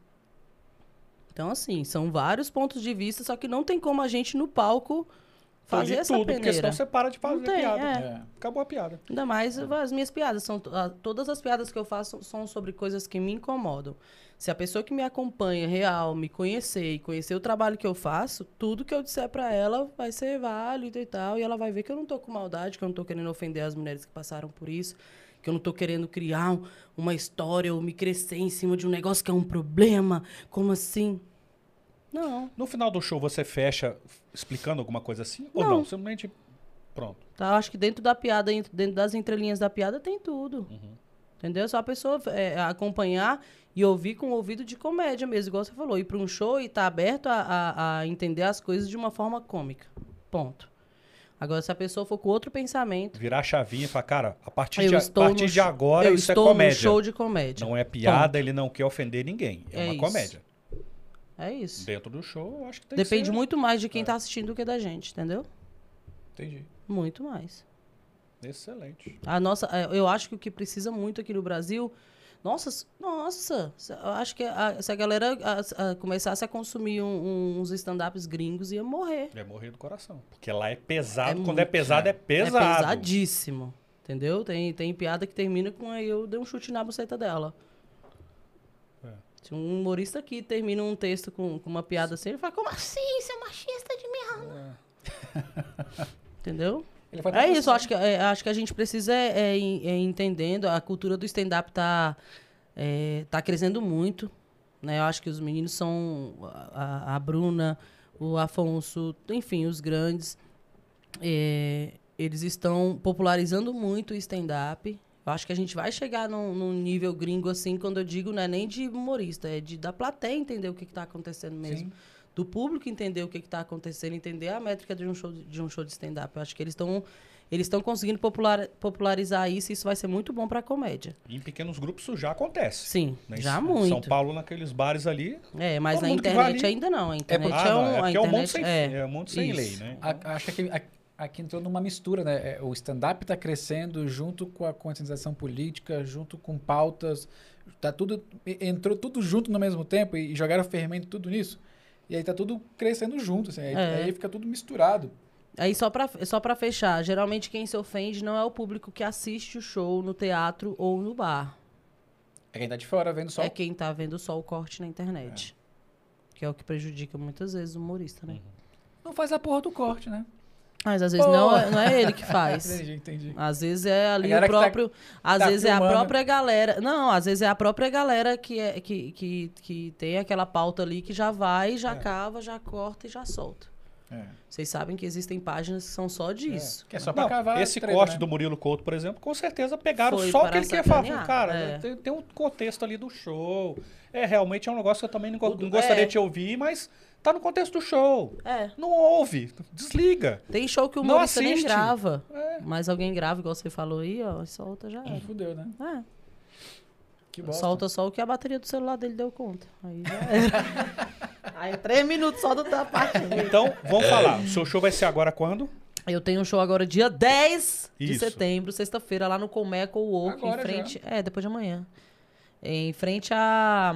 Speaker 2: Então, assim, são vários pontos de vista, só que não tem como a gente no palco fazer essa
Speaker 1: tudo,
Speaker 2: peneira.
Speaker 1: porque senão você para de fazer
Speaker 2: tem,
Speaker 1: piada.
Speaker 2: é.
Speaker 3: É.
Speaker 1: Acabou a piada.
Speaker 2: Ainda mais as minhas piadas. São, todas as piadas que eu faço são sobre coisas que me incomodam. Se a pessoa que me acompanha, real, me conhecer e conhecer o trabalho que eu faço, tudo que eu disser pra ela vai ser válido e tal. E ela vai ver que eu não tô com maldade, que eu não tô querendo ofender as mulheres que passaram por isso. Que eu não tô querendo criar um- uma história ou me crescer em cima de um negócio que é um problema. Como assim? Não.
Speaker 1: No final do show, você fecha explicando alguma coisa assim? Ou
Speaker 2: Não.
Speaker 1: não? Simplesmente. Pronto.
Speaker 2: Tá? Acho que dentro da piada, ent- dentro das entrelinhas da piada, tem tudo.
Speaker 1: Uhum.
Speaker 2: Entendeu? Só a pessoa é, acompanhar e ouvir com o ouvido de comédia mesmo, igual você falou. Ir para um show e estar aberto a, a- a entender as coisas de uma forma cômica. Ponto. Agora, se a pessoa for com outro pensamento.
Speaker 1: Virar a chavinha e falar, cara, a partir, de, a partir de agora
Speaker 2: eu
Speaker 1: isso é
Speaker 2: estou
Speaker 1: comédia.
Speaker 2: no show de comédia.
Speaker 1: Não é piada, ele não quer ofender ninguém. É,
Speaker 2: É
Speaker 1: uma
Speaker 2: isso.
Speaker 1: comédia.
Speaker 2: É isso.
Speaker 1: Dentro do show, eu acho que tem
Speaker 2: Depende
Speaker 1: que ser.
Speaker 2: muito mais de
Speaker 1: É.
Speaker 2: quem está assistindo do que da gente, entendeu?
Speaker 3: Entendi.
Speaker 2: Muito mais.
Speaker 1: Excelente.
Speaker 2: A nossa, é, eu acho que o que precisa muito aqui no Brasil. Nossa, nossa, eu acho que a- se a galera a- a começasse a consumir um- uns stand-ups gringos, ia morrer.
Speaker 1: É morrer do coração. Porque lá é pesado.
Speaker 2: É
Speaker 1: Quando
Speaker 2: muito,
Speaker 1: é pesado, é, pesado.
Speaker 2: É pesadíssimo. Entendeu? Tem, tem piada que termina com aí eu dei um chute na buceta dela.
Speaker 1: É.
Speaker 2: Se um humorista aqui termina um texto com, com uma piada assim, ele fala, como assim, seu machista de merda? Entendeu?
Speaker 3: Ele vai
Speaker 2: É isso, acho que, é, acho que a gente precisa é, é, é entendendo, a cultura do stand-up tá, é, tá crescendo muito. Né? Eu acho que os meninos são a, a Bruna, o Afonso, enfim, os grandes. é, eles estão popularizando muito o stand-up. Eu acho que a gente vai chegar num, num nível gringo assim, quando eu digo, não é nem de humorista, é de da plateia entender o que está acontecendo mesmo
Speaker 3: Sim.
Speaker 2: do público entender o que está acontecendo, entender a métrica de um show de um show de stand-up. Eu acho que eles estão eles estão conseguindo popular, popularizar isso e isso vai ser muito bom para a comédia.
Speaker 1: E em pequenos grupos isso já acontece.
Speaker 2: Sim,
Speaker 1: né? Em
Speaker 2: já
Speaker 1: São-
Speaker 2: muito.
Speaker 1: São Paulo, naqueles bares ali.
Speaker 2: É, mas na internet
Speaker 1: ali-
Speaker 2: ainda não. A internet
Speaker 1: ah,
Speaker 2: é,
Speaker 1: não,
Speaker 2: um,
Speaker 1: é é um monte sem,
Speaker 2: é,
Speaker 1: é um monte sem lei, né?
Speaker 3: A- acho que aqui, a- aqui entrou numa mistura, né? É, O stand-up está crescendo junto com a conscientização política, junto com pautas. Tá tudo, entrou tudo junto no mesmo tempo e jogaram fermento tudo nisso. E aí tá tudo crescendo junto, assim. Aí,
Speaker 2: É.
Speaker 3: aí fica tudo misturado.
Speaker 2: Aí só pra, só pra fechar, geralmente quem se ofende não é o público que assiste o show no teatro ou no bar.
Speaker 3: É quem tá de fora vendo só.
Speaker 2: É quem tá vendo só o corte na internet. Que é o que prejudica muitas vezes o humorista, né?
Speaker 3: Não faz a porra do corte, né?
Speaker 2: Mas às vezes
Speaker 3: Pô.
Speaker 2: não é, não é ele que faz.
Speaker 3: Entendi, entendi.
Speaker 2: Às vezes é ali o
Speaker 3: tá-
Speaker 2: próprio. às
Speaker 3: tá
Speaker 2: vezes é a
Speaker 3: filmando.
Speaker 2: própria galera. Não, às vezes é a própria galera que, é, que, que, que tem aquela pauta ali que já vai, já
Speaker 1: É.
Speaker 2: cava, já corta e já solta.
Speaker 3: É.
Speaker 2: Vocês sabem que existem páginas que são só disso.
Speaker 3: Que é só pra
Speaker 1: Não,
Speaker 3: cavar.
Speaker 1: esse
Speaker 3: treta,
Speaker 1: corte
Speaker 3: né?
Speaker 1: do Murilo Couto, por exemplo, com certeza pegaram
Speaker 2: Foi
Speaker 1: só o que ele quer falar. Cara,
Speaker 2: é.
Speaker 1: tem, tem um contexto ali do show. É, realmente é um negócio que eu também não,
Speaker 2: O
Speaker 1: não gostaria
Speaker 2: é.
Speaker 1: de te ouvir, mas tá no contexto do show.
Speaker 2: É.
Speaker 1: Não ouve, desliga.
Speaker 2: Tem show que o
Speaker 1: Não
Speaker 2: humorista nem grava.
Speaker 1: É.
Speaker 2: Mas alguém grava, igual você falou aí, ó, e solta já é.
Speaker 3: Fudeu, né?
Speaker 2: É.
Speaker 3: Que bosta.
Speaker 2: Solta só o que a bateria do celular dele deu conta. Aí já era. aí três minutos só do da parte.
Speaker 1: Então, vamos falar. O seu show vai ser agora quando?
Speaker 2: Eu tenho um show agora dia 10 de
Speaker 1: Isso.
Speaker 2: setembro, sexta-feira, lá no Colmeco Walk, em
Speaker 3: Agora
Speaker 2: frente. É, depois de amanhã. Em frente à,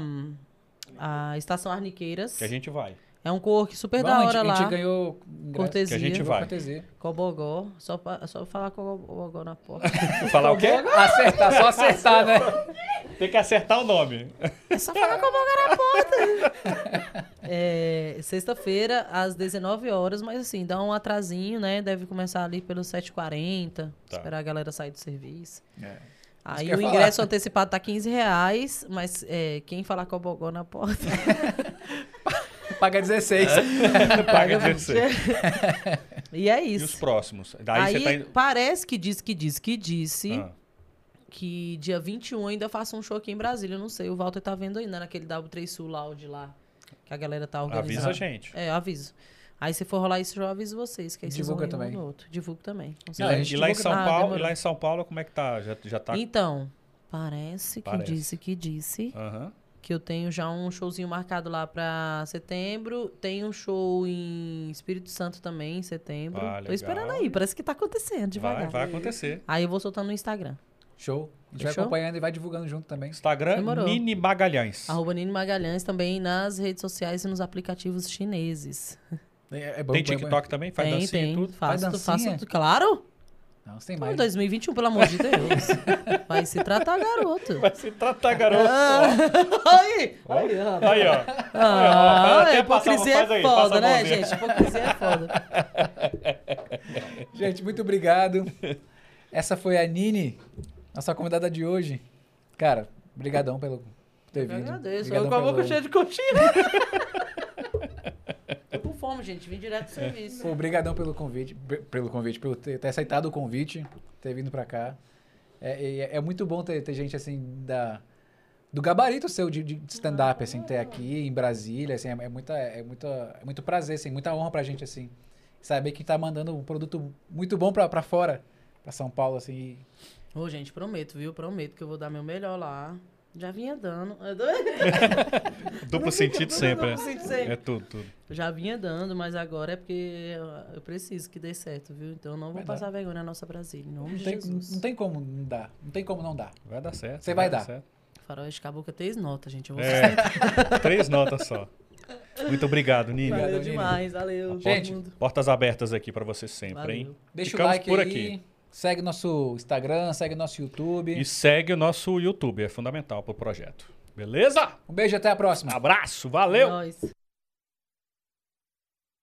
Speaker 2: à Estação Arniqueiras.
Speaker 1: Que a gente vai.
Speaker 2: É um co-work super
Speaker 3: Vamos,
Speaker 2: da
Speaker 3: a
Speaker 2: hora
Speaker 3: gente,
Speaker 2: lá.
Speaker 3: A gente ganhou ingresso.
Speaker 2: Cortesia.
Speaker 1: Que a gente vai.
Speaker 3: cortesia.
Speaker 2: Cobogó. Só, pra, só falar Cobogó na porta.
Speaker 1: Falar o quê?
Speaker 3: Acertar, só acertar, né?
Speaker 1: Tem que acertar o nome.
Speaker 2: É só falar Cobogó na porta. é, sexta-feira, às 19 horas, mas assim, dá um atrasinho, né? Deve começar ali pelos 7h40.
Speaker 1: Tá.
Speaker 2: Esperar a galera sair do serviço.
Speaker 3: É.
Speaker 2: Aí o ingresso antecipado tá 15 reais, mas é, quem falar Cobogó na porta.
Speaker 3: Paga 16.
Speaker 1: Paga 16.
Speaker 2: e é
Speaker 1: E os
Speaker 2: isso.
Speaker 1: próximos? Daí
Speaker 2: Aí
Speaker 1: você tá indo...
Speaker 2: parece que disse que disse que disse
Speaker 1: Ah,
Speaker 2: que dia 21 ainda faço um show aqui em Brasília. Eu não sei, o Walter tá vendo ainda naquele W3 Sul Loud lá. Que a galera tá organizando.
Speaker 1: avisa a gente.
Speaker 2: É, eu aviso. Aí se for rolar isso, eu aviso vocês. Que aí vocês
Speaker 3: Divulga
Speaker 2: um
Speaker 3: também.
Speaker 2: no outro. Divulgo também.
Speaker 1: E lá, e lá em São
Speaker 2: Ah,
Speaker 1: Paulo, e lá em São Paulo, como é que tá? Já, já tá.
Speaker 2: Então, parece que
Speaker 1: Parece.
Speaker 2: disse que disse
Speaker 1: Aham.
Speaker 2: Que eu tenho já um showzinho marcado lá pra setembro. Tem um show em Espírito Santo também, em setembro.
Speaker 1: Ah,
Speaker 2: Tô esperando aí, parece que tá acontecendo devagar.
Speaker 1: Vai, vai acontecer.
Speaker 2: Aí eu vou soltando no Instagram.
Speaker 3: Show. A gente vai acompanhando e vai divulgando junto também.
Speaker 1: Instagram,
Speaker 2: Demorou.
Speaker 1: Nini Magalhães.
Speaker 2: Arroba Nini Magalhães também nas redes sociais e nos aplicativos chineses.
Speaker 3: É, é bom,
Speaker 1: Tem
Speaker 3: bom, bom.
Speaker 1: TikTok também? Faz
Speaker 2: tem,
Speaker 1: dancinha
Speaker 2: tem.
Speaker 1: e tudo?
Speaker 2: Faço,
Speaker 3: Faz
Speaker 2: faço
Speaker 3: dancinha?
Speaker 2: tu- claro!
Speaker 3: Não, você tem mais.
Speaker 2: 2021, pelo amor de Deus. Vai se tratar, garoto.
Speaker 1: Vai se tratar, garoto.
Speaker 2: Ah, aí, aí, rapaz.
Speaker 1: Aí, ó.
Speaker 2: Ah,
Speaker 1: ó. Até
Speaker 2: hipocrisia é
Speaker 1: aí,
Speaker 2: foda, né, gente? Hipocrisia é foda.
Speaker 3: Gente, muito obrigado. Essa foi a Nini, nossa convidada de hoje. Cara, brigadão pelo ter
Speaker 2: Eu
Speaker 3: vindo.
Speaker 2: agradeço.
Speaker 3: Brigadão
Speaker 2: Eu com a boca cheia de coxinha. Fome, gente. Vim direto do serviço.
Speaker 3: Pô, brigadão pelo convite, pe- pelo convite, pelo ter, ter aceitado o convite, ter vindo pra cá. É, é, é muito bom ter, ter gente assim da do gabarito seu de, de stand-up assim, ter aqui em Brasília, assim, é, é muita é muita é muito prazer, assim, muita honra pra gente assim. Saber que tá mandando um produto muito bom pra, pra fora, pra São Paulo assim.
Speaker 2: Ô, gente, prometo, viu? Prometo que eu vou dar meu melhor lá. Já vinha dando.
Speaker 1: Duplo sentido sempre, né?
Speaker 2: Duplo sentido sempre.
Speaker 1: É tudo, tudo.
Speaker 2: Já vinha dando, mas agora é porque eu- preciso que dê certo, viu? Então eu não vou
Speaker 3: Vai dar.
Speaker 2: passar vergonha na nossa Brasília. Em nome
Speaker 3: Não
Speaker 2: de
Speaker 3: tem,
Speaker 2: Jesus.
Speaker 3: não tem como não dar. Não tem como não dar.
Speaker 1: Vai dar certo.
Speaker 3: Você vai dar.
Speaker 1: certo.
Speaker 2: Faroeste Caboclo é três notas, gente. Eu vou
Speaker 1: É, três notas só. Muito obrigado, Nini.
Speaker 3: Obrigado,
Speaker 2: Valeu demais, valeu.
Speaker 3: Gente.
Speaker 1: Portas abertas aqui pra você sempre, hein?
Speaker 2: Valeu.
Speaker 3: Deixa
Speaker 1: Ficamos
Speaker 3: o like
Speaker 1: por
Speaker 3: aí.
Speaker 1: aqui.
Speaker 3: Segue nosso Instagram, segue nosso YouTube.
Speaker 1: E segue o nosso YouTube, é fundamental pro projeto. Beleza?
Speaker 3: Um beijo e até a próxima.
Speaker 1: Abraço, valeu!
Speaker 2: Nós.